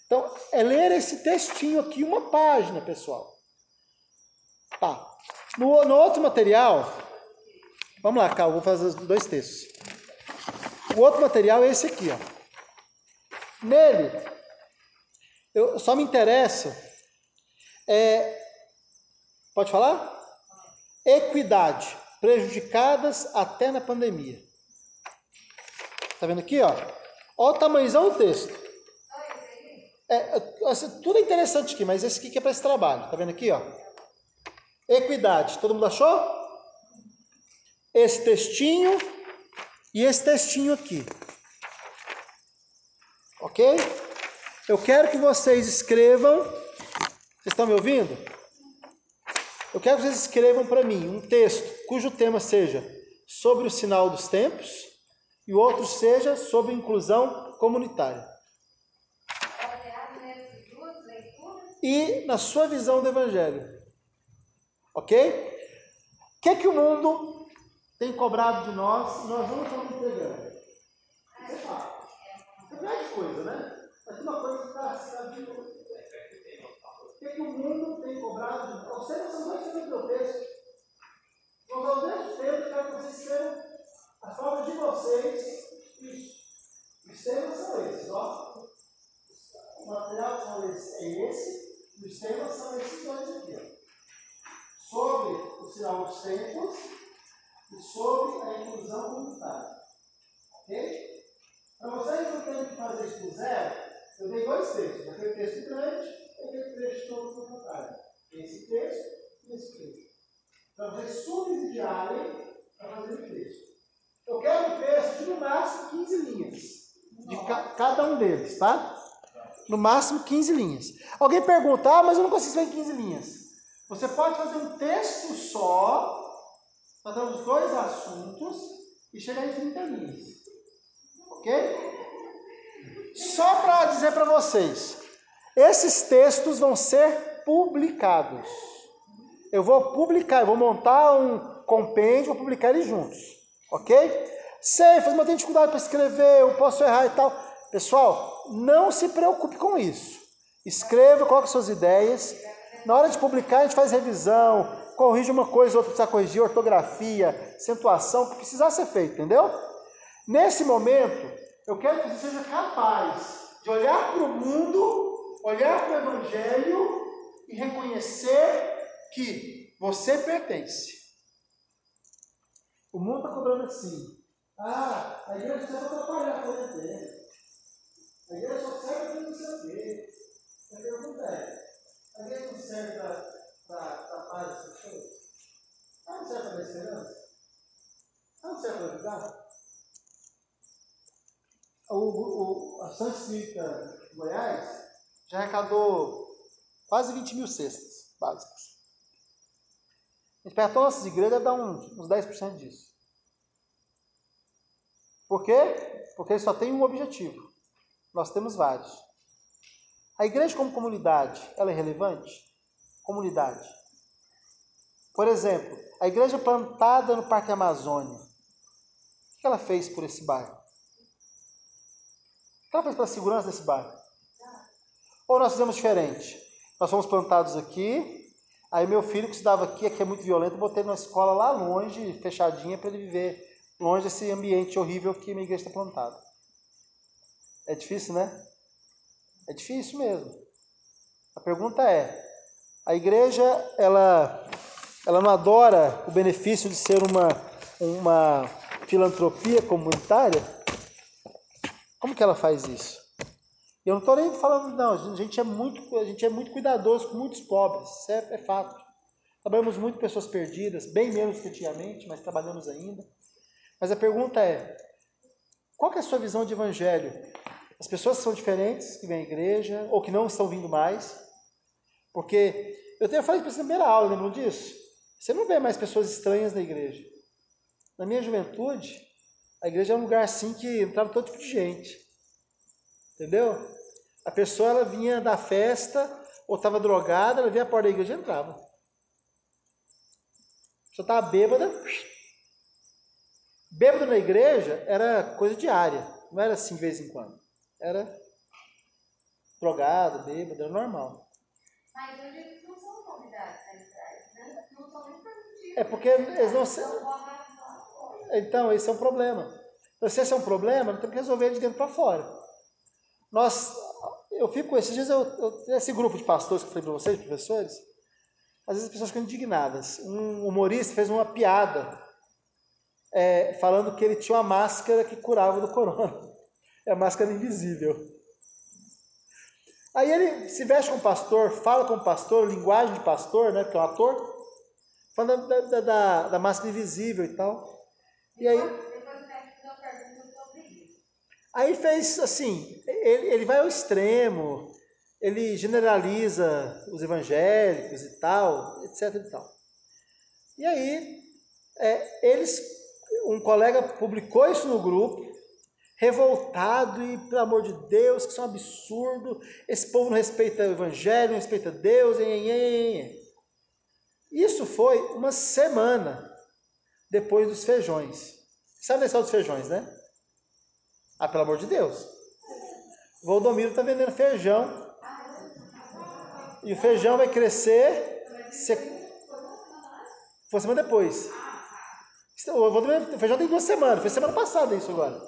Então, é ler esse textinho aqui, uma página, pessoal. Tá. No, no outro material, vamos lá, Cal, vou fazer os dois textos. O outro material é esse aqui, ó. Nele, eu só me interessa é, pode falar? Equidade, prejudicadas até na pandemia. Tá vendo aqui, ó? Olha o tamanhozão do texto. É, assim, tudo é interessante aqui, mas esse aqui que é para esse trabalho. Tá vendo aqui, ó? Equidade. Todo mundo achou? Esse textinho e esse textinho aqui. Ok? Eu quero que vocês escrevam. Vocês estão me ouvindo? Eu quero que vocês escrevam para mim um texto cujo tema seja sobre o sinal dos tempos e o outro seja sobre inclusão comunitária. E na sua visão do Evangelho. Ok? O que é que o mundo tem cobrado de nós e nós não estamos entregando? Você fala. É grande coisa, né? Mas uma coisa que está tá vindo. O que, é que o mundo tem cobrado de nós? Vocês são dois do meu texto. Vamos ao mesmo tempo, quero que vocês escrevam a forma de vocês. Os temas são esses, ó. O material são esse, é esse, e os temas são esses dois aqui, ó. Sobre o sinal dos tempos e sobre a inclusão comunitária. Ok? Para vocês não terem que fazer isso do zero, eu dei dois textos. Aquele texto grande e aquele texto todo no contrário. Esse texto e esse texto. Para vocês subsidiarem para fazer o texto. Eu quero um texto de no máximo 15 linhas. De ca- cada um deles, tá? No máximo 15 linhas. Alguém pergunta, ah, mas eu não consigo em 15 linhas. Você pode fazer um texto só, tratando os dois assuntos, e chegar em 30 linhas. Ok? Só para dizer para vocês, esses textos vão ser publicados. Eu vou publicar, eu vou montar um compêndio, vou publicar eles juntos. Ok? Sei, mas tenho dificuldade para escrever, eu posso errar e tal. Pessoal, não se preocupe com isso. Escreva, coloque suas ideias. Na hora de publicar, a gente faz revisão, corrige uma coisa, outra precisa corrigir, ortografia, acentuação, o que precisar ser feito, entendeu? Nesse momento, eu quero que você seja capaz de olhar para o mundo, olhar para o Evangelho e reconhecer que você pertence. O mundo está cobrando assim. Ah, a igreja serve para atrapalhar a quarentena. A igreja só serve para não sei o quê. A pergunta é: a igreja não serve para tapar essas coisas? Ela não serve para dar esperança? Ela não serve para ajudar? O, o, a Santa Goiás já arrecadou quase 20 mil cestas básicas. Gente pega todas as igrejas dar uns, uns 10% disso. Por quê? Porque ele só tem um objetivo. Nós temos vários. A igreja como comunidade, ela é relevante? Comunidade. Por exemplo, a igreja plantada no Parque Amazônia. O que ela fez por esse bairro? O que ela fez pela segurança desse bairro? Ou nós fizemos diferente? Nós fomos plantados aqui, aí meu filho que estudava aqui, aqui é muito violento, eu botei numa escola lá longe, fechadinha, para ele viver longe desse ambiente horrível que a minha igreja está plantada. É difícil, né? É difícil mesmo. A pergunta é: a igreja ela, ela não adora o benefício de ser uma, uma filantropia comunitária? Como que ela faz isso? Eu não estou nem falando, não, a gente é muito, a gente é muito cuidadoso com muitos pobres, isso é, é fato. Trabalhamos muito pessoas perdidas, bem menos que antigamente, mas trabalhamos ainda. Mas a pergunta é: qual é a sua visão de evangelho? As pessoas são diferentes que vêm à igreja ou que não estão vindo mais. Porque eu tenho falado isso na primeira aula, lembram disso? Você não vê mais pessoas estranhas na igreja. Na minha juventude, a igreja é um lugar assim que entrava todo tipo de gente. Entendeu? A pessoa ela vinha da festa ou estava drogada, ela via a porta da igreja e entrava. A pessoa estava bêbada, Bêbado na igreja era coisa diária, não era assim de vez em quando. Era drogado, bêbado, era normal. Mas hoje eles não são convidados a entrar, né? Não são nem permitidos. É porque eles não são. Então, esse é um problema. Então, se esse é um problema, nós temos que resolver de dentro para fora. Nós, eu fico, esses dias, eu, eu, esse grupo de pastores que eu falei para vocês, professores, às vezes as pessoas ficam indignadas. Um humorista fez uma piada é, falando que ele tinha uma máscara que curava do corona. É a máscara invisível. Aí ele se veste com pastor, fala com pastor, linguagem de pastor, né, porque é um ator, fala da, da, da, da máscara invisível e tal. E aí, aí fez assim, ele, ele vai ao extremo, ele generaliza os evangélicos e tal, etc e tal. E aí, é, eles um colega publicou isso no grupo, revoltado e, pelo amor de Deus, que isso é um absurdo, esse povo não respeita o evangelho, não respeita Deus, hein. Isso foi uma semana depois dos feijões. Sabe a história dos feijões, né? Ah, pelo amor de Deus. Valdomiro está vendendo feijão. E o feijão vai crescer. Se... Foi semana depois. O Valdomiro, feijão tem duas semanas, foi semana passada isso agora.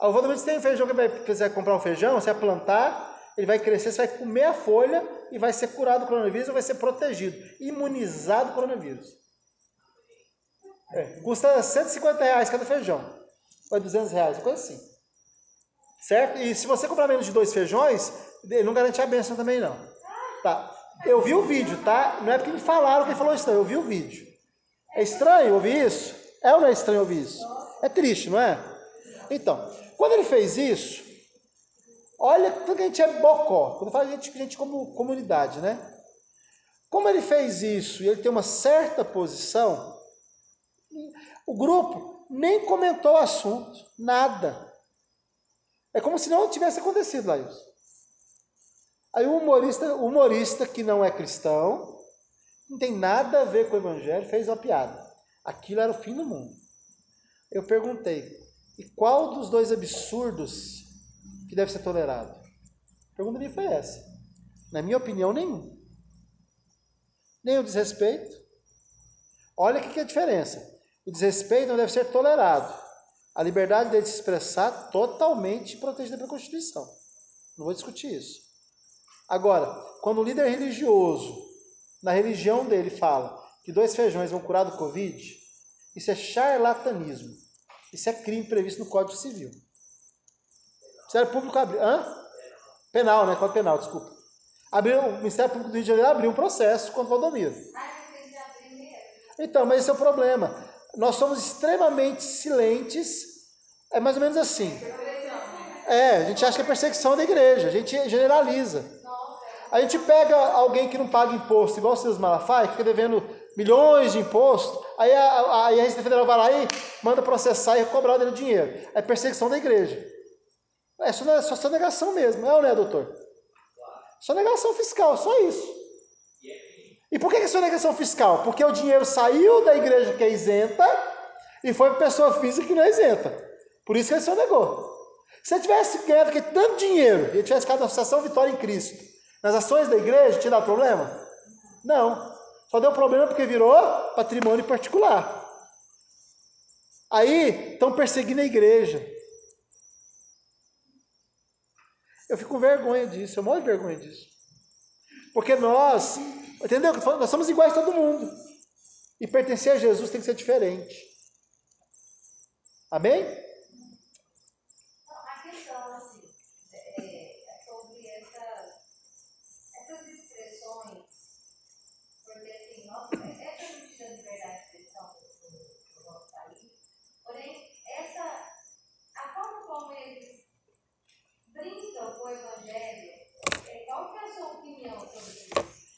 O Valdomiro, se tem um feijão que vai quiser comprar um feijão, você vai plantar, ele vai crescer, você vai comer a folha e vai ser curado do coronavírus ou vai ser protegido, imunizado do coronavírus. É, custa 150 reais cada feijão, ou 200 reais, coisa assim. Certo? E se você comprar menos de dois feijões, ele não garante a benção também não. Tá. Eu vi o vídeo, tá? Não é porque me falaram que ele falou isso, não. Eu vi o vídeo. É estranho ouvir isso? É ou não é estranho ouvir isso? É triste, não é? Então, quando ele fez isso, olha porque a gente é bocó. Quando fala a gente, a gente como comunidade, né? Como ele fez isso e ele tem uma certa posição, o grupo nem comentou o assunto, nada. É como se não tivesse acontecido isso. Aí o humorista, humorista que não é cristão, não tem nada a ver com o evangelho, fez uma piada. Aquilo era o fim do mundo. Eu perguntei, e qual dos dois absurdos que deve ser tolerado? A pergunta minha foi essa. Na minha opinião, nenhum. Nem o desrespeito. Olha o que é a diferença. O desrespeito não deve ser tolerado. A liberdade dele se expressar totalmente protegida pela Constituição. Não vou discutir isso. Agora, quando o líder religioso, na religião dele, fala que dois feijões vão curar do Covid, isso é charlatanismo. Isso é crime previsto no Código Civil. O Ministério Público abriu. Hã? Penal, né? Código Penal, desculpa. Abriu, o Ministério Público do Rio de Janeiro abriu um processo contra o Valdomiro. Então, mas esse é o problema. Nós somos extremamente silentes. É mais ou menos assim. É, a gente acha que é perseguição da igreja, a gente generaliza. A gente pega alguém que não paga imposto, igual o Silas Malafaia, que fica devendo milhões de imposto, aí a, aí a Receita Federal vai lá e manda processar e cobrar dele dinheiro. É perseguição da igreja. É só, é só sonegação mesmo, é ou não é, doutor? Sonegação fiscal, só isso. E por que é sonegação fiscal? Porque o dinheiro saiu da igreja que é isenta e foi para pessoa física que não é isenta. Por isso que ele sonegou. Se ele tivesse ganhado aqui tanto dinheiro e tivesse ficado na Associação Vitória em Cristo, nas ações da igreja, tinha dado problema? Não. Só deu problema porque virou patrimônio particular. Aí estão perseguindo a igreja. Eu fico com vergonha disso, eu morro de vergonha disso. Porque nós, entendeu? Nós somos iguais a todo mundo. E pertencer a Jesus tem que ser diferente. Amém? A questão, assim, é, é sobre essa, essas expressões, porque, assim, nós, essa é medida de liberdade de expressão do, do nosso país, porém, essa, a forma como eles brincam com o evangelho, é, qual que é a sua opinião sobre isso? Com Vamos lá. alguns é, atores que usam, utilizam disso até mesmo Autopromoção. para autopromoção, para poder fazer Porque polemizar dá ibope. e, e, de- e, e utiliza um sarcasmo, uma ironia, um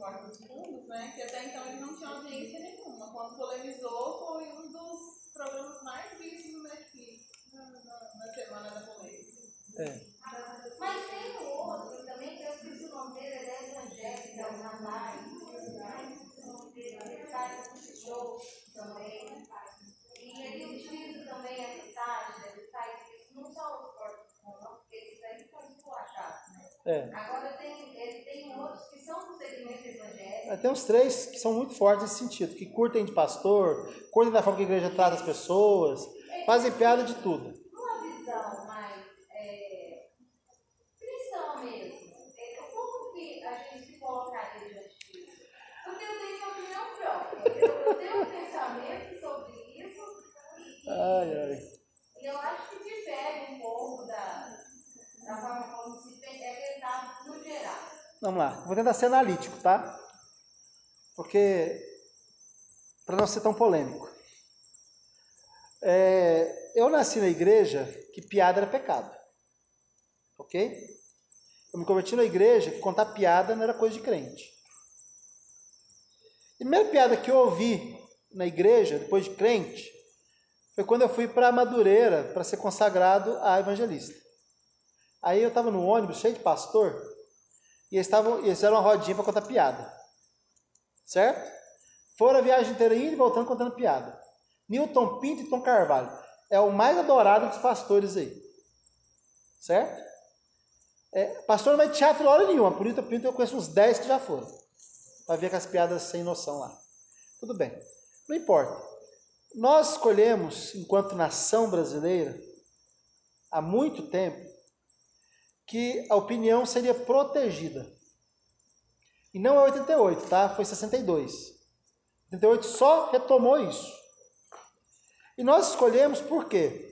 Porta dos Fundos, né? Que até então ele não tinha audiência nenhuma. Quando polemizou, foi um dos programas mais vistos no Netflix na, na, na semana da polêmica. É. Mas tem um outro também, que eu esqueci o nome dele, ele é evangélico, é o Nanai. Ele faz um show também. E ele utiliza também essa tática, ele faz isso, não só os corpos, não, porque esses aí são esculachados, né? É. Agora tem, ele tem outros que são do segmento evangélico. É, Tem uns três que são muito fortes nesse sentido, que curtem de pastor, curtem da forma que a igreja trata as pessoas, fazem piada de tudo. Numa visão mais é, cristã mesmo, é, como que a gente se colocaria diante disso? Porque eu tenho minha opinião própria, eu, tenho um pensamento sobre isso e, Ai, ai. e eu acho que difere um pouco da, da forma como se é pensado no geral. Vamos lá, vou tentar ser analítico, tá? Porque, para não ser tão polêmico. É, eu nasci na igreja que piada era pecado. Ok? Eu me converti na igreja que contar piada não era coisa de crente. A primeira piada que eu ouvi na igreja, depois de crente, foi quando eu fui para Madureira para ser consagrado a evangelista. Aí eu estava no ônibus cheio de pastor e eles, estavam, eles fizeram uma rodinha para contar piada. Certo? Foram a viagem inteira indo e voltando contando piada. Newton Pinto e Tom Carvalho. É o mais adorado dos pastores aí. Certo? É, pastor não vai teatro hora nenhuma. Por Newton Pinto eu conheço uns 10 que já foram. Para ver com as piadas sem noção lá. Tudo bem. Não importa. Nós escolhemos, enquanto nação brasileira, há muito tempo, que a opinião seria protegida. E não é 88, tá? Foi 62. 88 só retomou isso. E nós escolhemos por quê?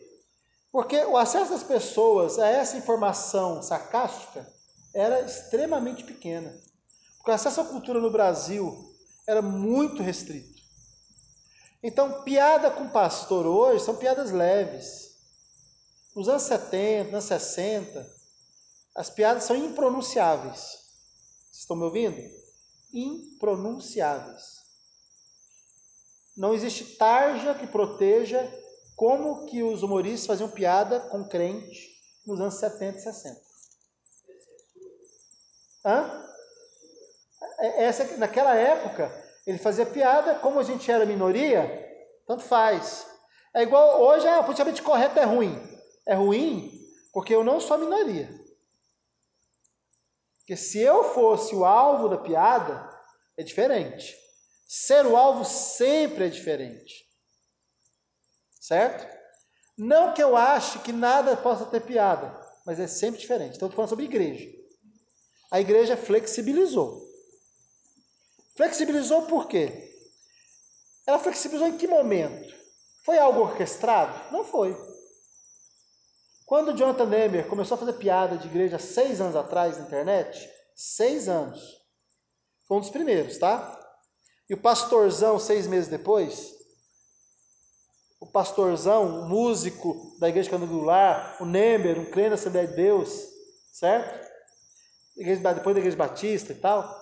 Porque o acesso das pessoas a essa informação sarcástica era extremamente pequena. Porque o acesso à cultura no Brasil era muito restrito. Então, piada com pastor hoje são piadas leves. Nos anos 70, nos anos 60, as piadas são impronunciáveis. Estão me ouvindo? impronunciáveis. Não existe tarja que proteja como que os humoristas faziam piada com crente nos anos 70 e 60. Hã? É, Essa, naquela época, ele fazia piada, como a gente era minoria, tanto faz. É igual hoje, ah, politicamente correto é ruim. É ruim porque eu não sou minoria. Porque se eu fosse o alvo da piada, é diferente. Ser o alvo sempre é diferente. Certo? Não que eu ache que nada possa ter piada, mas é sempre diferente. Então, estou falando sobre igreja. A igreja flexibilizou. Flexibilizou por quê? Ela flexibilizou em que momento? Foi algo orquestrado? Não foi. Quando Jonathan Nehmer começou a fazer piada de igreja seis anos atrás na internet, seis anos, foi um dos primeiros, tá? E o pastorzão, seis meses depois, o pastorzão, o músico da igreja candangular, o Nemer, um crente da Assembleia de Deus, certo? Depois da igreja batista e tal.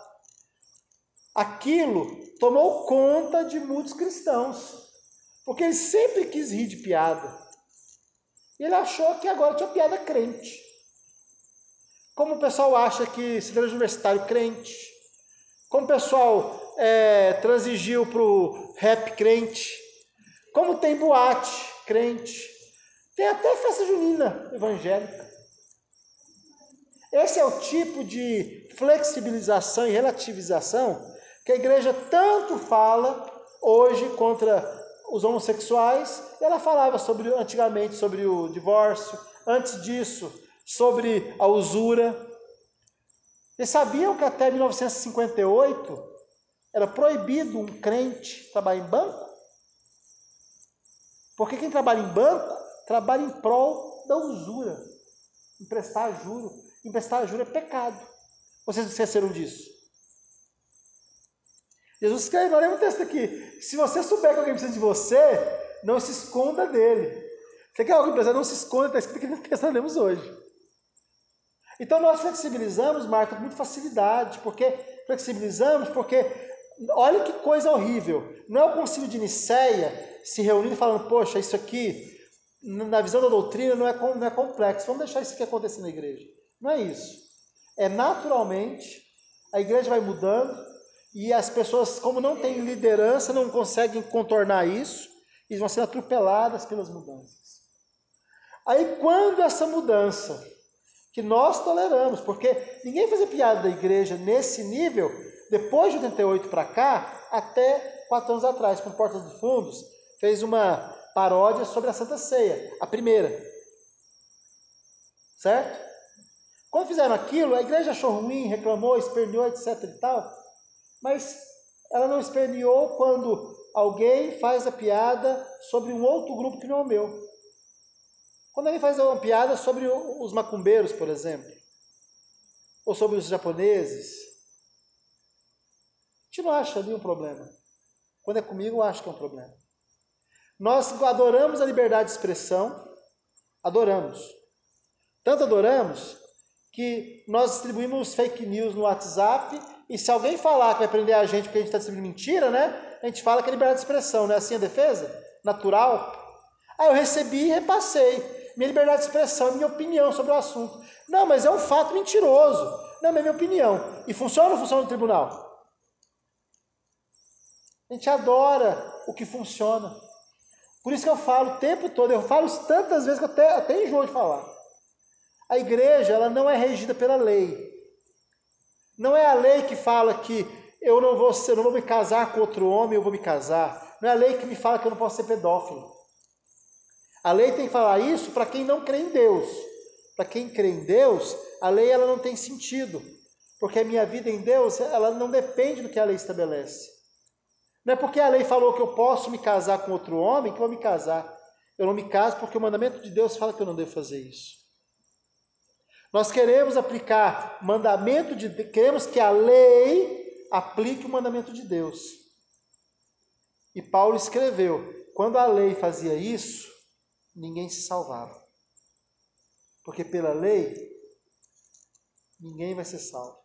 Aquilo tomou conta de muitos cristãos, porque ele sempre quis rir de piada. Ele achou que agora tinha piada crente. Como o pessoal acha que se universitário crente, como o pessoal é, transigiu para o rap crente, como tem boate crente, tem até festa junina evangélica. Esse é o tipo de flexibilização e relativização que a igreja tanto fala hoje contra os homossexuais. Ela falava sobre antigamente sobre o divórcio, antes disso sobre a usura. Eles sabiam que até 1958 era proibido um crente trabalhar em banco? Porque quem trabalha em banco trabalha em prol da usura, emprestar juro. Emprestar juro é pecado. Vocês esqueceram disso? Jesus escreve, olha um texto aqui. Se você souber que alguém precisa de você, não se esconda dele. Você quer alguém precisa? Não se esconda, está escrito aqui no texto que lemos hoje. Então nós flexibilizamos, Marta, com muita facilidade, porque flexibilizamos porque olha que coisa horrível. Não é o concílio de Nicéia se reunindo e falando, poxa, isso aqui, na visão da doutrina, não é, não é complexo. Vamos deixar isso aqui acontecer na igreja. Não é isso. É naturalmente, a igreja vai mudando e as pessoas, como não têm liderança, não conseguem contornar isso e vão ser atropeladas pelas mudanças. Aí, quando essa mudança que nós toleramos, porque ninguém fazia piada da igreja nesse nível depois de 88 para cá, até quatro anos atrás, com Portas dos Fundos, fez uma paródia sobre a Santa Ceia, a primeira. Certo? Quando fizeram aquilo, a igreja achou ruim, reclamou, esperneou, etc e tal, mas ela não esperneou quando alguém faz a piada sobre um outro grupo que não é o meu. Quando alguém faz uma piada sobre os macumbeiros, por exemplo, ou sobre os japoneses, a gente não acha ali um problema. Quando é comigo, eu acho que é um problema. Nós adoramos a liberdade de expressão, adoramos. Tanto adoramos que nós distribuímos fake news no WhatsApp e se alguém falar que vai prender a gente porque a gente está distribuindo mentira, né? A gente fala que é liberdade de expressão, não é assim a defesa? Natural. Aí eu recebi e repassei minha liberdade de expressão, minha opinião sobre o assunto. Não, mas é um fato mentiroso. Não, mas é minha opinião. E funciona ou funciona no tribunal? A gente adora o que funciona. Por isso que eu falo o tempo todo, eu falo isso tantas vezes que eu até, até enjoo de falar. A igreja, ela não é regida pela lei. Não é a lei que fala que eu não vou, não vou me casar com outro homem, eu vou me casar. Não é a lei que me fala que eu não posso ser pedófilo. A lei tem que falar isso para quem não crê em Deus. Para quem crê em Deus, a lei ela não tem sentido, porque a minha vida em Deus, ela não depende do que a lei estabelece. Não é porque a lei falou que eu posso me casar com outro homem que eu vou me casar. Eu não me caso porque o mandamento de Deus fala que eu não devo fazer isso. Nós queremos aplicar mandamento de queremos que a lei aplique o mandamento de Deus. E Paulo escreveu: quando a lei fazia isso, ninguém se salvava. Porque pela lei, ninguém vai ser salvo.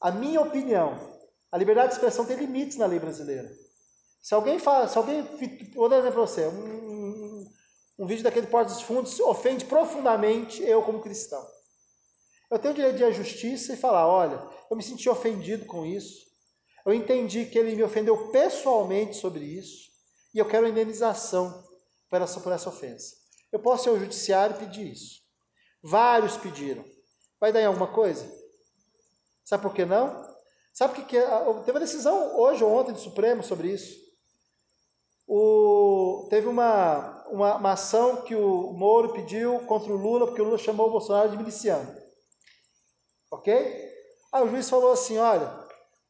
A minha opinião, a liberdade de expressão tem limites na lei brasileira. Se alguém fala, se alguém, vou dar um exemplo para você, um, um, vídeo daquele Porta dos Fundos ofende profundamente eu como cristão. Eu tenho o direito de ir à justiça e falar, olha, eu me senti ofendido com isso, eu entendi que ele me ofendeu pessoalmente sobre isso, e eu quero indenização por essa, por essa ofensa. Eu posso ir ao judiciário e pedir isso. Vários pediram. Vai dar em alguma coisa? Sabe por que não? Sabe o que, é? Teve uma decisão hoje ou ontem do Supremo sobre isso. O, teve uma, uma, uma, ação que o Moro pediu contra o Lula, porque o Lula chamou o Bolsonaro de miliciano. Ok? Aí o juiz falou assim: olha,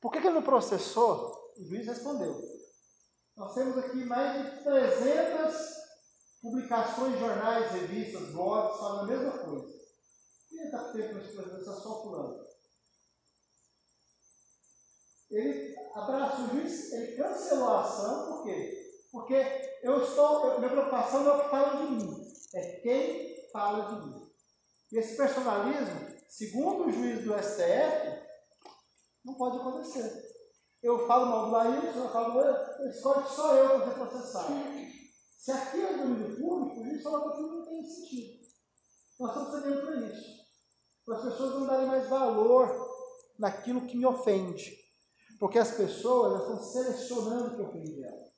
por que, que ele não processou? O juiz respondeu: nós temos aqui mais de 300 publicações, jornais, revistas, blogs, falando a mesma coisa. Quem está tendo essa só fulano? Ele abraça o juiz, ele cancelou a ação, por quê? Porque eu estou, minha preocupação não é o que fala de mim, é quem fala de mim. E esse personalismo, segundo o juiz do STF, não pode acontecer. Eu falo mal do Laírton, eu falo, eu escolho só eu para ser processado. Se aqui é domínio público, o juiz fala que não tem sentido. Nós estamos cedendo para isso. Para as pessoas não darem mais valor naquilo que me ofende. Porque as pessoas estão selecionando o que ofende elas.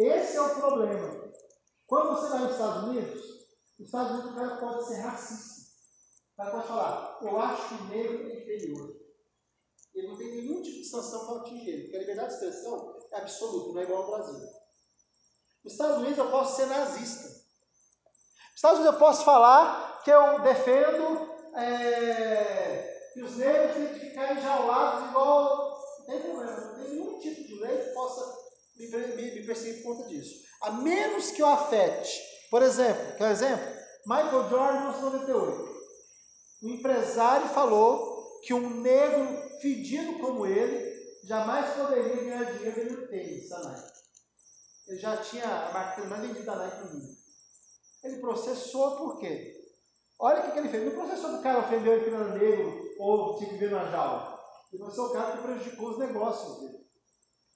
Esse é o problema. Quando você vai nos Estados Unidos, nos Estados Unidos o cara pode ser racista. O cara pode falar, eu acho que o negro é inferior. Ele não tem nenhum tipo de sanção para atingir ele, porque a liberdade de expressão é absoluta, não é igual ao Brasil. Nos Estados Unidos eu posso ser nazista. Nos Estados Unidos eu posso falar que eu defendo é, que os negros têm que ficar enjaulados igual. Não tem problema, não tem nenhum tipo de lei que possa me, me, me perseguir por conta disso. A menos que eu afete. Por exemplo, quer um exemplo? Michael Jordan, 1998. O empresário falou que um negro fedido como ele jamais poderia ganhar dinheiro no tênis da Nike. Ele já tinha a marca mais vendida da Nike no mundo. Ele processou por quê? Olha o que, ele fez. Não processou do cara ofendeu ele pelo negro ou tinha que ver na jaula. Ele processou o cara que prejudicou os negócios dele.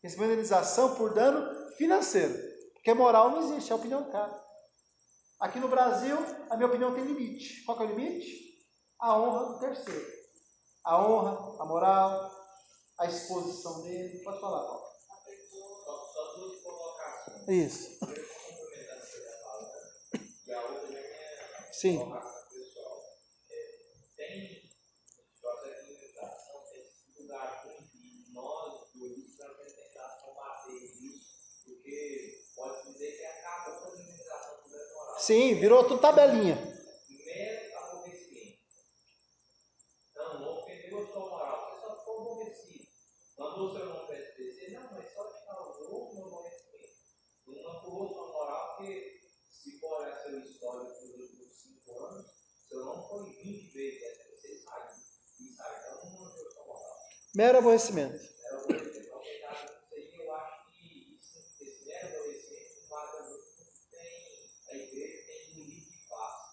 Recebeu indenização por dano financeiro. Porque moral não existe, é a opinião do cara. Aqui no Brasil, a minha opinião tem limite. Qual é o limite? A honra do terceiro. A honra, a moral, a exposição dele. Pode falar, Paulo. Só duas colocações. Isso. Sim. Sim, virou tudo tabelinha. Mero aborrecimento. Não, não ofendeu a sua moral, você só ficou aborrecido. Mandou seu nome para SPC, não, mas só te causou um aborrecimento. Não apurou sua moral, porque se for olhar seu histórico dos últimos 5 anos, seu nome foi 20 vezes SPC e saiu. E saiu, então não mandou sua moral. Mero aborrecimento. Mero aborrecimento. Então, cuidado com isso aí, eu acho que isso, esse mero aborrecimento enquadra muito no que tem a igreja tem limite de passo.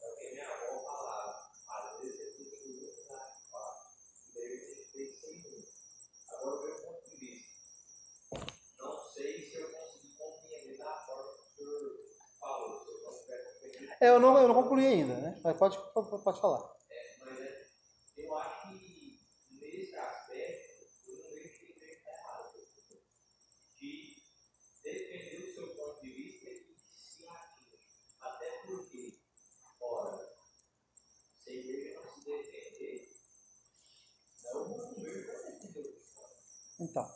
É o que minha avó falava. Às vezes você tem que ir muito mais de passo. E daí você tem que ser muito. Agora, o meu ponto de vista. Não sei se eu consegui compreender da forma que o senhor falou. Se eu não tiver compreendido. É, eu não, eu não concluí ainda, né? Mas pode, pode, pode falar. É, mas é, eu acho que nesse aspecto, eu não vejo que. De defender o seu ponto de vista e se atinge. Até porque, ora, se a igreja não se defender, não o governo vai defender o cristão. Então,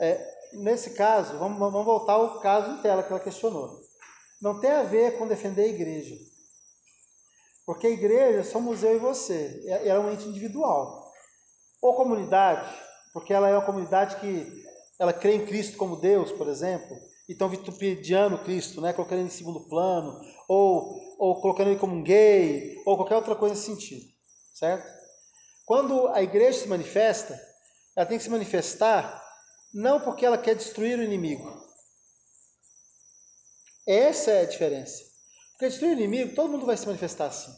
é, nesse caso, vamos, vamos voltar ao caso de tela que ela questionou. Não tem a ver com defender a igreja. Porque a igreja somos eu e você. É- Ela é um ente individual. Ou comunidade, porque ela é uma comunidade que ela crê em Cristo como Deus, por exemplo, e estão vituperando Cristo, né? colocando ele em segundo plano, ou, ou colocando ele como um gay, ou qualquer outra coisa nesse sentido. Certo? Quando a igreja se manifesta, ela tem que se manifestar não porque ela quer destruir o inimigo. Essa é a diferença. Porque destruir o inimigo, todo mundo vai se manifestar assim.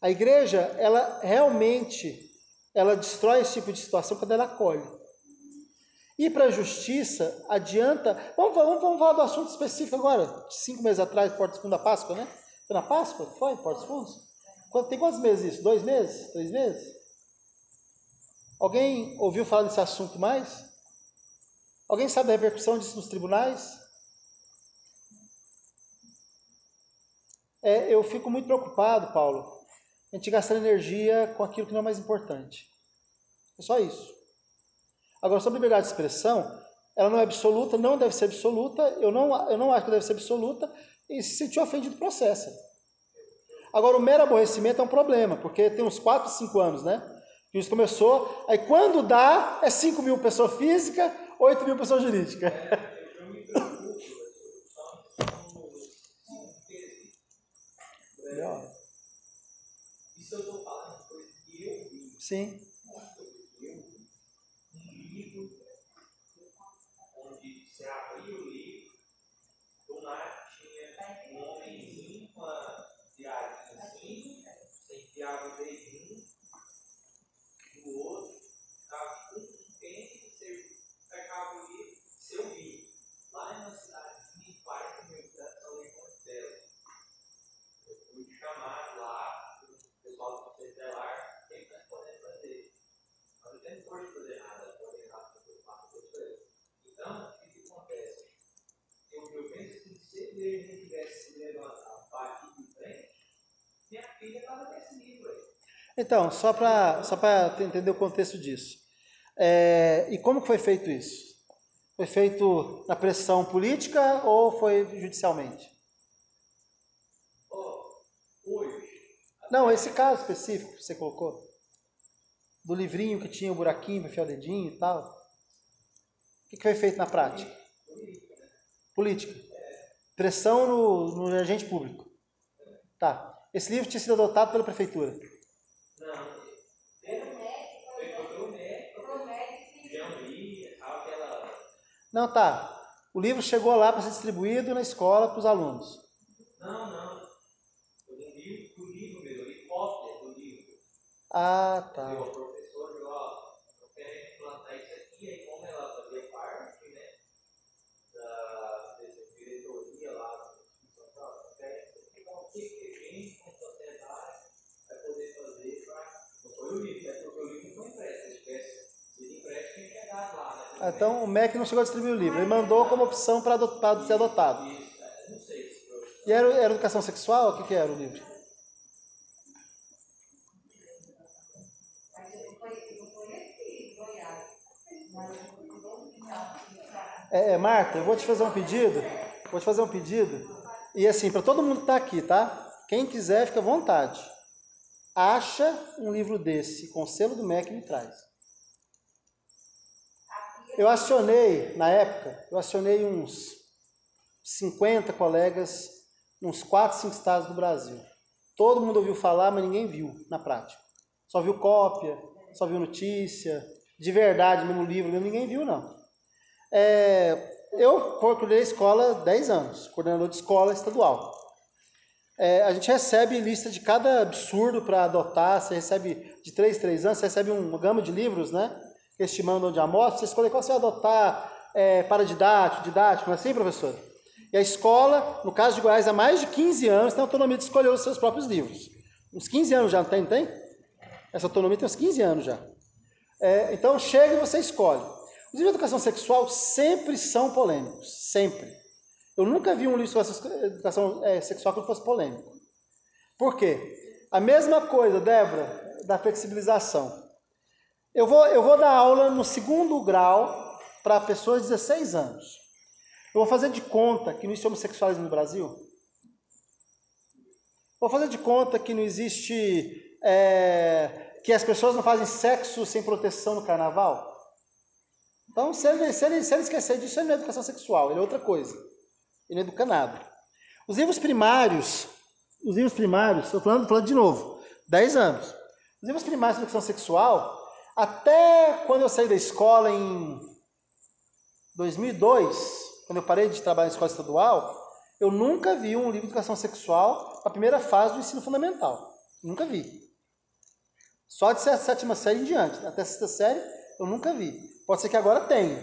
A igreja, ela realmente ela destrói esse tipo de situação quando ela acolhe. E para a justiça, adianta. Vamos, vamos, vamos falar do assunto específico agora. Cinco meses atrás, Porto dos Fundos da Páscoa, né? Foi na Páscoa? Foi? Porto dos Fundos? Tem quantos meses isso? Dois meses? Três meses? Alguém ouviu falar desse assunto mais? Alguém sabe a repercussão disso nos tribunais? É, eu fico muito preocupado, Paulo, a gente gastar energia com aquilo que não é mais importante. É só isso. Agora, sobre liberdade de expressão, ela não é absoluta, não deve ser absoluta, eu não, eu não acho que deve ser absoluta, e se sentir ofendido, processa. Agora, o mero aborrecimento é um problema, porque tem uns 4, 5 anos, né? Que isso começou, aí quando dá, é 5 mil pessoa física, 8 mil pessoa jurídica. Eu me preocupo, só nos cinco quesitos. Melhor. Isso eu estou falando de coisas que eu vi. Sim. um livro onde você abria o livro, do nada tinha um homenzinho com a piadinha assim, você enfiava o dedinho no outro, ficava com um pente, você pegava o livro, você ouvia. Lá em uma cidadezinha de 40 mil habitantes, eu lembro muito dela. Eu fui chamado lá, o pessoal do Conselho Telar, o que está podendo fazer? Mas não tem força de fazer nada, pode errar com o fato de coisa. Então, o que, que acontece? Eu, eu penso que se ele não tivesse se levantado, batido de frente, minha filha estava nesse livro aí. Então, só para só entender o contexto disso. É, e como foi feito isso? Foi feito na pressão política ou foi judicialmente? Ó, hoje, Não, esse caso específico que você colocou. Do livrinho que tinha o buraquinho para enfiar o dedinho e tal. O que que foi feito na prática? Política. Pressão no, no agente público. Tá. Esse livro tinha sido adotado pela prefeitura. não, foi pelo médico, Jean Lia, tal, aquela. Não, tá. O livro chegou lá para ser distribuído na escola para os alunos. Não, não. Eu não li o livro mesmo, eu li cópia do livro. Ah, tá. o professor falou, ó, eu quero implantar isso aqui, aí como ela fazia parte, né, da dessa diretoria lá da instituição, falou, eu quero isso aqui, então o que que a gente, como sociedade, vai poder fazer para... Não foi o livro, né, porque o livro não foi impresso, se tivesse sido impresso, tinha chegado lá, né. Ah, Então o MEC não chegou a distribuir o livro. Ele mandou como opção para adot- para ser adotado. E era, era educação sexual? O que, que era o livro? É, é, Marta, eu vou te fazer um pedido. Vou te fazer um pedido. E assim, para todo mundo que está aqui, tá? Quem quiser, fica à vontade. Acha um livro desse com selo do MEC e me traz. Eu acionei, na época, eu acionei uns 50 colegas, uns 4, 5 estados do Brasil. Todo mundo ouviu falar, mas ninguém viu na prática. Só viu cópia, só viu notícia, de verdade, mesmo livro, ninguém viu, não. É, eu coordenei a escola há 10 anos, coordenador de escola estadual. É, a gente recebe lista de cada absurdo para adotar, você recebe de 3 3 anos, você recebe uma gama de livros, né? Que eles te mandam de amostra, você escolhe qual você vai adotar é, para didático, didático, não é assim, professor? E a escola, no caso de Goiás, há mais de 15 anos, tem autonomia de escolher os seus próprios livros. Uns 15 anos já, não tem? Não tem? Essa autonomia tem uns 15 anos já. É, então chega e você escolhe. Os livros de educação sexual sempre são polêmicos, sempre. Eu nunca vi um livro de educação é, sexual que não fosse polêmico. Por quê? A mesma coisa, Débora, da flexibilização. Eu vou, eu vou dar aula no segundo grau para pessoas de 16 anos. Eu vou fazer de conta que não existe homossexualismo no Brasil. Vou fazer de conta que não existe. é, que as pessoas não fazem sexo sem proteção no carnaval. Então, se ele, se ele, se ele esquecer disso, ele não é educação sexual, ele é outra coisa. Ele não educa nada. Os livros primários, os livros primários, estou falando, falando de novo, 10 anos. Os livros primários de educação sexual, até quando eu saí da escola em 2002, quando eu parei de trabalhar na escola estadual, eu nunca vi um livro de educação sexual na primeira fase do ensino fundamental. Nunca vi. Só de sétima série em diante. Até sexta série eu nunca vi. Pode ser que agora tenha,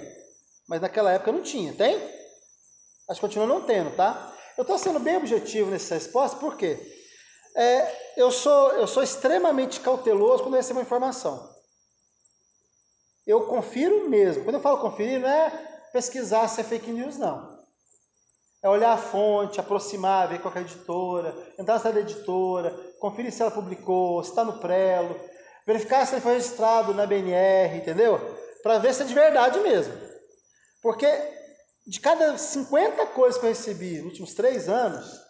mas naquela época não tinha. Tem? Acho que continua não tendo, tá? Eu estou sendo bem objetivo nessa resposta, por quê? É, eu, sou, eu sou extremamente cauteloso quando eu recebo informação. Eu confiro mesmo. Quando eu falo conferir, não é pesquisar se é fake news, não. É olhar a fonte, aproximar, ver qual é a editora, entrar na sala da editora, conferir se ela publicou, se está no prelo, verificar se ele foi registrado na BNR, entendeu? Para ver se é de verdade mesmo. Porque de cada 50 coisas que eu recebi nos últimos três anos,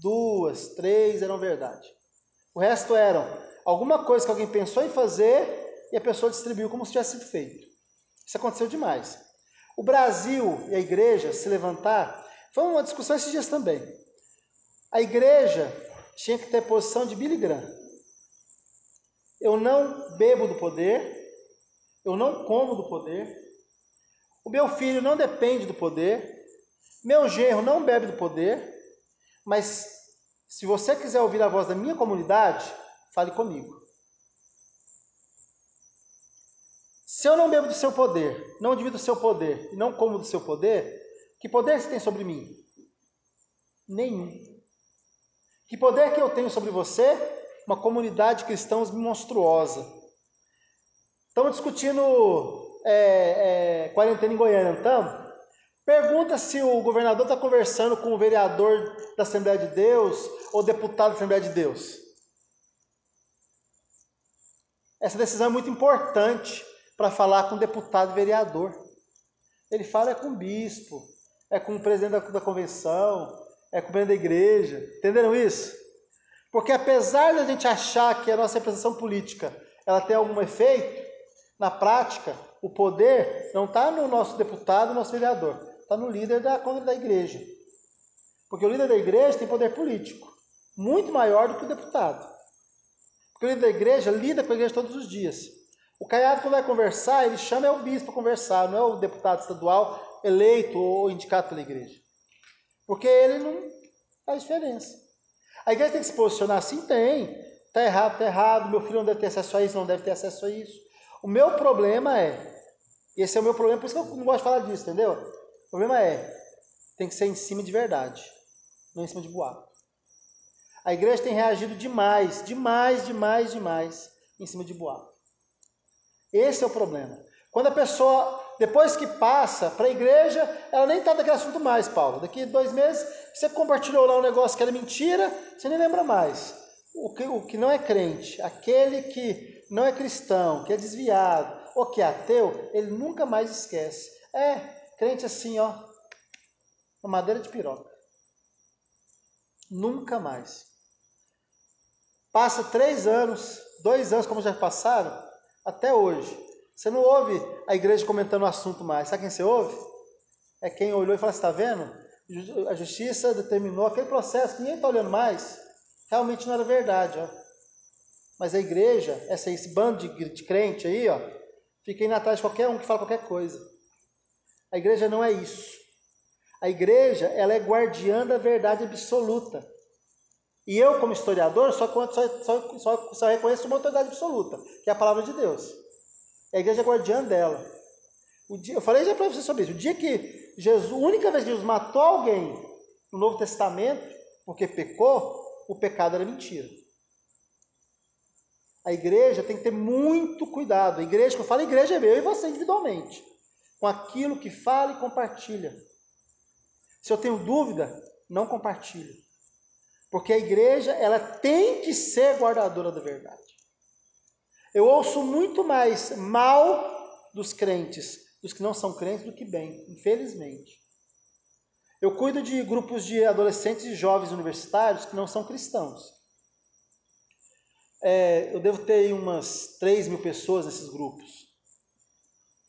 duas, três eram verdade. O resto eram alguma coisa que alguém pensou em fazer e a pessoa distribuiu como se tivesse sido feito. Isso aconteceu demais. O Brasil e a igreja se levantar, foi uma discussão esses dias também. A igreja tinha que ter posição de Billy. Eu não bebo do poder, eu não como do poder, o meu filho não depende do poder, meu genro não bebe do poder, mas se você quiser ouvir a voz da minha comunidade, fale comigo. Se eu não bebo do seu poder, não divido do seu poder e não como do seu poder, que poder você tem sobre mim? Nenhum. Que poder que eu tenho sobre você? Uma comunidade de cristãos monstruosa. Estamos discutindo é, é, quarentena em Goiânia, não estamos? Pergunta se o governador está conversando com o vereador da Assembleia de Deus ou deputado da Assembleia de Deus. Essa decisão é muito importante para falar com deputado e vereador. Ele fala é com o bispo, é com o presidente da, da convenção, é com o presidente da igreja. Entenderam isso? Porque apesar de a gente achar que a nossa representação política ela tem algum efeito, na prática, o poder não está no nosso deputado, no nosso vereador, está no líder da, da igreja. Porque o líder da igreja tem poder político, muito maior do que o deputado. Porque o líder da igreja lida com a igreja todos os dias. O caiado, quando vai conversar, ele chama é o bispo para conversar, não é o deputado estadual eleito ou indicado pela igreja. Porque ele não faz diferença. A igreja tem que se posicionar assim? Tem. Está errado, está errado. Meu filho não deve ter acesso a isso, não deve ter acesso a isso. O meu problema é, esse é o meu problema, por isso que eu não gosto de falar disso, entendeu? O problema é, tem que ser em cima de verdade, não em cima de boato. A igreja tem reagido demais, demais, demais, demais em cima de boato. Esse é o problema. Quando a pessoa, depois que passa para a igreja, ela nem está daquele assunto mais, Paulo. Daqui dois meses, você compartilhou lá um negócio que era mentira, você nem lembra mais. O que, o que não é crente, aquele que não é cristão, que é desviado, ou que é ateu, ele nunca mais esquece. É, crente assim, ó, uma madeira de piroca. Nunca mais. Passa três anos, dois anos, como já passaram, até hoje. Você não ouve a igreja comentando o assunto mais. Sabe quem você ouve? É quem olhou e falou: está vendo? A justiça determinou aquele processo ninguém está olhando mais. Realmente não era verdade. Ó. Mas a igreja, essa, esse bando de, de crente aí, ó, fica indo atrás de qualquer um que fala qualquer coisa. A igreja não é isso. A igreja, ela é guardiã da verdade absoluta. E eu, como historiador, só, só, só, só reconheço uma autoridade absoluta, que é a palavra de Deus. E a igreja é guardiã dela. Dia, eu falei já para você sobre isso. O dia que Jesus, a única vez que Jesus matou alguém no Novo Testamento, porque pecou, o pecado era mentira. A igreja tem que ter muito cuidado. A igreja, que eu falo igreja é eu e você individualmente, com aquilo que fala e compartilha. Se eu tenho dúvida, não compartilho. Porque a igreja, ela tem que ser guardadora da verdade. Eu ouço muito mais mal dos crentes, dos que não são crentes, do que bem, infelizmente. Eu cuido de grupos de adolescentes e jovens universitários que não são cristãos. É, eu devo ter umas 3 mil pessoas nesses grupos.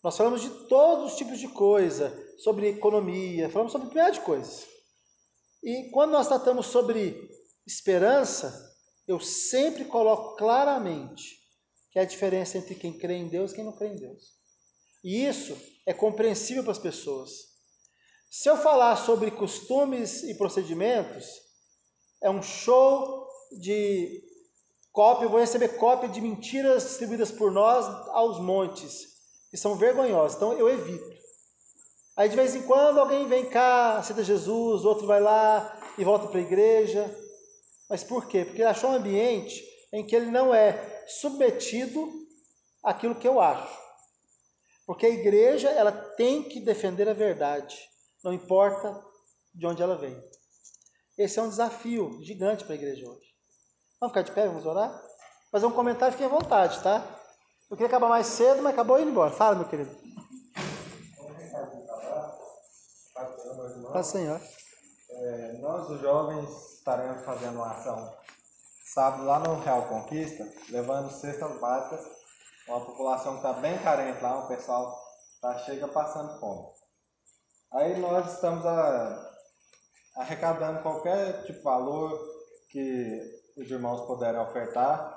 Nós falamos de todos os tipos de coisa, sobre economia, falamos sobre milhares de coisas. E quando nós tratamos sobre esperança, eu sempre coloco claramente que é a diferença entre quem crê em Deus e quem não crê em Deus. E isso é compreensível para as pessoas. Se eu falar sobre costumes e procedimentos, é um show de cópia, eu vou receber cópia de mentiras distribuídas por nós aos montes, que são vergonhosas. Então eu evito. Aí de vez em quando alguém vem cá, aceita Jesus, outro vai lá e volta para a igreja. Mas por quê? Porque ele achou um ambiente em que ele não é submetido àquilo que eu acho. Porque a igreja, ela tem que defender a verdade, não importa de onde ela vem. Esse é um desafio gigante para a igreja hoje. Vamos ficar de pé, vamos orar? Fazer um comentário, fiquem à vontade, tá? Eu queria acabar mais cedo, mas acabou indo embora. Fala, meu querido. Paz, Senhor. É, nós, os jovens, estaremos fazendo uma ação sábado lá no Real Conquista, levando cestas básicas, uma população que está bem carente lá, o pessoal tá, chega passando fome. Aí nós estamos a, arrecadando qualquer tipo de valor que os irmãos puderem ofertar